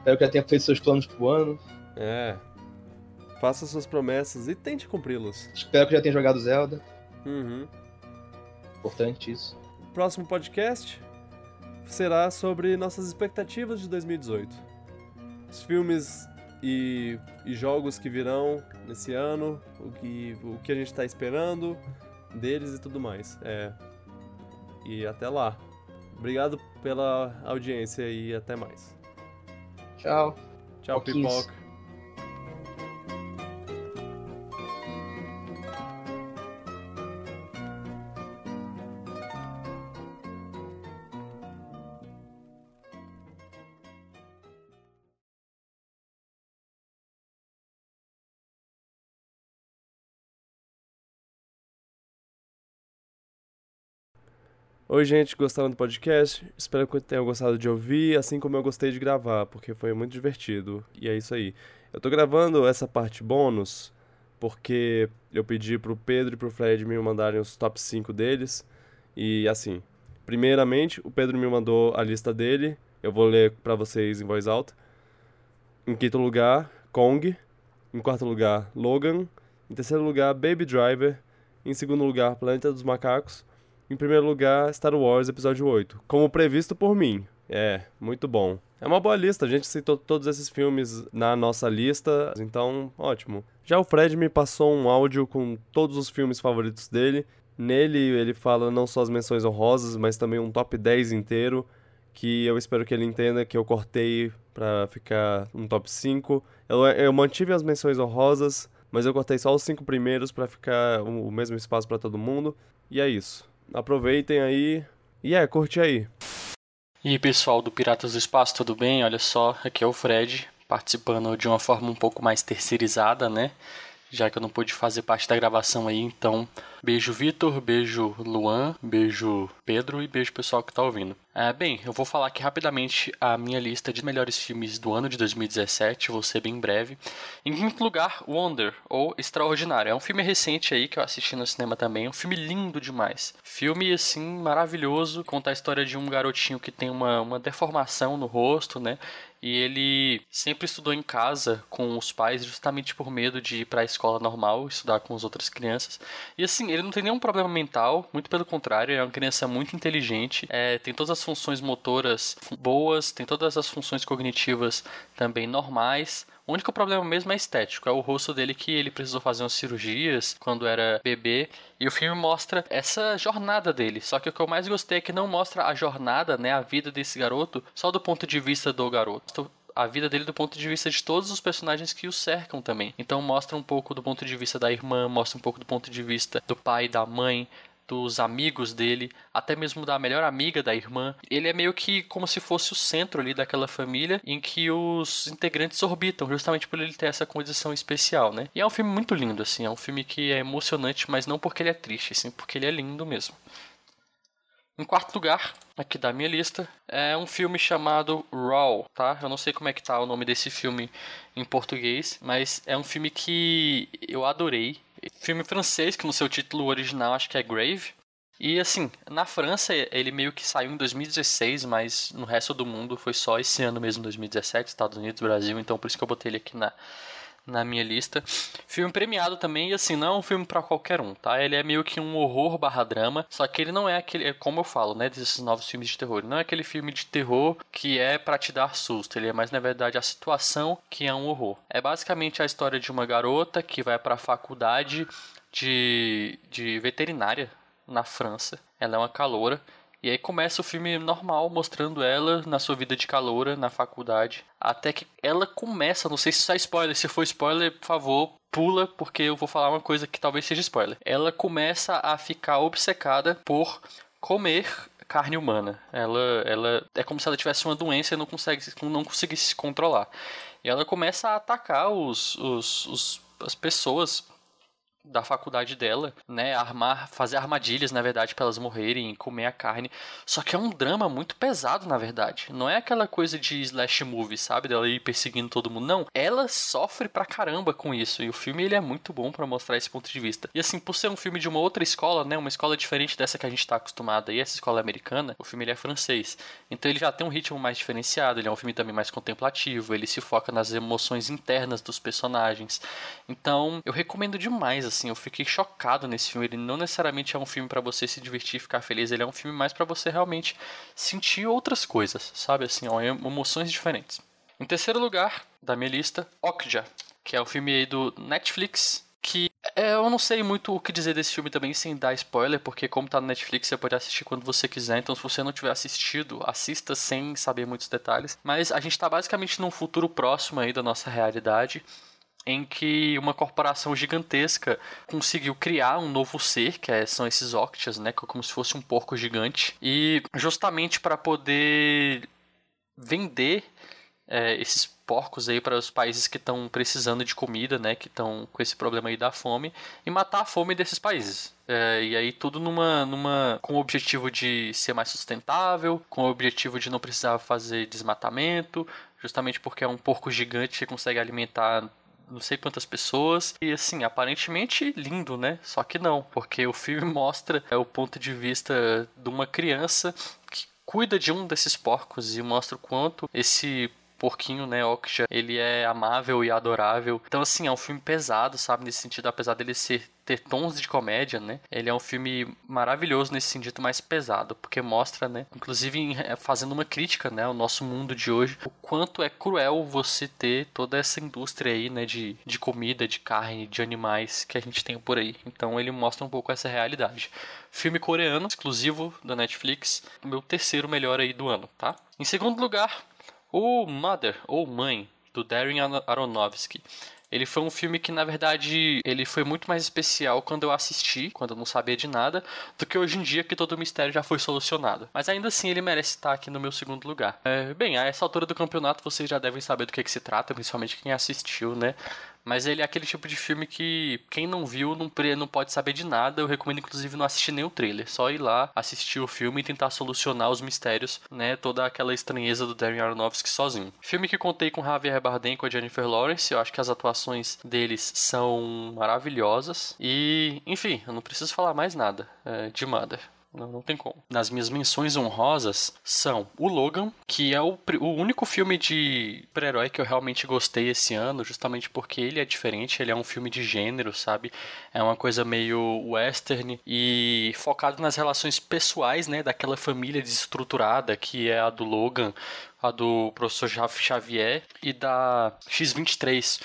espero que já tenha feito seus planos pro ano. é. Faça suas promessas e tente cumpri-las. Espero que já tenha jogado Zelda. Uhum. Importante isso. próximo podcast será sobre nossas expectativas de 2018. Os filmes e, e jogos que virão nesse ano, o que, o que a gente está esperando deles e tudo mais. É. E até lá. Obrigado pela audiência e até mais. Tchau. Tchau, pipoca. Oi, gente, gostaram do podcast? Espero que tenham gostado de ouvir, assim como eu gostei de gravar, porque foi muito divertido. E é isso aí. Eu tô gravando essa parte bônus porque eu pedi pro Pedro e pro Fred me mandarem os top 5 deles. E assim, primeiramente, o Pedro me mandou a lista dele. Eu vou ler pra vocês em voz alta. Em quinto lugar, Kong. Em quarto lugar, Logan. Em terceiro lugar, Baby Driver. Em segundo lugar, Planeta dos Macacos. Em primeiro lugar, Star Wars Episódio 8, como previsto por mim. É, muito bom. É uma boa lista, a gente citou todos esses filmes na nossa lista, então, ótimo. Já o Fred me passou um áudio com todos os filmes favoritos dele. Nele, ele fala não só as menções honrosas, mas também um top 10 inteiro, que eu espero que ele entenda que eu cortei pra ficar um top 5. Eu, eu mantive as menções honrosas, mas eu cortei só os cinco primeiros pra ficar o mesmo espaço pra todo mundo. E é isso. Aproveitem aí. E é, curte aí. E pessoal do Piratas do Espaço, tudo bem? Olha só, aqui é o Fred, participando de uma forma um pouco mais terceirizada, né? Já que eu não pude fazer parte da gravação aí, então beijo Vitor, beijo Luan, beijo Pedro e beijo pessoal que tá ouvindo. É, bem, eu vou falar aqui rapidamente a minha lista de melhores filmes do ano de 2017, vou ser bem breve. Em quinto lugar, Wonder, ou Extraordinário. É um filme recente aí que eu assisti no cinema também, um filme lindo demais. Filme, assim, maravilhoso, conta a história de um garotinho que tem uma, uma deformação no rosto, né? E ele sempre estudou em casa com os pais, justamente por medo de ir para a escola normal, estudar com as outras crianças. E assim, ele não tem nenhum problema mental, muito pelo contrário, é uma criança muito inteligente, é, tem todas as funções motoras boas, tem todas as funções cognitivas também normais. O único problema mesmo é estético, é o rosto dele que ele precisou fazer umas cirurgias quando era bebê. E o filme mostra essa jornada dele. Só que o que eu mais gostei é que não mostra a jornada, né, a vida desse garoto, só do ponto de vista do garoto. A vida dele do ponto de vista de todos os personagens que o cercam também. Então mostra um pouco do ponto de vista da irmã, mostra um pouco do ponto de vista do pai, da mãe, dos amigos dele, até mesmo da melhor amiga da irmã. Ele é meio que como se fosse o centro ali daquela família em que os integrantes orbitam, justamente por ele ter essa condição especial, né? E é um filme muito lindo, assim, é um filme que é emocionante, mas não porque ele é triste, sim porque ele é lindo mesmo. Em quarto lugar, aqui da minha lista, é um filme chamado Raw, tá? Eu não sei como é que tá o nome desse filme em português, mas é um filme que eu adorei. Filme francês, que no seu título original acho que é Grave. E assim, na França ele meio que saiu em 2016, mas no resto do mundo foi só esse ano mesmo, 2017, Estados Unidos, Brasil, então por isso que eu botei ele aqui na, na minha lista. Filme premiado também, e assim, não é um filme para qualquer um, tá? Ele é meio que um horror barra drama, só que ele não é aquele, é como eu falo, né, desses novos filmes de terror, ele não é aquele filme de terror que é para te dar susto, ele é mais na verdade a situação que é um horror. É basicamente a história de uma garota que vai para a faculdade de, de veterinária na França. Ela é uma caloura e aí começa o filme normal, mostrando ela na sua vida de caloura, na faculdade. Até que ela começa, não sei se isso é spoiler, se for spoiler, por favor, pula, porque eu vou falar uma coisa que talvez seja spoiler. Ela começa a ficar obcecada por comer carne humana. Ela, ela é como se ela tivesse uma doença e não, consegue, não conseguisse se controlar. E ela começa a atacar os, os, os as pessoas da faculdade dela, né, armar, fazer armadilhas, na verdade, para elas morrerem, comer a carne. Só que é um drama muito pesado, na verdade. Não é aquela coisa de slash movie, sabe, dela ir perseguindo todo mundo. Não, ela sofre pra caramba com isso. E o filme ele é muito bom para mostrar esse ponto de vista. E assim, por ser um filme de uma outra escola, né, uma escola diferente dessa que a gente tá acostumado, e essa escola americana, o filme ele é francês. Então ele já tem um ritmo mais diferenciado, ele é um filme também mais contemplativo, ele se foca nas emoções internas dos personagens. Então, eu recomendo demais assim, eu fiquei chocado nesse filme. Ele não necessariamente é um filme para você se divertir e ficar feliz, ele é um filme mais para você realmente sentir outras coisas, sabe? Assim, ó, emoções diferentes. Em terceiro lugar da minha lista, Okja, que é um filme aí do Netflix, que é, eu não sei muito o que dizer desse filme também sem dar spoiler, porque como tá no Netflix você pode assistir quando você quiser, então se você não tiver assistido, assista sem saber muitos detalhes. Mas a gente tá basicamente num futuro próximo aí da nossa realidade, em que uma corporação gigantesca conseguiu criar um novo ser, que é, são esses Octias, né, é como se fosse um porco gigante, e justamente para poder vender é, esses porcos aí para os países que estão precisando de comida, né, que estão com esse problema aí da fome, e matar a fome desses países. É, e aí tudo numa, numa com o objetivo de ser mais sustentável, com o objetivo de não precisar fazer desmatamento, justamente porque é um porco gigante que consegue alimentar não sei quantas pessoas. E assim, aparentemente lindo, né? Só que não, porque o filme mostra é, o ponto de vista de uma criança que cuida de um desses porcos e mostra o quanto esse porquinho, né, Oksha, ele é amável e adorável. Então, assim, é um filme pesado, sabe, nesse sentido, apesar dele ser ter tons de comédia, né? Ele é um filme maravilhoso nesse sentido mais pesado, porque mostra, né, inclusive é, fazendo uma crítica, né, ao nosso mundo de hoje, o quanto é cruel você ter toda essa indústria aí, né, de, de comida, de carne, de animais que a gente tem por aí. Então ele mostra um pouco essa realidade. Filme coreano, exclusivo da Netflix, o meu terceiro melhor aí do ano, tá? Em segundo lugar, o Mother, ou Mãe, do Darren Aronofsky. Ele foi um filme que, na verdade, ele foi muito mais especial quando eu assisti, quando eu não sabia de nada, do que hoje em dia que todo o mistério já foi solucionado. Mas ainda assim, ele merece estar aqui no meu segundo lugar. É, bem, a essa altura do campeonato vocês já devem saber do que, que se trata, principalmente quem assistiu, né? Mas ele é aquele tipo de filme que quem não viu não, não pode saber de nada. Eu recomendo, inclusive, não assistir nem o trailer. Só ir lá, assistir o filme e tentar solucionar os mistérios, né? Toda aquela estranheza do Darren Aronofsky sozinho. Filme que contei com Javier Bardem e com a Jennifer Lawrence. Eu acho que as atuações deles são maravilhosas. E, enfim, eu não preciso falar mais nada é, de Mother. Não, não tem como. Nas minhas menções honrosas são o Logan, que é o, o único filme de super-herói que eu realmente gostei esse ano, justamente porque ele é diferente, ele é um filme de gênero, sabe? É uma coisa meio western e focado nas relações pessoais, né, daquela família desestruturada que é a do Logan, a do professor Xavier e da X-23.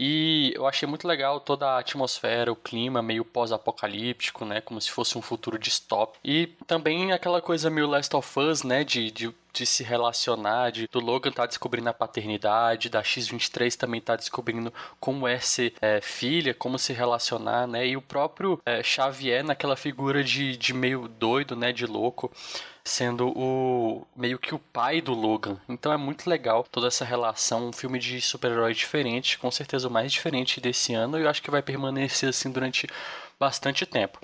E eu achei muito legal toda a atmosfera, o clima meio pós-apocalíptico, né? Como se fosse um futuro distópico. E também aquela coisa meio Last of Us, né? De, de, de se relacionar, de, do Logan tá descobrindo a paternidade, da X-23 também tá descobrindo como é ser é, filha, como se relacionar, né? E o próprio é, Xavier naquela figura de, de meio doido, né? De louco sendo o meio que o pai do Logan. Então é muito legal toda essa relação, um filme de super-herói diferente, com certeza o mais diferente desse ano, e eu acho que vai permanecer assim durante bastante tempo.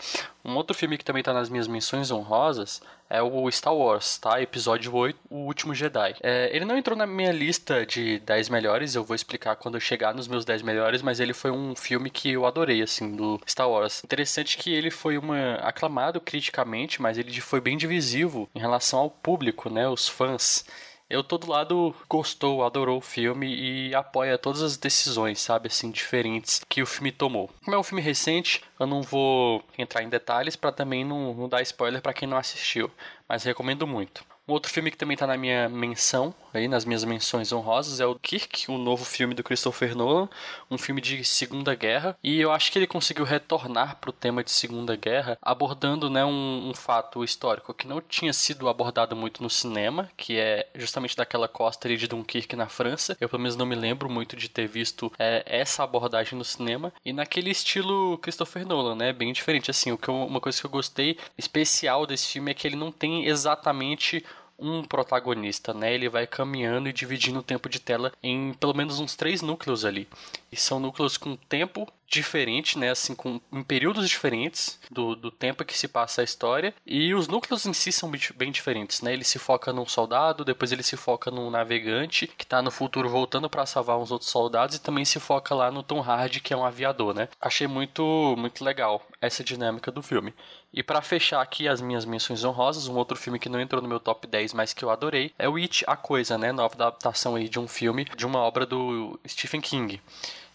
Um outro filme que também está nas minhas menções honrosas é o Star Wars, tá? Episódio 8, O Último Jedi. É, ele não entrou na minha lista de 10 melhores, eu vou explicar quando eu chegar nos meus 10 melhores, mas ele foi um filme que eu adorei, assim, do Star Wars. Interessante que ele foi uma, aclamado criticamente, mas ele foi bem divisivo em relação ao público, né? Os fãs eu todo lado gostou, adorou o filme e apoia todas as decisões, sabe, assim, diferentes que o filme tomou. Como é um filme recente, eu não vou entrar em detalhes para também não, não dar spoiler para quem não assistiu, mas recomendo muito. Um outro filme que também está na minha menção aí nas minhas menções honrosas é o Kirk, o novo filme do Christopher Nolan, um filme de Segunda Guerra, e eu acho que ele conseguiu retornar para o tema de Segunda Guerra, abordando né, um, um, fato histórico que não tinha sido abordado muito no cinema, que é justamente daquela costa ali de Dunkirk na França. Eu pelo menos não me lembro muito de ter visto é, essa abordagem no cinema, e naquele estilo Christopher Nolan, né, bem diferente. Assim, o que eu, uma coisa que eu gostei especial desse filme é que ele não tem exatamente um protagonista, né? Ele vai caminhando e dividindo o tempo de tela em pelo menos uns três núcleos ali. E são núcleos com tempo diferente, né? Assim, com, em períodos diferentes do, do tempo que se passa a história. E os núcleos em si são bem diferentes, né? Ele se foca num soldado, depois ele se foca num navegante que tá no futuro voltando para salvar uns outros soldados e também se foca lá no Tom Hardy, que é um aviador, né? Achei muito, muito legal essa dinâmica do filme. E para fechar aqui as minhas menções honrosas, um outro filme que não entrou no meu top 10, mas que eu adorei, é o It, A Coisa, né? Nova adaptação aí de um filme, de uma obra do Stephen King.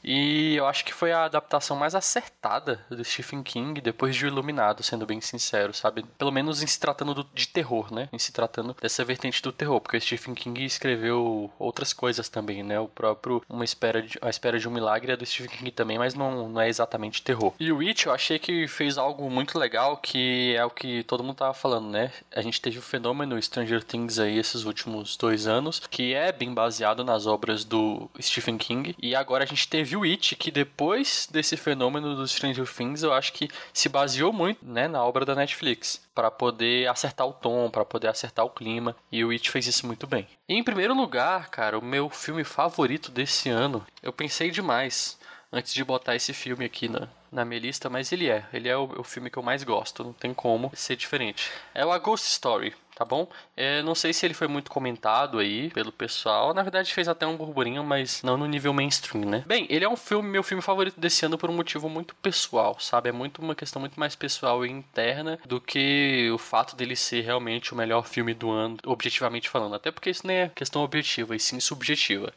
E eu acho que foi a adaptação mais acertada do Stephen King depois de O Iluminado, sendo bem sincero, sabe? Pelo menos em se tratando do, de terror, né? Em se tratando dessa vertente do terror, porque o Stephen King escreveu outras coisas também, né? O próprio Uma Espera de, A Espera de um Milagre é do Stephen King também, mas não, não é exatamente terror. E o Witch eu achei que fez algo muito legal, que é o que todo mundo tava falando, né? A gente teve o fenômeno Stranger Things aí esses últimos dois anos, que é bem baseado nas obras do Stephen King, e agora a gente teve teve o It, que depois desse fenômeno do Stranger Things, eu acho que se baseou muito né, na obra da Netflix para poder acertar o tom, para poder acertar o clima, e o It fez isso muito bem. E em primeiro lugar, cara, o meu filme favorito desse ano, eu pensei demais antes de botar esse filme aqui na, na minha lista, mas ele é. Ele é o, o filme que eu mais gosto, não tem como ser diferente. É o A Ghost Story tá bom? É, não sei se ele foi muito comentado aí pelo pessoal. Na verdade, fez até um burburinho, mas não no nível mainstream, né? Bem, ele é um filme, meu filme favorito desse ano por um motivo muito pessoal, sabe? É muito uma questão muito mais pessoal e interna do que o fato dele ser realmente o melhor filme do ano, objetivamente falando. Até porque isso não é questão objetiva, e sim subjetiva.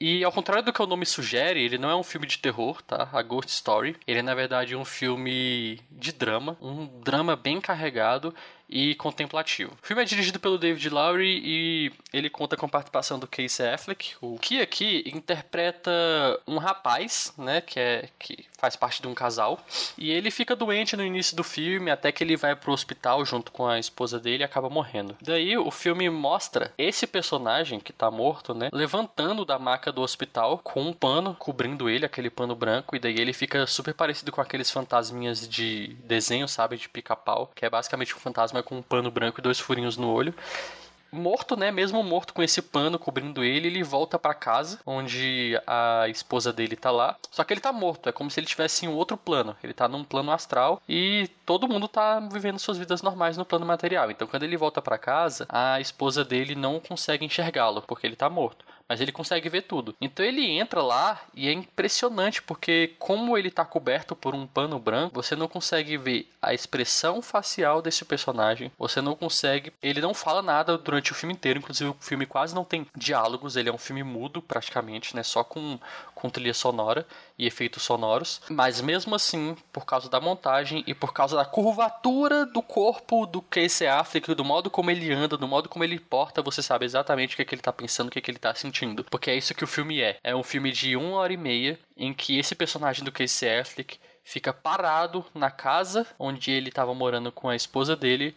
E ao contrário do que o nome sugere, ele não é um filme de terror, tá? A Ghost Story. Ele é, na verdade, um filme de drama. Um drama bem carregado e contemplativo. O filme é dirigido pelo David Lowry e ele conta com a participação do Casey Affleck, o que aqui interpreta um rapaz, né, que é que faz parte de um casal, e ele fica doente no início do filme até que ele vai pro hospital junto com a esposa dele e acaba morrendo. Daí o filme mostra esse personagem que tá morto, né, levantando da maca do hospital com um pano cobrindo ele, aquele pano branco, e daí ele fica super parecido com aqueles fantasminhas de desenho, sabe, de pica-pau, que é basicamente um fantasma com um pano branco e dois furinhos no olho morto, né? Mesmo morto com esse pano cobrindo ele, ele volta para casa, onde a esposa dele tá lá. Só que ele tá morto, é como se ele tivesse em outro plano. Ele tá num plano astral e todo mundo tá vivendo suas vidas normais no plano material. Então, quando ele volta para casa, a esposa dele não consegue enxergá-lo, porque ele tá morto mas ele consegue ver tudo. Então ele entra lá e é impressionante porque como ele está coberto por um pano branco, você não consegue ver a expressão facial desse personagem. Você não consegue, ele não fala nada durante o filme inteiro, inclusive o filme quase não tem diálogos, ele é um filme mudo praticamente, né, só com com trilha sonora e efeitos sonoros, mas mesmo assim, por causa da montagem e por causa da curvatura do corpo do Casey Affleck, do modo como ele anda, do modo como ele porta, você sabe exatamente o que, é que ele está pensando, o que, é que ele está sentindo. Porque é isso que o filme é. É um filme de uma hora e meia em que esse personagem do Casey Affleck fica parado na casa onde ele estava morando com a esposa dele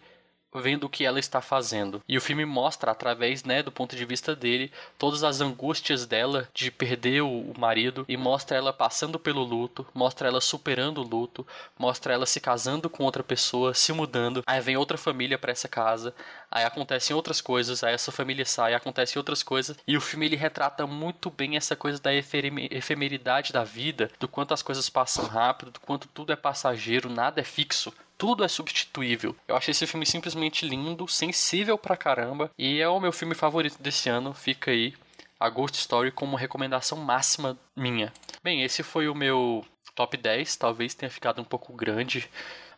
vendo o que ela está fazendo. E o filme mostra, através né, do ponto de vista dele, todas as angústias dela de perder o marido e mostra ela passando pelo luto, mostra ela superando o luto, mostra ela se casando com outra pessoa, se mudando. Aí vem outra família para essa casa, aí acontecem outras coisas, aí essa família sai, acontecem outras coisas. E o filme ele retrata muito bem essa coisa da efemeridade da vida, do quanto as coisas passam rápido, do quanto tudo é passageiro, nada é fixo tudo é substituível. Eu achei esse filme simplesmente lindo, sensível pra caramba, e é o meu filme favorito desse ano. Fica aí a Ghost Story como recomendação máxima minha. Bem, esse foi o meu top 10, talvez tenha ficado um pouco grande.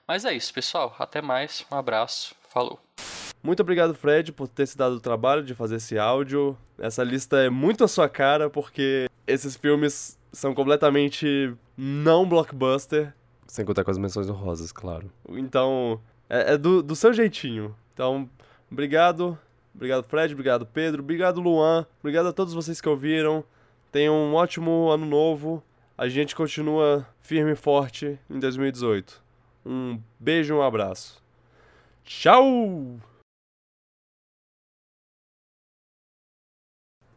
Mas é isso, pessoal. Até mais, um abraço, falou. Muito obrigado, Fred, por ter se dado o trabalho de fazer esse áudio. Essa lista é muito a sua cara, porque esses filmes são completamente não blockbuster. Sem contar com as menções honrosas, claro. Então, é, é do, do seu jeitinho. Então, obrigado. Obrigado, Fred. Obrigado, Pedro. Obrigado, Luan. Obrigado a todos vocês que ouviram. Tenham um ótimo ano novo. A gente continua firme e forte em 2018. Um beijo e um abraço. Tchau!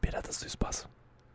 Piratas do Espaço.